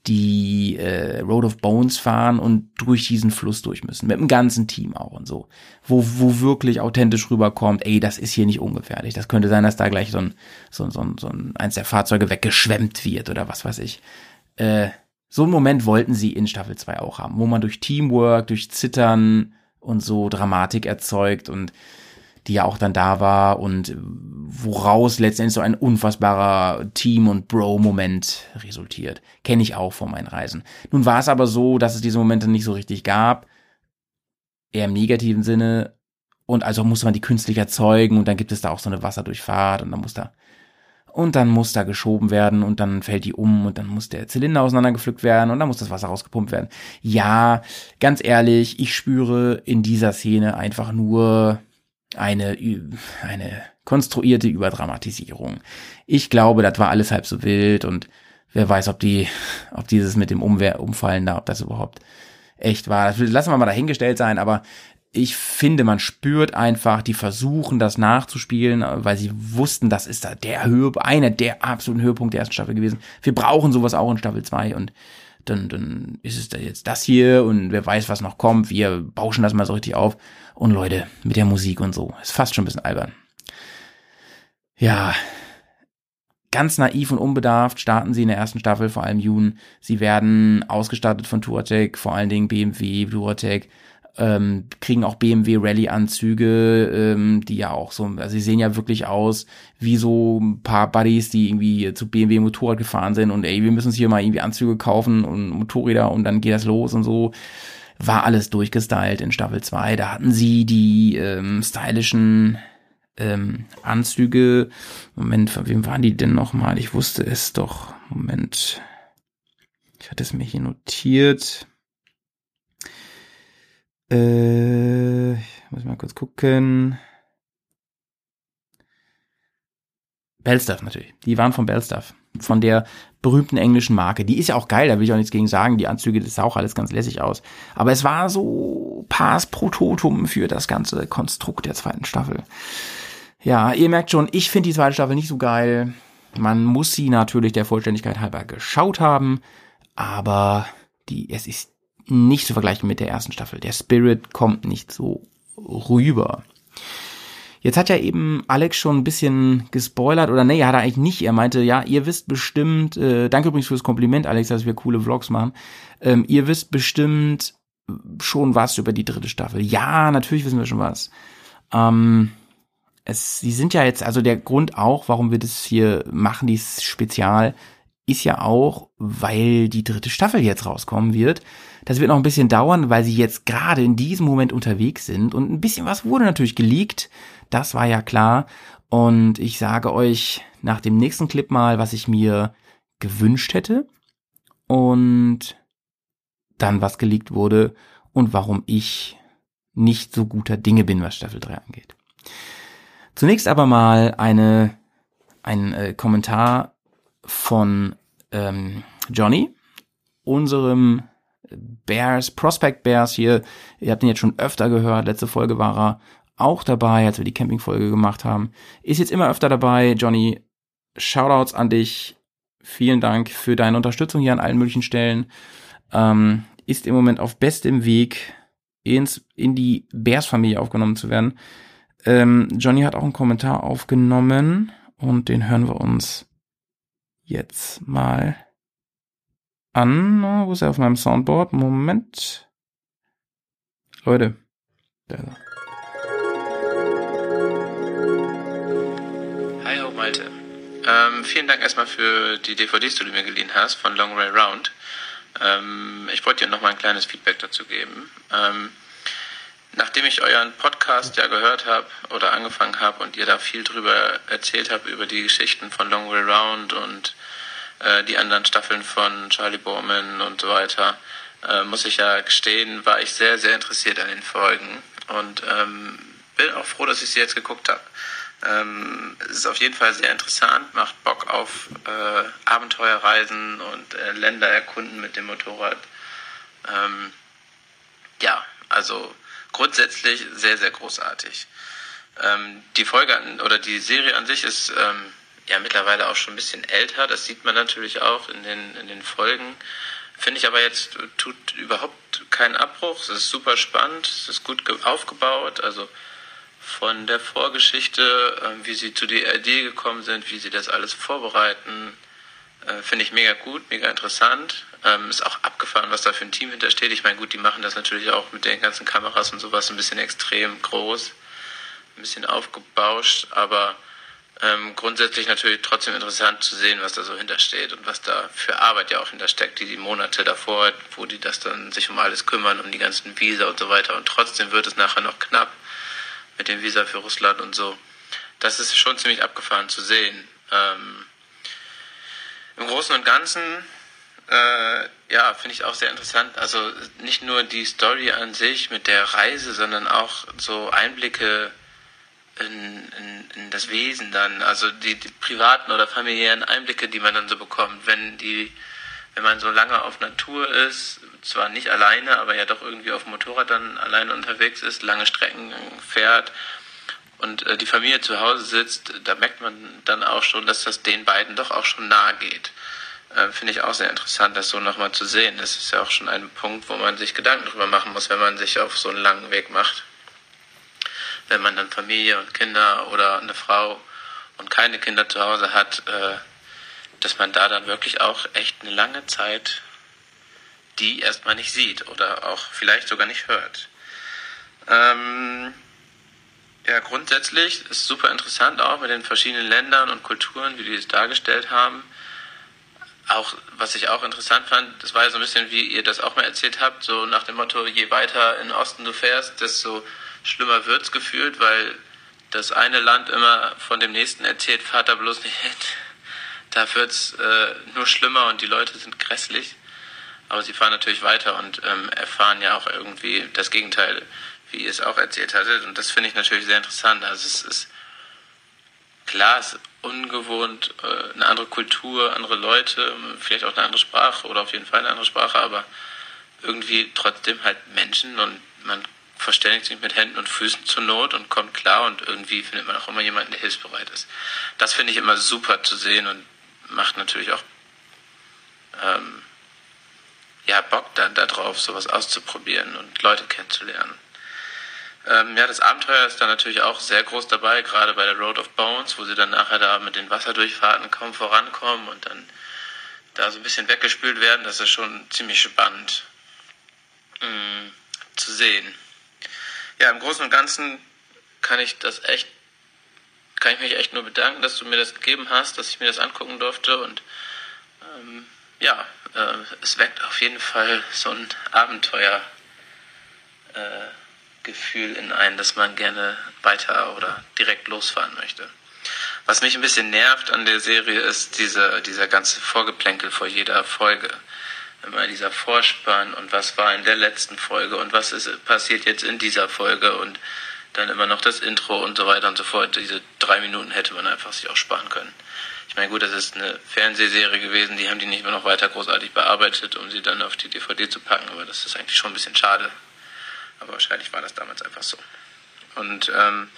Speaker 2: die äh, Road of Bones fahren und durch diesen Fluss durch müssen. Mit dem ganzen Team auch und so. Wo, wo wirklich authentisch rüberkommt, ey, das ist hier nicht ungefährlich. Das könnte sein, dass da gleich so ein, so, so, so ein eins der Fahrzeuge weggeschwemmt wird oder was weiß ich. Äh, so einen Moment wollten sie in Staffel 2 auch haben, wo man durch Teamwork, durch Zittern und so Dramatik erzeugt und die ja auch dann da war und woraus letztendlich so ein unfassbarer Team- und Bro-Moment resultiert. Kenne ich auch von meinen Reisen. Nun war es aber so, dass es diese Momente nicht so richtig gab, eher im negativen Sinne. Und also musste man die künstlich erzeugen und dann gibt es da auch so eine Wasserdurchfahrt und dann muss da und dann muss da geschoben werden und dann fällt die um und dann muss der Zylinder auseinandergepflückt werden und dann muss das Wasser rausgepumpt werden. Ja, ganz ehrlich, ich spüre in dieser Szene einfach nur eine, eine konstruierte Überdramatisierung. Ich glaube, das war alles halb so wild und wer weiß, ob die, ob dieses mit dem Umwehr, Umfallen da, ob das überhaupt echt war. Das lassen wir mal dahingestellt sein, aber ich finde, man spürt einfach, die versuchen das nachzuspielen, weil sie wussten, das ist da der Höhe, einer der absoluten Höhepunkte der ersten Staffel gewesen. Wir brauchen sowas auch in Staffel 2 und dann, dann ist es da jetzt das hier und wer weiß, was noch kommt. Wir bauschen das mal so richtig auf. Und Leute, mit der Musik und so, ist fast schon ein bisschen albern. Ja, ganz naiv und unbedarft starten sie in der ersten Staffel, vor allem June. Sie werden ausgestattet von Touratech, vor allen Dingen BMW, Touratech ähm, kriegen auch BMW Rallye-Anzüge, ähm, die ja auch so, also sie sehen ja wirklich aus wie so ein paar Buddies, die irgendwie zu BMW Motorrad gefahren sind und ey, wir müssen uns hier mal irgendwie Anzüge kaufen und Motorräder und dann geht das los und so. War alles durchgestylt in Staffel 2. Da hatten sie die ähm, stylischen ähm, Anzüge. Moment, von wem waren die denn nochmal? Ich wusste es doch. Moment. Ich hatte es mir hier notiert. Äh, ich muss mal kurz gucken. Bellstuff natürlich. Die waren von Bellstuff. Von der berühmten englischen Marke. Die ist ja auch geil, da will ich auch nichts gegen sagen. Die Anzüge, das sah auch alles ganz lässig aus. Aber es war so Pass Prototum für das ganze Konstrukt der zweiten Staffel. Ja, ihr merkt schon, ich finde die zweite Staffel nicht so geil. Man muss sie natürlich der Vollständigkeit halber geschaut haben. Aber die, es ist nicht zu vergleichen mit der ersten Staffel. Der Spirit kommt nicht so rüber. Jetzt hat ja eben Alex schon ein bisschen gespoilert, oder nee, hat er eigentlich nicht. Er meinte, ja, ihr wisst bestimmt, äh, danke übrigens fürs Kompliment, Alex, dass wir coole Vlogs machen. Ähm, ihr wisst bestimmt schon was über die dritte Staffel. Ja, natürlich wissen wir schon was. Ähm, es, sie sind ja jetzt, also der Grund auch, warum wir das hier machen, dieses Spezial, ist ja auch, weil die dritte Staffel jetzt rauskommen wird. Das wird noch ein bisschen dauern, weil sie jetzt gerade in diesem Moment unterwegs sind und ein bisschen was wurde natürlich geleakt. Das war ja klar. Und ich sage euch nach dem nächsten Clip mal, was ich mir gewünscht hätte und dann was geleakt wurde und warum ich nicht so guter Dinge bin, was Staffel 3 angeht. Zunächst aber mal eine, ein äh, Kommentar von ähm, Johnny, unserem Bears, Prospect Bears hier. Ihr habt ihn jetzt schon öfter gehört. Letzte Folge war er auch dabei, als wir die Campingfolge gemacht haben. Ist jetzt immer öfter dabei. Johnny, Shoutouts an dich. Vielen Dank für deine Unterstützung hier an allen möglichen Stellen. Ähm, ist im Moment auf bestem Weg, ins, in die Bears-Familie aufgenommen zu werden. Ähm, Johnny hat auch einen Kommentar aufgenommen und den hören wir uns jetzt mal an. Wo ist er auf meinem Soundboard? Moment. Leute. Da.
Speaker 9: Hi, ho Malte. Ähm, vielen Dank erstmal für die DVDs, die du mir geliehen hast von Long Way Round. Ähm, ich wollte dir noch mal ein kleines Feedback dazu geben. Ähm, nachdem ich euren Podcast ja gehört habe oder angefangen habe und ihr da viel drüber erzählt habt, über die Geschichten von Long Way Round und äh, die anderen Staffeln von Charlie Bowman und so weiter, äh, muss ich ja gestehen, war ich sehr, sehr interessiert an den Folgen und ähm, bin auch froh, dass ich sie jetzt geguckt habe. Ähm, es ist auf jeden Fall sehr interessant, macht Bock auf äh, Abenteuerreisen und äh, Länder erkunden mit dem Motorrad. Ähm, ja, also grundsätzlich sehr, sehr großartig. Ähm, die Folge an, oder die Serie an sich ist ähm, ja mittlerweile auch schon ein bisschen älter. Das sieht man natürlich auch in den, in den Folgen. Finde ich aber jetzt tut überhaupt keinen Abbruch. Es ist super spannend, es ist gut aufgebaut. Also von der Vorgeschichte, äh, wie sie zu der Idee gekommen sind, wie sie das alles vorbereiten, äh, finde ich mega gut, mega interessant. Ähm, ist auch abgefahren, was da für ein Team hintersteht. Ich meine, gut, die machen das natürlich auch mit den ganzen Kameras und sowas ein bisschen extrem groß, ein bisschen aufgebauscht, aber ähm, grundsätzlich natürlich trotzdem interessant zu sehen, was da so hintersteht und was da für Arbeit ja auch hintersteckt, die die Monate davor, wo die das dann sich um alles kümmern, um die ganzen Visa und so weiter. Und trotzdem wird es nachher noch knapp mit dem Visa für Russland und so. Das ist schon ziemlich abgefahren zu sehen. Ähm, Im Großen und Ganzen, äh, ja, finde ich auch sehr interessant. Also nicht nur die Story an sich mit der Reise, sondern auch so Einblicke in, in, in das Wesen dann, also die, die privaten oder familiären Einblicke, die man dann so bekommt, wenn die, wenn man so lange auf Natur ist, zwar nicht alleine, aber ja doch irgendwie auf dem Motorrad dann alleine unterwegs ist, lange Strecken fährt und äh, die Familie zu Hause sitzt, da merkt man dann auch schon, dass das den beiden doch auch schon nahe geht. Äh, Finde ich auch sehr interessant, das so nochmal zu sehen. Das ist ja auch schon ein Punkt, wo man sich Gedanken drüber machen muss, wenn man sich auf so einen langen Weg macht. Wenn man dann Familie und Kinder oder eine Frau und keine Kinder zu Hause hat, äh, dass man da dann wirklich auch echt eine lange Zeit die erstmal nicht sieht oder auch vielleicht sogar nicht hört. Ähm, ja, grundsätzlich ist super interessant auch mit den verschiedenen Ländern und Kulturen, wie die es dargestellt haben. Auch, was ich auch interessant fand, das war ja so ein bisschen, wie ihr das auch mal erzählt habt, so nach dem Motto, je weiter in den Osten du fährst, desto schlimmer wird's gefühlt, weil das eine Land immer von dem nächsten erzählt, fahrt da bloß nicht hin. Da wird's äh, nur schlimmer und die Leute sind grässlich. Aber sie fahren natürlich weiter und ähm, erfahren ja auch irgendwie das Gegenteil, wie ihr es auch erzählt hattet. Und das finde ich natürlich sehr interessant. Also es ist klar, ist ungewohnt, äh, eine andere Kultur, andere Leute, vielleicht auch eine andere Sprache oder auf jeden Fall eine andere Sprache, aber irgendwie trotzdem halt Menschen und man verständigt sich mit Händen und Füßen zur Not und kommt klar und irgendwie findet man auch immer jemanden, der hilfsbereit ist. Das finde ich immer super zu sehen und macht natürlich auch ähm, ja, Bock dann darauf, sowas auszuprobieren und Leute kennenzulernen. Ähm, ja, das Abenteuer ist dann natürlich auch sehr groß dabei, gerade bei der Road of Bones, wo sie dann nachher da mit den Wasserdurchfahrten kaum vorankommen und dann da so ein bisschen weggespült werden. Das ist schon ziemlich spannend mh, mm, zu sehen. Ja, im Großen und Ganzen kann ich das echt, kann ich mich echt nur bedanken, dass du mir das gegeben hast, dass ich mir das angucken durfte und ähm, ja, äh, es weckt auf jeden Fall so ein Abenteuer. Äh, Gefühl in einen, dass man gerne weiter oder direkt losfahren möchte. Was mich ein bisschen nervt an der Serie ist diese, dieser ganze Vorgeplänkel vor jeder Folge. Immer dieser Vorspann und was war in der letzten Folge und was ist passiert jetzt in dieser Folge und dann immer noch das Intro und so weiter und so fort. Diese drei Minuten hätte man einfach sich auch sparen können. Ich meine, gut, das ist eine Fernsehserie gewesen, die haben die nicht mehr noch weiter großartig bearbeitet, um sie dann auf die DVD zu packen, aber das ist eigentlich schon ein bisschen schade, aber wahrscheinlich war das damals einfach so. Und ähm,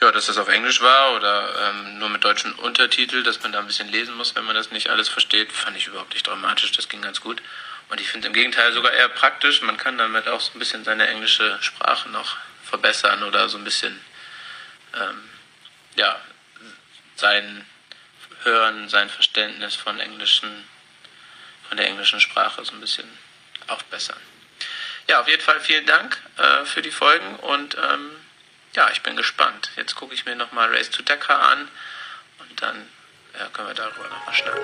Speaker 9: ja, dass das auf Englisch war oder ähm, nur mit deutschen Untertitel, dass man da ein bisschen lesen muss, wenn man das nicht alles versteht, fand ich überhaupt nicht dramatisch. Das ging ganz gut. Und ich finde im Gegenteil sogar eher praktisch. Man kann damit auch so ein bisschen seine englische Sprache noch verbessern oder so ein bisschen, ähm, ja, sein Hören, sein Verständnis von englischen, von der englischen Sprache so ein bisschen aufbessern ja, auf jeden Fall vielen Dank äh, für die Folgen und ähm, ja, ich bin gespannt. Jetzt gucke ich mir nochmal Race to Dakar an und dann ja, können wir darüber nochmal schnacken.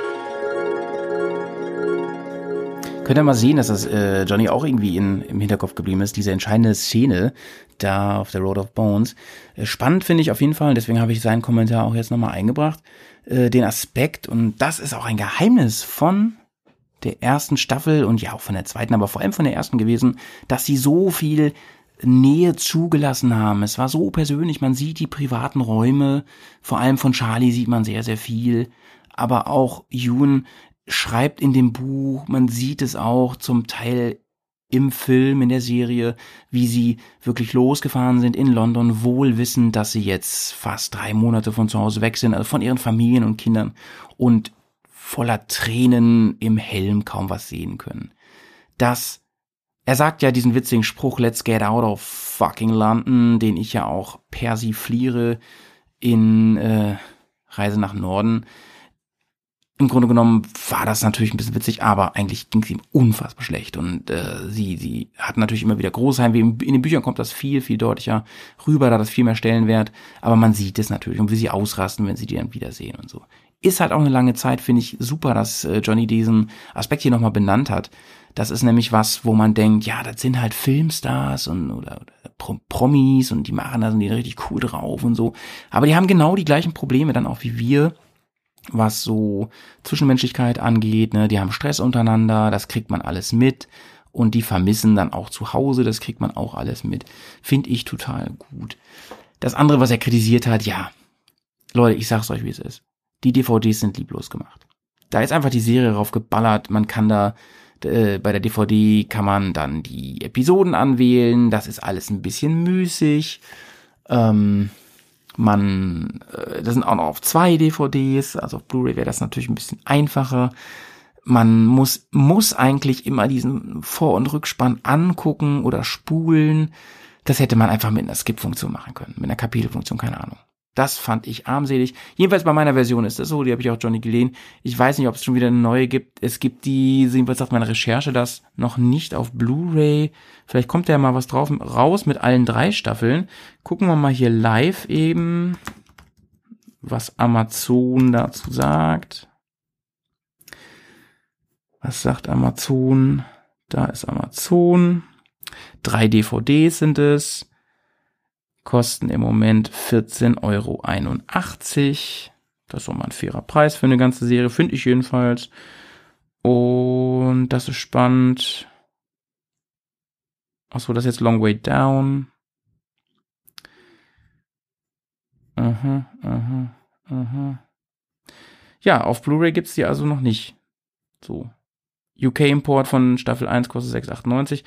Speaker 2: Könnt ihr mal sehen, dass das äh, Johnny auch irgendwie in, im Hinterkopf geblieben ist, diese entscheidende Szene da auf der Road of Bones. Äh, spannend finde ich auf jeden Fall, deswegen habe ich seinen Kommentar auch jetzt nochmal eingebracht, äh, den Aspekt, und das ist auch ein Geheimnis von der ersten Staffel und ja auch von der zweiten, aber vor allem von der ersten gewesen, dass sie so viel Nähe zugelassen haben. Es war so persönlich, man sieht die privaten Räume, vor allem von Charlie sieht man sehr, sehr viel, aber auch Yoon schreibt in dem Buch, man sieht es auch zum Teil im Film, in der Serie, wie sie wirklich losgefahren sind in London, wohl wissend, dass sie jetzt fast drei Monate von zu Hause weg sind, also von ihren Familien und Kindern und voller Tränen im Helm kaum was sehen können. Das, er sagt ja diesen witzigen Spruch, let's get out of fucking London, den ich ja auch persifliere in äh, Reise nach Norden. Im Grunde genommen war das natürlich ein bisschen witzig, aber eigentlich ging es ihm unfassbar schlecht. Und äh, sie, sie hat natürlich immer wieder Großheimweh. In den Büchern kommt das viel, viel deutlicher rüber, da das viel mehr Stellenwert. Aber man sieht es natürlich und wie sie ausrasten, wenn sie die dann wiedersehen und so ist halt auch eine lange Zeit, finde ich super, dass äh, Johnny diesen Aspekt hier nochmal benannt hat. Das ist nämlich was, wo man denkt, ja, das sind halt Filmstars und oder, oder Promis und die machen da sind die richtig cool drauf und so. Aber die haben genau die gleichen Probleme dann auch wie wir, was so Zwischenmenschlichkeit angeht. Ne? Die haben Stress untereinander, das kriegt man alles mit. Und die vermissen dann auch zu Hause, das kriegt man auch alles mit. Finde ich total gut. Das andere, was er kritisiert hat, ja, Leute, ich sag's euch, wie es ist die DVDs sind lieblos gemacht. Da ist einfach die Serie drauf geballert, man kann da äh, bei der DVD kann man dann die Episoden anwählen, das ist alles ein bisschen müßig. Ähm, man, äh, das sind auch noch auf zwei DVDs, also auf Blu-ray wäre das natürlich ein bisschen einfacher. Man muss, muss eigentlich immer diesen Vor- und Rückspann angucken oder spulen. Das hätte man einfach mit einer Skip-Funktion machen können, mit einer Kapitelfunktion, keine Ahnung. Das fand ich armselig. Jedenfalls bei meiner Version ist das so, die habe ich auch Johnny geliehen. Ich weiß nicht, ob es schon wieder eine neue gibt. Es gibt die, jedenfalls sagt meine Recherche das, noch nicht auf Blu-ray. Vielleicht kommt da ja mal was drauf raus mit allen drei Staffeln. Gucken wir mal hier live eben, was Amazon dazu sagt. Was sagt Amazon? Da ist Amazon. Drei DVDs sind es kosten im Moment 14,81 Euro. Das ist auch mal ein fairer Preis für eine ganze Serie, finde ich jedenfalls. Und das ist spannend. Achso, das ist jetzt Long Way Down. Aha, aha, aha. Ja, auf Blu-ray gibt's die also noch nicht. So. UK-Import von Staffel 1 kostet 6,98.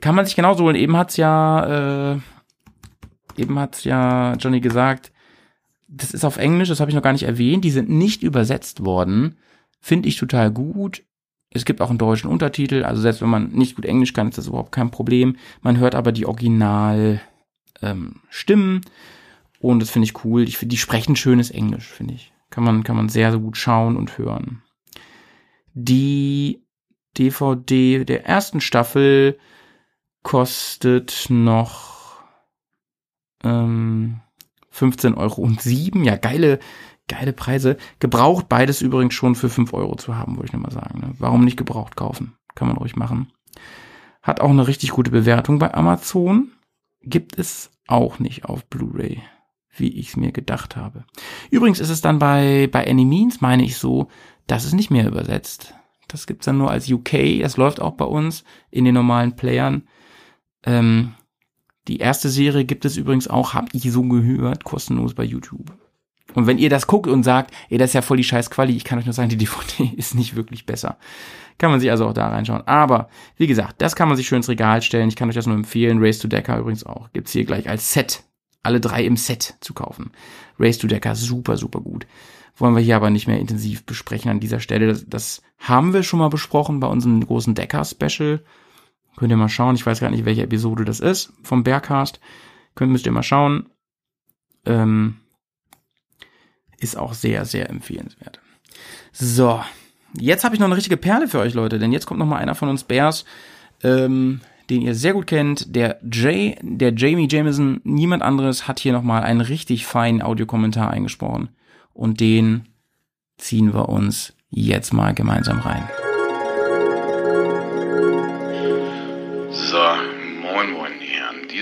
Speaker 2: Kann man sich genauso holen. Eben hat's ja äh, eben hat ja Johnny gesagt, das ist auf Englisch, das habe ich noch gar nicht erwähnt, die sind nicht übersetzt worden. Finde ich total gut. Es gibt auch einen deutschen Untertitel, also selbst wenn man nicht gut Englisch kann, ist das überhaupt kein Problem. Man hört aber die Original ähm, und das finde ich cool. Ich finde, die sprechen schönes Englisch, finde ich. Kann man, kann man sehr, sehr gut schauen und hören. Die DVD der ersten Staffel kostet noch ähm, 15 Euro und 7. Ja, geile, geile Preise. Gebraucht beides übrigens schon für 5 Euro zu haben, würde ich nochmal sagen. Ne? Warum nicht gebraucht kaufen? Kann man ruhig machen. Hat auch eine richtig gute Bewertung bei Amazon. Gibt es auch nicht auf Blu-ray, wie ich es mir gedacht habe. Übrigens ist es dann bei, bei Any Means, meine ich so, das ist nicht mehr übersetzt. Das gibt's dann nur als UK. Das läuft auch bei uns in den normalen Playern. Ähm, die erste Serie gibt es übrigens auch, hab ich so gehört, kostenlos bei YouTube. Und wenn ihr das guckt und sagt, ey, das ist ja voll die scheiß Quali, ich kann euch nur sagen, die DVD *laughs* ist nicht wirklich besser. Kann man sich also auch da reinschauen. Aber, wie gesagt, das kann man sich schön ins Regal stellen. Ich kann euch das nur empfehlen. Race to Decker übrigens auch. Gibt's hier gleich als Set. Alle drei im Set zu kaufen. Race to Decker, super, super gut. Wollen wir hier aber nicht mehr intensiv besprechen an dieser Stelle. Das, das haben wir schon mal besprochen bei unserem großen Decker-Special. Könnt ihr mal schauen. Ich weiß gar nicht, welche Episode das ist vom Bearcast. Könnt, müsst ihr mal schauen. Ähm, ist auch sehr, sehr empfehlenswert. So, jetzt habe ich noch eine richtige Perle für euch, Leute, denn jetzt kommt noch mal einer von uns Bears, ähm, den ihr sehr gut kennt. Der Jay, der Jamie Jameson, niemand anderes, hat hier noch mal einen richtig feinen Audiokommentar eingesprochen. Und den ziehen wir uns jetzt mal gemeinsam rein.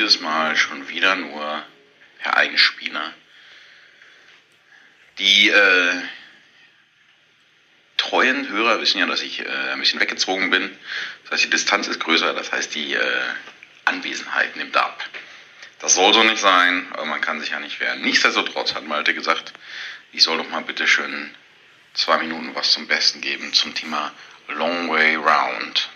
Speaker 10: Dieses Mal schon wieder nur Herr Eigenspieler. Die äh, treuen Hörer wissen ja, dass ich äh, ein bisschen weggezogen bin. Das heißt, die Distanz ist größer, das heißt, die äh, Anwesenheit nimmt ab. Das soll so nicht sein, aber man kann sich ja nicht wehren. Nichtsdestotrotz hat Malte gesagt, ich soll doch mal bitte schön zwei Minuten was zum Besten geben zum Thema Long Way Round.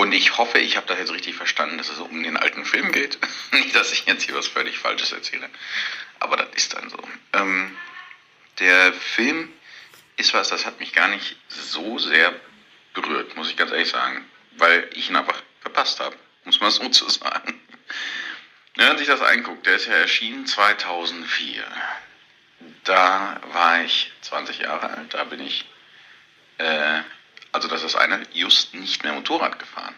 Speaker 10: Und ich hoffe, ich habe das jetzt richtig verstanden, dass es um den alten Film geht. *laughs* Nicht, dass ich jetzt hier was völlig Falsches erzähle. Aber das ist dann so. Ähm, der Film ist was, das hat mich gar nicht so sehr berührt, muss ich ganz ehrlich sagen. Weil ich ihn einfach verpasst habe, muss man so *laughs* zu sagen. Wenn man sich das anguckt, der ist ja erschienen 2004. Da war ich 20 Jahre alt, da bin ich äh, also das ist eine, just nicht mehr Motorrad gefahren.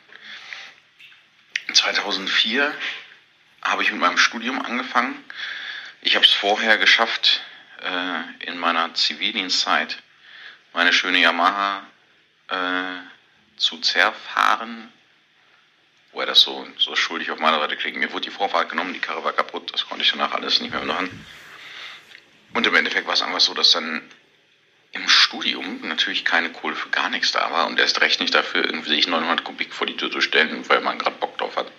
Speaker 10: 2004 habe ich mit meinem Studium angefangen. Ich habe es vorher geschafft, äh, in meiner Zivildienstzeit meine schöne Yamaha äh, zu zerfahren. Woher das so, so schuldig auf meiner Seite klingt. Mir wurde die Vorfahrt genommen, die Karre war kaputt, das konnte ich danach alles nicht mehr machen. Und im Endeffekt war es einfach so, dass dann im Studium natürlich keine Kohle für gar nichts da war und erst recht nicht dafür, irgendwie sich 900 Kubik vor die Tür zu stellen, weil man gerade Bock drauf hat.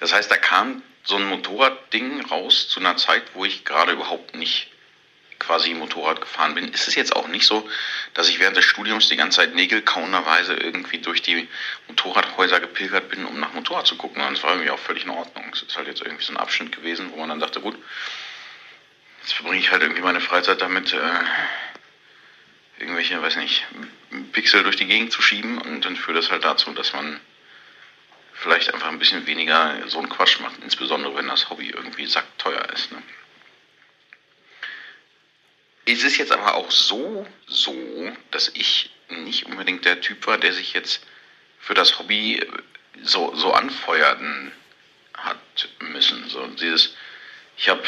Speaker 10: Das heißt, da kam so ein Motorradding raus zu einer Zeit, wo ich gerade überhaupt nicht quasi Motorrad gefahren bin. Ist es jetzt auch nicht so, dass ich während des Studiums die ganze Zeit nägelkauenderweise irgendwie durch die Motorradhäuser gepilgert bin, um nach Motorrad zu gucken. Und das war irgendwie auch völlig in Ordnung. Es ist halt jetzt irgendwie so ein Abschnitt gewesen, wo man dann dachte, gut, Jetzt verbringe ich halt irgendwie meine Freizeit damit, äh, irgendwelche, weiß nicht, Pixel durch die Gegend zu schieben und dann führt das halt dazu, dass man vielleicht einfach ein bisschen weniger so einen Quatsch macht, insbesondere wenn das Hobby irgendwie sackteuer ist. Ne? Es ist jetzt aber auch so, so, dass ich nicht unbedingt der Typ war, der sich jetzt für das Hobby so, so anfeuern hat müssen. So dieses, ich habe,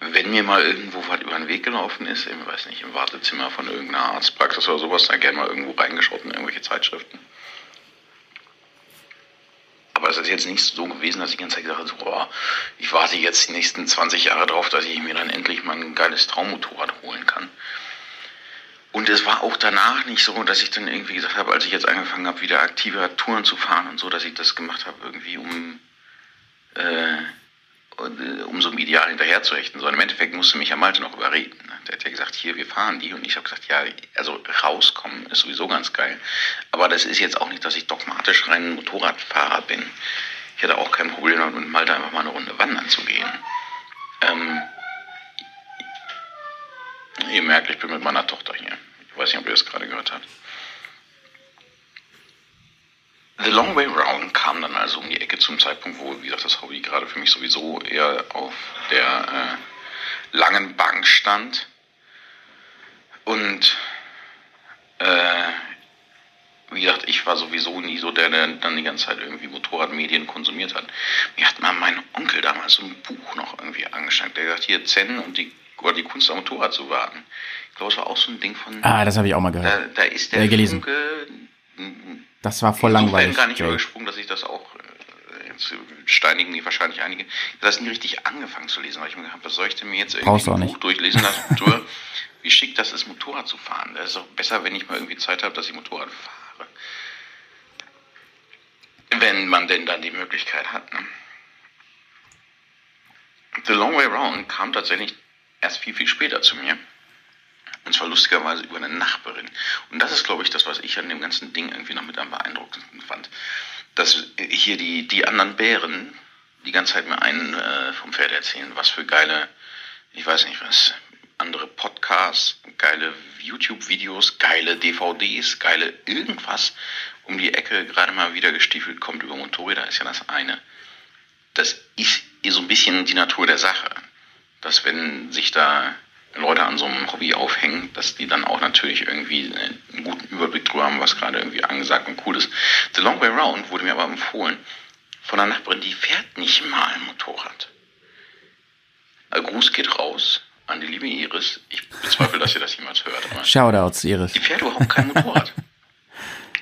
Speaker 10: wenn mir mal irgendwo was über den Weg gelaufen ist, ich weiß nicht, im Wartezimmer von irgendeiner Arztpraxis oder sowas, da gerne mal irgendwo reingeschaut in irgendwelche Zeitschriften. Aber es ist jetzt nicht so gewesen, dass ich die ganze Zeit gesagt habe, so, boah, ich warte jetzt die nächsten 20 Jahre drauf, dass ich mir dann endlich mal ein geiles Traummotorrad holen kann. Und es war auch danach nicht so, dass ich dann irgendwie gesagt habe, als ich jetzt angefangen habe, wieder aktiver Touren zu fahren und so, dass ich das gemacht habe, irgendwie um äh, um so einem Ideal hinterherzuhechten, sondern im Endeffekt musste mich ja Malte noch überreden. Ne? Der hat ja gesagt, hier, wir fahren die. Und ich habe gesagt, ja, also rauskommen ist sowieso ganz geil. Aber das ist jetzt auch nicht, dass ich dogmatisch rein Motorradfahrer bin. Ich hatte auch kein Problem damit, mit Malte einfach mal eine Runde wandern zu gehen. Ähm, ihr merkt, ich bin mit meiner Tochter hier. Ich weiß nicht, ob ihr das gerade gehört habt. The Long Way Round kam dann also um die Ecke zum Zeitpunkt, wo, wie gesagt, das Hobby gerade für mich sowieso eher auf der äh, langen Bank stand. Und äh, wie gesagt, ich war sowieso nie so der, der dann die ganze Zeit irgendwie Motorradmedien konsumiert hat. Mir hat mal mein Onkel damals so ein Buch noch irgendwie angeschenkt. Der gesagt, hier Zen und die, oder die Kunst am Motorrad zu warten. Ich glaube, es war auch so ein Ding von.
Speaker 2: Ah, das habe ich auch mal gehört.
Speaker 10: Da, da ist der
Speaker 2: äh, gelesen.
Speaker 10: Funke
Speaker 2: das war voll langweilig.
Speaker 10: Ich bin gar nicht
Speaker 2: Joey.
Speaker 10: übergesprungen, dass ich das auch, äh, jetzt steinigen die wahrscheinlich einige, das nie richtig angefangen zu lesen, weil ich mir gedacht habe, was soll ich denn mir jetzt irgendwie ein
Speaker 2: nicht.
Speaker 10: Buch durchlesen lassen? *laughs* Wie schick das ist, Motorrad zu fahren. Das ist auch besser, wenn ich mal irgendwie Zeit habe, dass ich Motorrad fahre. Wenn man denn dann die Möglichkeit hat. Ne? The Long Way Round kam tatsächlich erst viel, viel später zu mir. Und zwar lustigerweise über eine Nachbarin. Und das ist, glaube ich, das, was ich an dem ganzen Ding irgendwie noch mit am beeindruckendsten fand. Dass hier die, die anderen Bären die ganze Zeit mir einen äh, vom Pferd erzählen, was für geile, ich weiß nicht was, andere Podcasts, geile YouTube-Videos, geile DVDs, geile irgendwas um die Ecke gerade mal wieder gestiefelt kommt über Motorräder, ist ja das eine. Das ist so ein bisschen die Natur der Sache. Dass wenn sich da Leute an so einem Hobby aufhängen, dass die dann auch natürlich irgendwie einen guten Überblick drüber haben, was gerade irgendwie angesagt und cool ist. The Long Way Round wurde mir aber empfohlen von einer Nachbarin, die fährt nicht mal ein Motorrad. Ein Gruß geht raus an die liebe Iris. Ich bezweifle, dass ihr das jemals hört. Aber *laughs*
Speaker 2: Shoutouts, Iris.
Speaker 10: die fährt überhaupt kein Motorrad.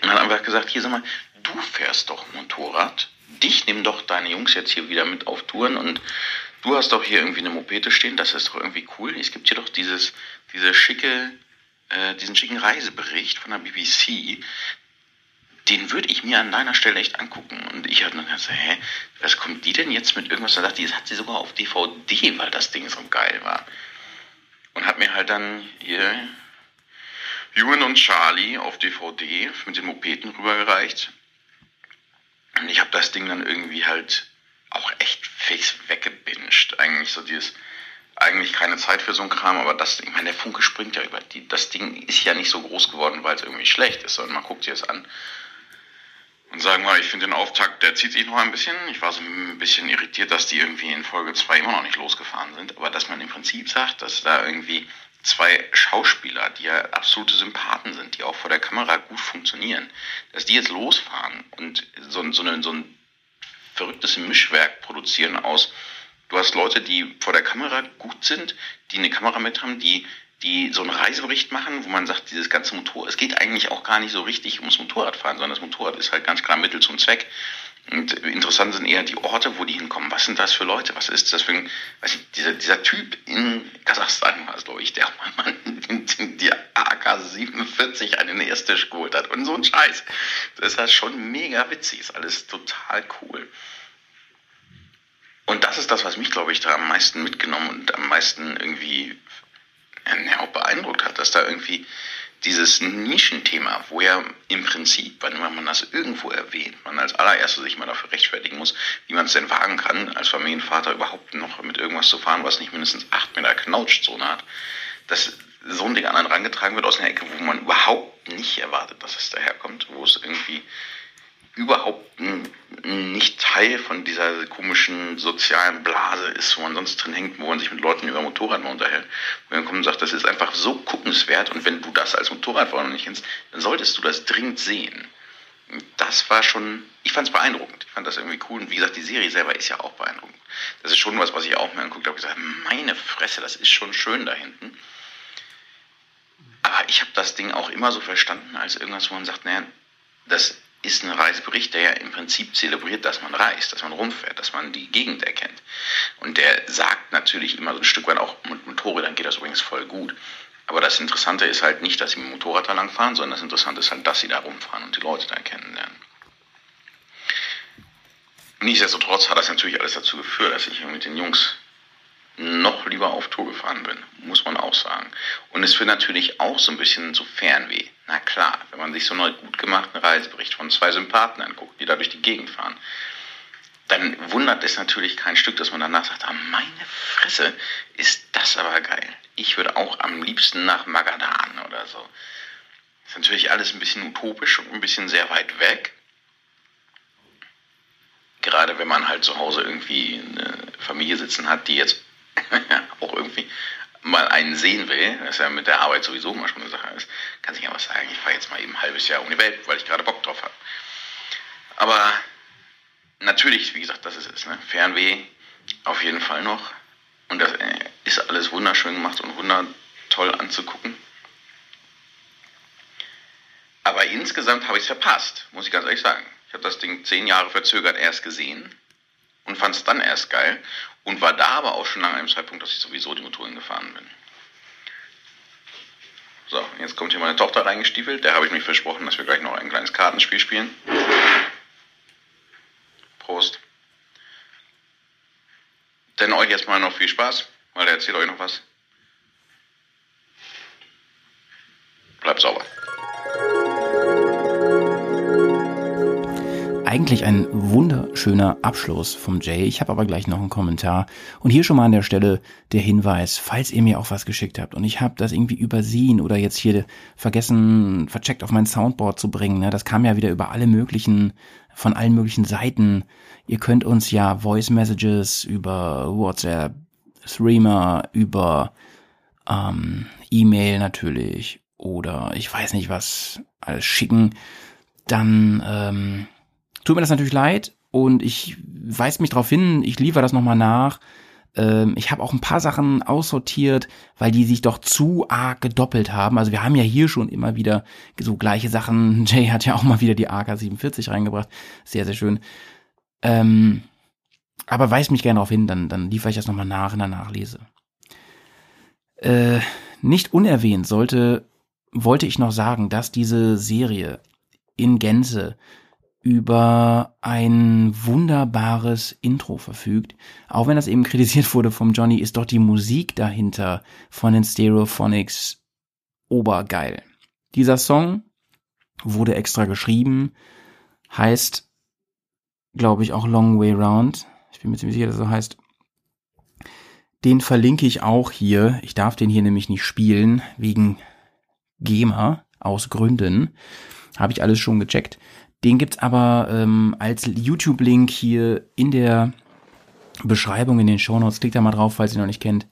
Speaker 10: Und hat einfach gesagt, hier sag mal, du fährst doch Motorrad. Dich nehmen doch deine Jungs jetzt hier wieder mit auf Touren und du hast doch hier irgendwie eine Mopete stehen, das ist doch irgendwie cool. Es gibt hier doch dieses, diese schicke, äh, diesen schicken Reisebericht von der BBC. Den würde ich mir an deiner Stelle echt angucken. Und ich habe dann gesagt, hä, was kommt die denn jetzt mit irgendwas? Da dachte ich, das hat sie sogar auf DVD, weil das Ding so geil war. Und hat mir halt dann hier Ewan und Charlie auf DVD mit den Mopeden rübergereicht. Und ich habe das Ding dann irgendwie halt auch echt fix weggebinged. Eigentlich so dieses, eigentlich keine Zeit für so ein Kram, aber das, ich meine, der Funke springt ja über die, das Ding ist ja nicht so groß geworden, weil es irgendwie schlecht ist, sondern man guckt sich das an. Und sagen wir, ich finde den Auftakt, der zieht sich noch ein bisschen. Ich war so ein bisschen irritiert, dass die irgendwie in Folge 2 immer noch nicht losgefahren sind, aber dass man im Prinzip sagt, dass da irgendwie zwei Schauspieler, die ja absolute Sympathen sind, die auch vor der Kamera gut funktionieren, dass die jetzt losfahren und so, so, eine, so ein verrücktes Mischwerk produzieren aus, du hast Leute, die vor der Kamera gut sind, die eine Kamera mit haben, die, die so einen Reisebericht machen, wo man sagt, dieses ganze Motorrad, es geht eigentlich auch gar nicht so richtig ums Motorradfahren, sondern das Motorrad ist halt ganz klar Mittel zum Zweck. Und interessant sind eher die Orte, wo die hinkommen. Was sind das für Leute? Was ist das für ein, weiß ich, dieser, dieser Typ in Kasachstan war es, glaube ich, der mal *laughs* die AK-47 an den Erstisch geholt hat. Und so ein Scheiß. Das ist halt schon mega witzig. Ist alles total cool. Und das ist das, was mich, glaube ich, da am meisten mitgenommen und am meisten irgendwie ja, beeindruckt hat, dass da irgendwie dieses Nischenthema, wo ja im Prinzip, wenn man das irgendwo erwähnt, man als allererstes sich mal dafür rechtfertigen muss, wie man es denn wagen kann, als Familienvater überhaupt noch mit irgendwas zu fahren, was nicht mindestens 8 Meter Knautschzone hat, dass so ein Ding an einen rangetragen wird aus einer Ecke, wo man überhaupt nicht erwartet, dass es daherkommt, wo es irgendwie überhaupt nicht Teil von dieser komischen sozialen Blase ist, wo man sonst drin hängt, wo man sich mit Leuten über Motorrad mal unterhält. Wo man kommt und sagt, das ist einfach so guckenswert und wenn du das als Motorradfahrer noch nicht kennst, dann solltest du das dringend sehen. Das war schon, ich fand es beeindruckend. Ich fand das irgendwie cool und wie gesagt, die Serie selber ist ja auch beeindruckend. Das ist schon was, was ich auch mir anguckt habe, gesagt, meine Fresse, das ist schon schön da hinten. Aber ich habe das Ding auch immer so verstanden als irgendwas, wo man sagt, naja, das ist ein Reisebericht, der ja im Prinzip zelebriert, dass man reist, dass man rumfährt, dass man die Gegend erkennt. Und der sagt natürlich immer so ein Stück weit auch mit Motorrädern geht das übrigens voll gut. Aber das Interessante ist halt nicht, dass sie mit dem Motorrad da lang fahren, sondern das Interessante ist halt, dass sie da rumfahren und die Leute da kennenlernen. Nichtsdestotrotz hat das natürlich alles dazu geführt, dass ich mit den Jungs noch lieber auf Tour gefahren bin, muss man auch sagen. Und es wird natürlich auch so ein bisschen so Fernweh. Na klar, wenn man sich so einen gut gemachten Reisebericht von zwei Sympathen anguckt, die da durch die Gegend fahren, dann wundert es natürlich kein Stück, dass man danach sagt, ah, meine Fresse, ist das aber geil. Ich würde auch am liebsten nach Magadan oder so. Ist natürlich alles ein bisschen utopisch und ein bisschen sehr weit weg. Gerade wenn man halt zu Hause irgendwie eine Familie sitzen hat, die jetzt *laughs* auch irgendwie mal einen sehen will, das ja mit der Arbeit sowieso immer schon eine Sache ist, kann sich einfach sagen, ich fahre jetzt mal eben ein halbes Jahr um die Welt, weil ich gerade Bock drauf habe. Aber natürlich, wie gesagt, das ist es. Ne? Fernweh auf jeden Fall noch. Und das äh, ist alles wunderschön gemacht und wundertoll anzugucken. Aber insgesamt habe ich es verpasst, muss ich ganz ehrlich sagen. Ich habe das Ding zehn Jahre verzögert erst gesehen und fand es dann erst geil und war da aber auch schon lange an einem Zeitpunkt, dass ich sowieso die Motoren gefahren bin. So, jetzt kommt hier meine Tochter reingestiefelt. Der habe ich mich versprochen, dass wir gleich noch ein kleines Kartenspiel spielen. Prost. Denn euch jetzt mal noch viel Spaß, weil er erzählt euch noch was. Bleibt sauber.
Speaker 2: Eigentlich ein wunderschöner Abschluss vom Jay. Ich habe aber gleich noch einen Kommentar. Und hier schon mal an der Stelle der Hinweis, falls ihr mir auch was geschickt habt und ich habe das irgendwie übersehen oder jetzt hier vergessen, vercheckt auf mein Soundboard zu bringen. Ne? Das kam ja wieder über alle möglichen, von allen möglichen Seiten. Ihr könnt uns ja Voice Messages über WhatsApp, Streamer, über ähm, E-Mail natürlich oder ich weiß nicht was alles schicken. Dann ähm, Tut mir das natürlich leid und ich weise mich darauf hin, ich liefere das nochmal nach. Ähm, ich habe auch ein paar Sachen aussortiert, weil die sich doch zu arg gedoppelt haben. Also wir haben ja hier schon immer wieder so gleiche Sachen. *laughs* Jay hat ja auch mal wieder die AK-47 reingebracht. Sehr, sehr schön. Ähm, aber weist mich gerne darauf hin, dann, dann liefere ich das nochmal nach in der Nachlese. Äh, nicht unerwähnt sollte, wollte ich noch sagen, dass diese Serie in Gänze über ein wunderbares Intro verfügt. Auch wenn das eben *laughs* kritisiert wurde vom Johnny, ist doch die Musik dahinter von den Stereophonics obergeil. Dieser Song wurde extra geschrieben, heißt, glaube ich, auch Long Way Round. Ich bin mir ziemlich sicher, dass er so heißt. Den verlinke ich auch hier. Ich darf den hier nämlich nicht spielen, wegen GEMA, aus Gründen. Habe ich alles schon gecheckt. Den gibt's aber ähm, als YouTube-Link hier in der Beschreibung in den Shownotes. Klickt da mal drauf, falls ihr noch nicht kennt.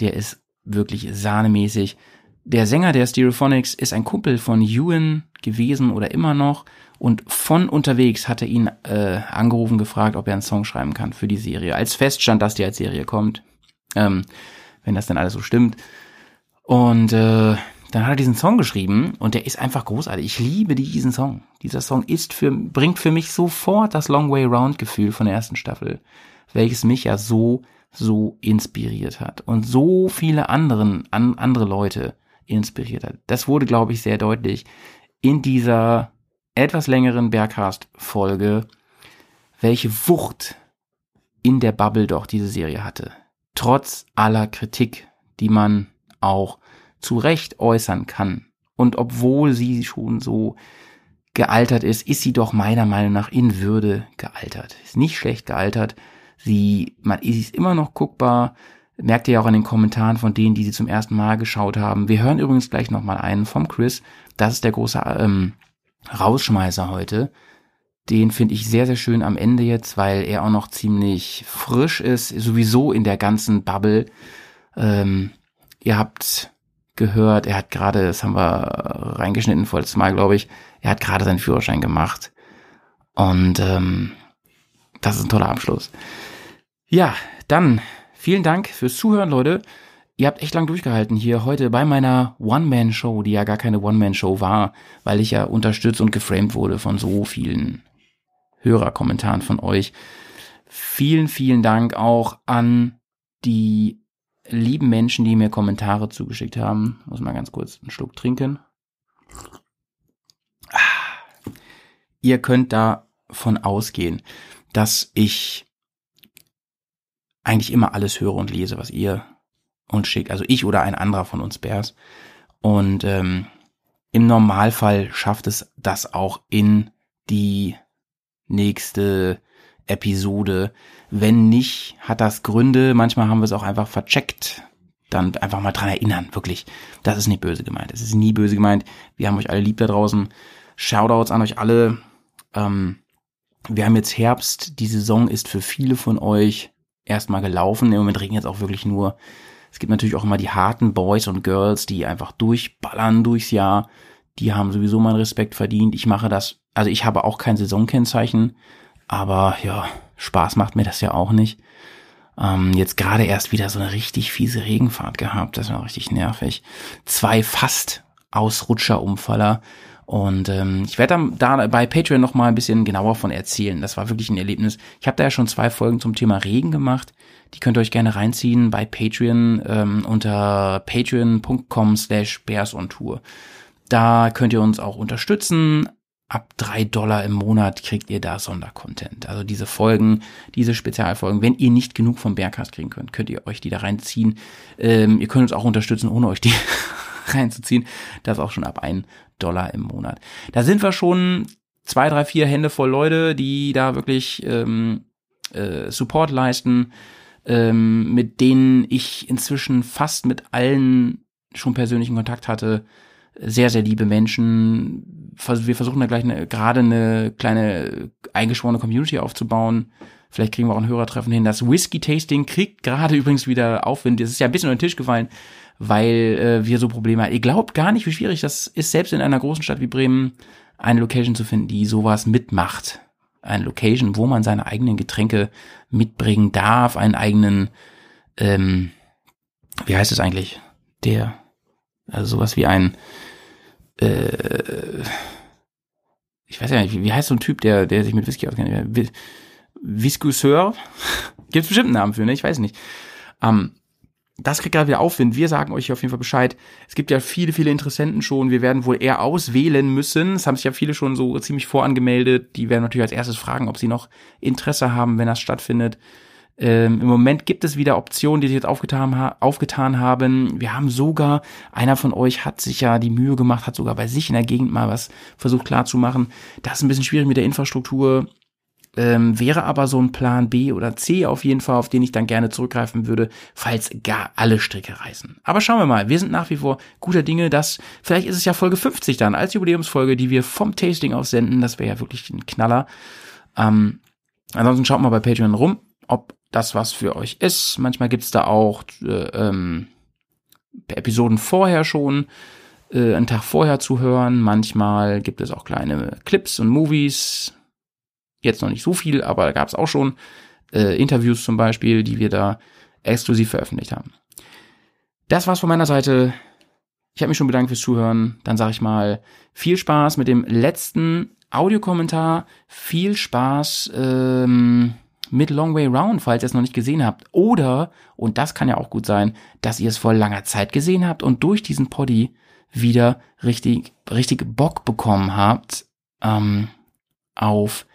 Speaker 2: Der ist wirklich sahnemäßig. Der Sänger der Stereophonics ist ein Kumpel von Ewan gewesen oder immer noch. Und von unterwegs hat er ihn äh, angerufen, gefragt, ob er einen Song schreiben kann für die Serie. Als feststand, dass die als Serie kommt. Ähm, wenn das dann alles so stimmt. Und äh, dann hat er diesen Song geschrieben und der ist einfach großartig. Ich liebe diesen Song. Dieser Song ist für, bringt für mich sofort das Long Way Round Gefühl von der ersten Staffel, welches mich ja so, so inspiriert hat und so viele anderen, an, andere Leute inspiriert hat. Das wurde, glaube ich, sehr deutlich in dieser etwas längeren Bergcast-Folge, welche Wucht in der Bubble doch diese Serie hatte. Trotz aller Kritik, die man auch zu Recht äußern kann. Und obwohl sie schon so gealtert ist, ist sie doch meiner Meinung nach in Würde gealtert. Ist nicht schlecht gealtert. Sie, man, ist immer noch guckbar. Merkt ihr ja auch an den Kommentaren von denen, die sie zum ersten Mal geschaut haben. Wir hören übrigens gleich nochmal einen vom Chris. Das ist der große ähm, Rausschmeißer heute. Den finde ich sehr, sehr schön am Ende jetzt, weil er auch noch ziemlich frisch ist, sowieso in der ganzen Bubble. Ähm, ihr habt gehört, er hat gerade, das haben wir reingeschnitten vor letztes Mal, glaube ich, er hat gerade seinen Führerschein gemacht. Und ähm, das ist ein toller Abschluss. Ja, dann vielen Dank fürs Zuhören, Leute. Ihr habt echt lang durchgehalten hier heute bei meiner One-Man-Show, die ja gar keine One-Man-Show war, weil ich ja unterstützt und geframed wurde von so vielen Hörerkommentaren von euch. Vielen, vielen Dank auch an die lieben Menschen, die mir Kommentare zugeschickt haben. Muss mal ganz kurz einen Schluck trinken. Ah. Ihr könnt davon ausgehen, dass ich eigentlich immer alles höre und lese, was ihr uns schickt. Also ich oder ein anderer von uns Bärs. Und ähm, im Normalfall schafft es das auch in die nächste Episode. Wenn nicht, hat das Gründe. Manchmal haben wir es auch einfach vercheckt. Dann einfach mal dran erinnern, wirklich. Das ist nicht böse gemeint. Es ist nie böse gemeint. Wir haben euch alle lieb da draußen. Shoutouts an euch alle. Ähm, wir haben jetzt Herbst. Die Saison ist für viele von euch erstmal gelaufen. Im Moment regnet jetzt auch wirklich nur. Es gibt natürlich auch immer die harten Boys und Girls, die einfach durchballern durchs Jahr. Die haben sowieso meinen Respekt verdient. Ich mache das also ich habe auch kein Saisonkennzeichen, aber ja, Spaß macht mir das ja auch nicht. Ähm, jetzt gerade erst wieder so eine richtig fiese Regenfahrt gehabt, das war richtig nervig. Zwei fast Ausrutscherumfaller. Und ähm, ich werde da bei Patreon noch mal ein bisschen genauer von erzählen. Das war wirklich ein Erlebnis. Ich habe da ja schon zwei Folgen zum Thema Regen gemacht. Die könnt ihr euch gerne reinziehen bei Patreon ähm, unter patreon.com slash bears on tour. Da könnt ihr uns auch unterstützen ab drei Dollar im Monat kriegt ihr da Sondercontent. Also diese Folgen, diese Spezialfolgen. Wenn ihr nicht genug vom Bergcast kriegen könnt, könnt ihr euch die da reinziehen. Ähm, ihr könnt uns auch unterstützen, ohne euch die *laughs* reinzuziehen. Das auch schon ab ein Dollar im Monat. Da sind wir schon zwei, drei, vier Hände voll Leute, die da wirklich ähm, äh, Support leisten, ähm, mit denen ich inzwischen fast mit allen schon persönlichen Kontakt hatte sehr, sehr liebe Menschen. Wir versuchen da gleich eine, gerade eine kleine eingeschworene Community aufzubauen. Vielleicht kriegen wir auch ein Hörertreffen hin. Das Whisky-Tasting kriegt gerade *laughs* übrigens wieder Aufwind. Das ist ja ein bisschen unter den Tisch gefallen, weil äh, wir so Probleme haben. Ihr glaubt gar nicht, wie schwierig das ist, selbst in einer großen Stadt wie Bremen eine Location zu finden, die sowas mitmacht. Eine Location, wo man seine eigenen Getränke mitbringen darf, einen eigenen, ähm, wie heißt es eigentlich? Der, also sowas wie ein, äh, ich weiß ja nicht, wie, wie heißt so ein Typ, der, der sich mit Whisky auskennt? Viscousseur? *laughs* Gibt bestimmt einen Namen für, ne? Ich weiß nicht. Ähm, das kriegt gerade wieder Aufwind. Wir sagen euch auf jeden Fall Bescheid. Es gibt ja viele, viele Interessenten schon. Wir werden wohl eher auswählen müssen. Es haben sich ja viele schon so ziemlich vorangemeldet. Die werden natürlich als erstes fragen, ob sie noch Interesse haben, wenn das stattfindet. Ähm, Im Moment gibt es wieder Optionen, die sich jetzt aufgetan, aufgetan haben. Wir haben sogar, einer von euch hat sich ja die Mühe gemacht, hat sogar bei sich in der Gegend mal was versucht klarzumachen. Das ist ein bisschen schwierig mit der Infrastruktur. Ähm, wäre aber so ein Plan B oder C auf jeden Fall, auf den ich dann gerne zurückgreifen würde, falls gar alle Stricke reißen. Aber schauen wir mal, wir sind nach wie vor guter Dinge, dass vielleicht ist es ja Folge 50 dann als Jubiläumsfolge, die wir vom Tasting aus senden. Das wäre ja wirklich ein Knaller. Ähm, ansonsten schaut mal bei Patreon rum, ob das was für euch ist. Manchmal gibt's da auch äh, ähm, Episoden vorher schon, äh, einen Tag vorher zu hören. Manchmal gibt es auch kleine Clips und Movies. Jetzt noch nicht so viel, aber da gab's auch schon äh, Interviews zum Beispiel, die wir da exklusiv veröffentlicht haben. Das war's von meiner Seite. Ich habe mich schon bedankt fürs Zuhören. Dann sage ich mal viel Spaß mit dem letzten Audiokommentar. Viel Spaß. Ähm, mit Long Way Round, falls ihr es noch nicht gesehen habt. Oder, und das kann ja auch gut sein, dass ihr es vor langer Zeit gesehen habt und durch diesen Poddy wieder richtig, richtig Bock bekommen habt ähm, auf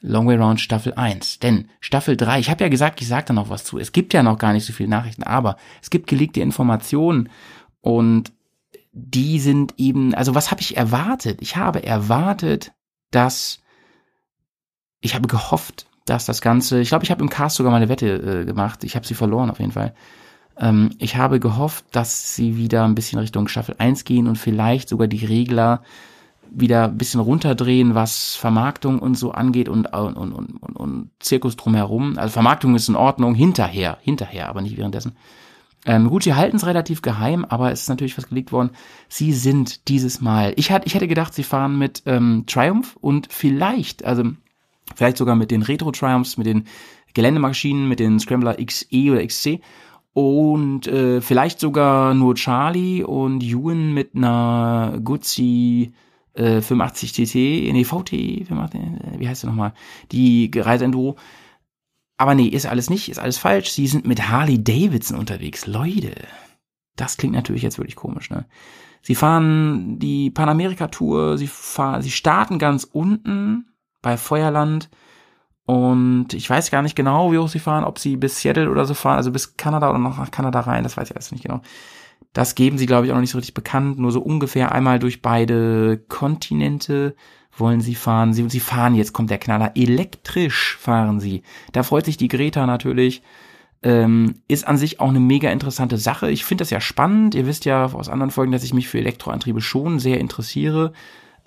Speaker 2: Long Way Round Staffel 1. Denn Staffel 3, ich habe ja gesagt, ich sage da noch was zu. Es gibt ja noch gar nicht so viele Nachrichten, aber es gibt gelegte Informationen und die sind eben, also was habe ich erwartet? Ich habe erwartet, dass ich habe gehofft, dass das Ganze, ich glaube, ich habe im Cast sogar mal eine Wette äh, gemacht. Ich habe sie verloren auf jeden Fall. Ähm, ich habe gehofft, dass sie wieder ein bisschen Richtung Staffel 1 gehen und vielleicht sogar die Regler wieder ein bisschen runterdrehen, was Vermarktung und so angeht und, und, und, und, und Zirkus drumherum. Also Vermarktung ist in Ordnung, hinterher, hinterher, aber nicht währenddessen. Ähm, gut, sie halten es relativ geheim, aber es ist natürlich was gelegt worden. Sie sind dieses Mal. Ich, hatte, ich hätte gedacht, sie fahren mit ähm, Triumph und vielleicht, also vielleicht sogar mit den Retro Triumphs, mit den Geländemaschinen, mit den Scrambler XE oder XC und äh, vielleicht sogar nur Charlie und Ewan mit einer Guzzi äh, 85 TT, nee, VT, 85, wie heißt der nochmal? Die Reiseenduro. Aber nee, ist alles nicht, ist alles falsch. Sie sind mit Harley Davidson unterwegs. Leute, das klingt natürlich jetzt wirklich komisch, ne? Sie fahren die Panamerika-Tour, sie fahren, sie starten ganz unten bei Feuerland und ich weiß gar nicht genau, wie hoch sie fahren, ob sie bis Seattle oder so fahren, also bis Kanada oder noch nach Kanada rein, das weiß ich alles nicht genau. Das geben sie, glaube ich, auch noch nicht so richtig bekannt. Nur so ungefähr einmal durch beide Kontinente wollen sie fahren. Sie, sie fahren, jetzt kommt der Knaller, elektrisch fahren sie. Da freut sich die Greta natürlich. Ähm, ist an sich auch eine mega interessante Sache. Ich finde das ja spannend. Ihr wisst ja aus anderen Folgen, dass ich mich für Elektroantriebe schon sehr interessiere.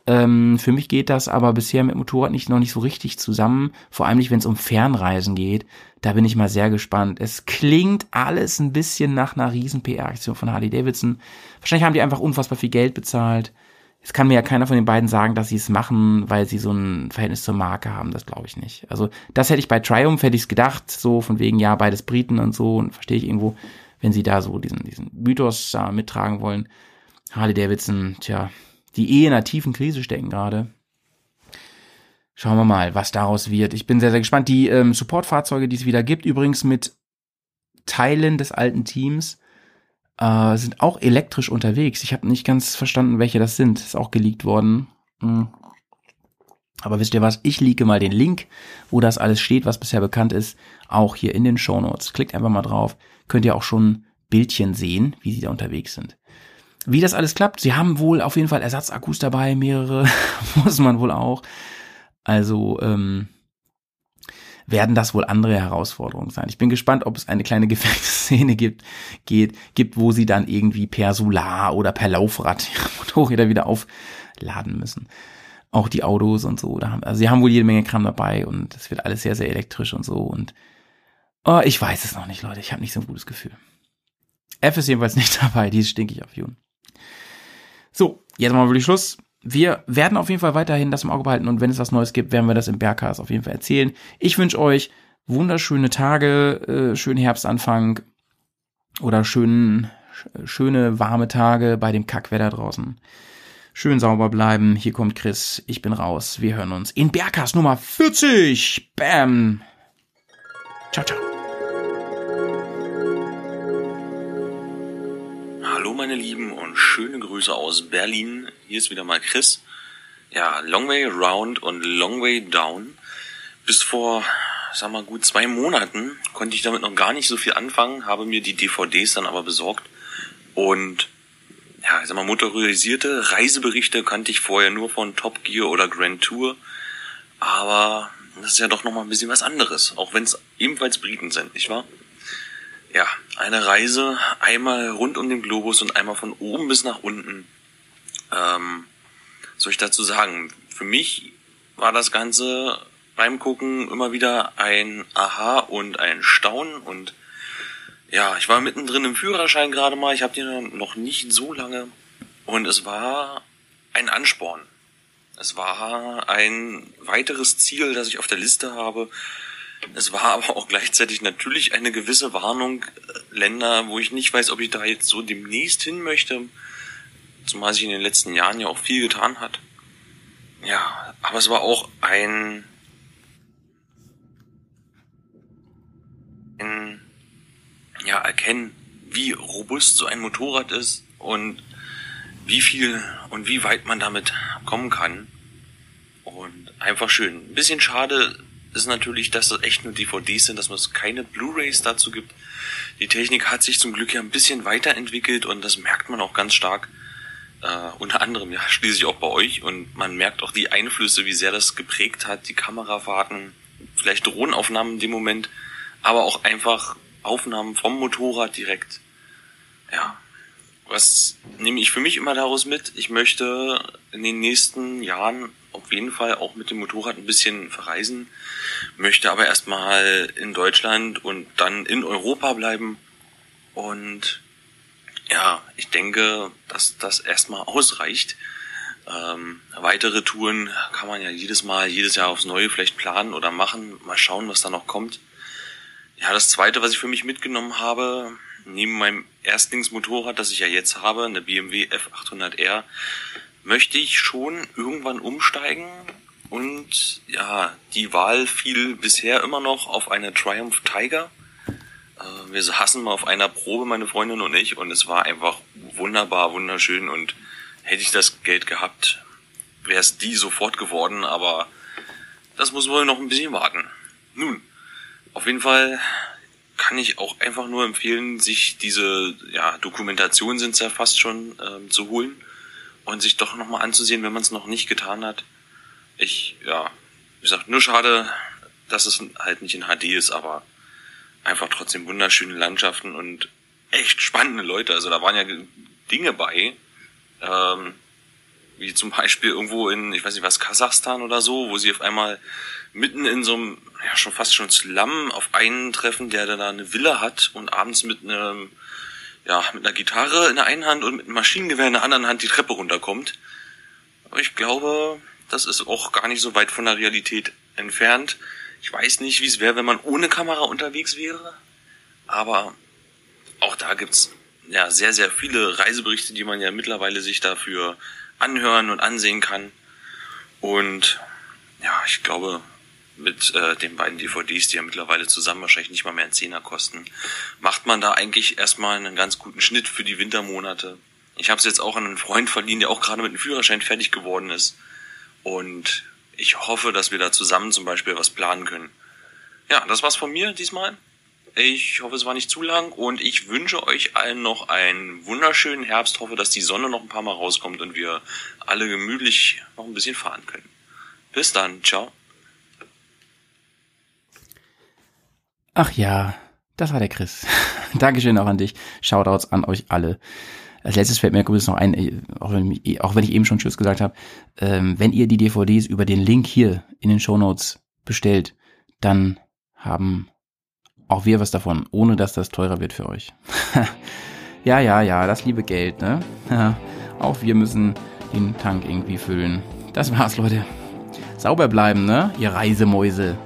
Speaker 2: Ähm, für mich geht das aber bisher mit Motorrad nicht noch nicht so richtig zusammen. Vor allem nicht, wenn es um Fernreisen geht. Da bin ich mal sehr gespannt. Es klingt alles ein bisschen nach einer riesen PR-Aktion von Harley Davidson. Wahrscheinlich haben die einfach unfassbar viel Geld bezahlt. Es kann mir ja keiner von den beiden sagen, dass sie es machen, weil sie so ein Verhältnis zur Marke haben. Das glaube ich nicht. Also das hätte ich bei Triumph, hätte ich es gedacht, so von wegen, ja, beides Briten und so. Und verstehe ich irgendwo, wenn sie da so diesen, diesen Mythos äh, mittragen wollen. Harley Davidson, tja, die eh in einer tiefen Krise stecken gerade. Schauen wir mal, was daraus wird. Ich bin sehr, sehr gespannt. Die ähm, Supportfahrzeuge, die es wieder gibt, übrigens mit Teilen des alten Teams, äh, sind auch elektrisch unterwegs. Ich habe nicht ganz verstanden, welche das sind. Ist auch geleakt worden. Hm. Aber wisst ihr was? Ich liege mal den Link, wo das alles steht, was bisher bekannt ist, auch hier in den Show Notes. Klickt einfach mal drauf. Könnt ihr auch schon Bildchen sehen, wie sie da unterwegs sind. Wie das alles klappt, sie haben wohl auf jeden Fall Ersatzakkus dabei, mehrere, *laughs* muss man wohl auch. Also ähm, werden das wohl andere Herausforderungen sein. Ich bin gespannt, ob es eine kleine *laughs* Gefechtsszene gibt, geht, gibt, wo sie dann irgendwie per Solar oder per Laufrad ihre Motorräder wieder aufladen müssen. Auch die Autos und so. Da haben, also sie haben wohl jede Menge Kram dabei und es wird alles sehr, sehr elektrisch und so. Und oh, ich weiß es noch nicht, Leute. Ich habe nicht so ein gutes Gefühl. F ist jedenfalls *laughs* nicht dabei, die ist stinkig auf Jun. So, jetzt mal wirklich Schluss wir werden auf jeden Fall weiterhin das im Auge behalten und wenn es was Neues gibt, werden wir das im Bergcast auf jeden Fall erzählen. Ich wünsche euch wunderschöne Tage, äh, schönen Herbstanfang oder schönen, schöne warme Tage bei dem Kackwetter draußen. Schön sauber bleiben. Hier kommt Chris. Ich bin raus. Wir hören uns in Bergcast Nummer 40. Bam. Ciao, ciao.
Speaker 11: Hallo meine Lieben und schöne Grüße aus Berlin. Hier ist wieder mal Chris. Ja, Long Way Round und Long Way Down. Bis vor, sag mal, gut zwei Monaten konnte ich damit noch gar nicht so viel anfangen, habe mir die DVDs dann aber besorgt und ja, ich sag mal, motorisierte Reiseberichte kannte ich vorher nur von Top Gear oder Grand Tour, aber das ist ja doch nochmal ein bisschen was anderes, auch wenn es ebenfalls Briten sind, nicht wahr? Ja, eine Reise einmal rund um den Globus und einmal von oben bis nach unten. Ähm, soll ich dazu sagen? Für mich war das Ganze beim Gucken immer wieder ein Aha und ein Staunen und ja, ich war mittendrin im Führerschein gerade mal, ich habe den noch nicht so lange und es war ein Ansporn. Es war ein weiteres Ziel, das ich auf der Liste habe, es war aber auch gleichzeitig natürlich eine gewisse Warnung, äh, Länder, wo ich nicht weiß, ob ich da jetzt so demnächst hin möchte, zumal sich in den letzten Jahren ja auch viel getan hat. Ja, aber es war auch ein, ein ja, erkennen, wie robust so ein Motorrad ist und wie viel und wie weit man damit kommen kann. Und einfach schön. Ein bisschen schade, ist natürlich, dass das echt nur DVDs sind, dass es keine Blu-rays dazu gibt. Die Technik hat sich zum Glück ja ein bisschen weiterentwickelt und das merkt man auch ganz stark. Uh, unter anderem ja *laughs* schließlich auch bei euch und man merkt auch die Einflüsse, wie sehr das geprägt hat, die Kamerafahrten, vielleicht Drohnenaufnahmen in dem Moment, aber auch einfach Aufnahmen vom Motorrad direkt. Ja. was nehme ich für mich immer daraus mit? Ich möchte in den nächsten Jahren auf jeden Fall auch mit dem Motorrad ein bisschen verreisen, möchte aber erstmal in Deutschland und dann in Europa bleiben. Und ja, ich denke, dass das erstmal ausreicht. Ähm, weitere Touren kann man ja jedes Mal, jedes Jahr aufs Neue vielleicht planen oder machen. Mal schauen, was da noch kommt. Ja, das zweite, was ich für mich mitgenommen habe, neben meinem Erstlingsmotorrad, das ich ja jetzt habe, eine BMW F800R, möchte ich schon irgendwann umsteigen. Und ja, die Wahl fiel bisher immer noch auf eine Triumph Tiger. Äh, wir saßen mal auf einer Probe, meine Freundin und ich, und es war einfach wunderbar, wunderschön. Und hätte ich das Geld gehabt, wäre es die sofort geworden, aber das muss wohl noch ein bisschen warten. Nun, auf jeden Fall kann ich auch einfach nur empfehlen, sich diese ja, Dokumentation sind ja fast schon ähm, zu holen und sich doch nochmal anzusehen, wenn man es noch nicht getan hat. Ich, ja, wie gesagt, nur schade, dass es halt nicht in HD ist, aber einfach trotzdem wunderschöne Landschaften und echt spannende Leute. Also da waren ja Dinge bei, ähm, wie zum Beispiel irgendwo in, ich weiß nicht was, Kasachstan oder so, wo sie auf einmal mitten in so einem, ja schon fast schon Slum auf einen treffen, der da eine Villa hat und abends mit einem, ja, mit einer Gitarre in der einen Hand und mit einem Maschinengewehr in der anderen Hand die Treppe runterkommt. Aber ich glaube, das ist auch gar nicht so weit von der Realität entfernt. Ich weiß nicht, wie es wäre, wenn man ohne Kamera unterwegs wäre. Aber auch da gibt's ja sehr, sehr viele Reiseberichte, die man ja mittlerweile sich dafür anhören und ansehen kann. Und ja, ich glaube, mit äh, den beiden DVDs, die ja mittlerweile zusammen wahrscheinlich nicht mal mehr einen Zehner kosten, macht man da eigentlich erstmal einen ganz guten Schnitt für die Wintermonate. Ich habe es jetzt auch an einen Freund verliehen, der auch gerade mit dem Führerschein fertig geworden ist. Und ich hoffe, dass wir da zusammen zum Beispiel was planen können. Ja, das war's von mir diesmal. Ich hoffe, es war nicht zu lang und ich wünsche euch allen noch einen wunderschönen Herbst. Hoffe, dass die Sonne noch ein paar Mal rauskommt und wir alle gemütlich noch ein bisschen fahren können. Bis dann, ciao.
Speaker 2: Ach ja, das war der Chris. *laughs* Dankeschön auch an dich. Shoutouts an euch alle. Als letztes fällt mir übrigens noch ein, auch wenn, ich, auch wenn ich eben schon Tschüss gesagt habe, ähm, wenn ihr die DVDs über den Link hier in den Show Notes bestellt, dann haben auch wir was davon, ohne dass das teurer wird für euch. *laughs* ja, ja, ja, das liebe Geld, ne? auch wir müssen den Tank irgendwie füllen. Das war's, Leute. Sauber bleiben, ne? Ihr Reisemäuse.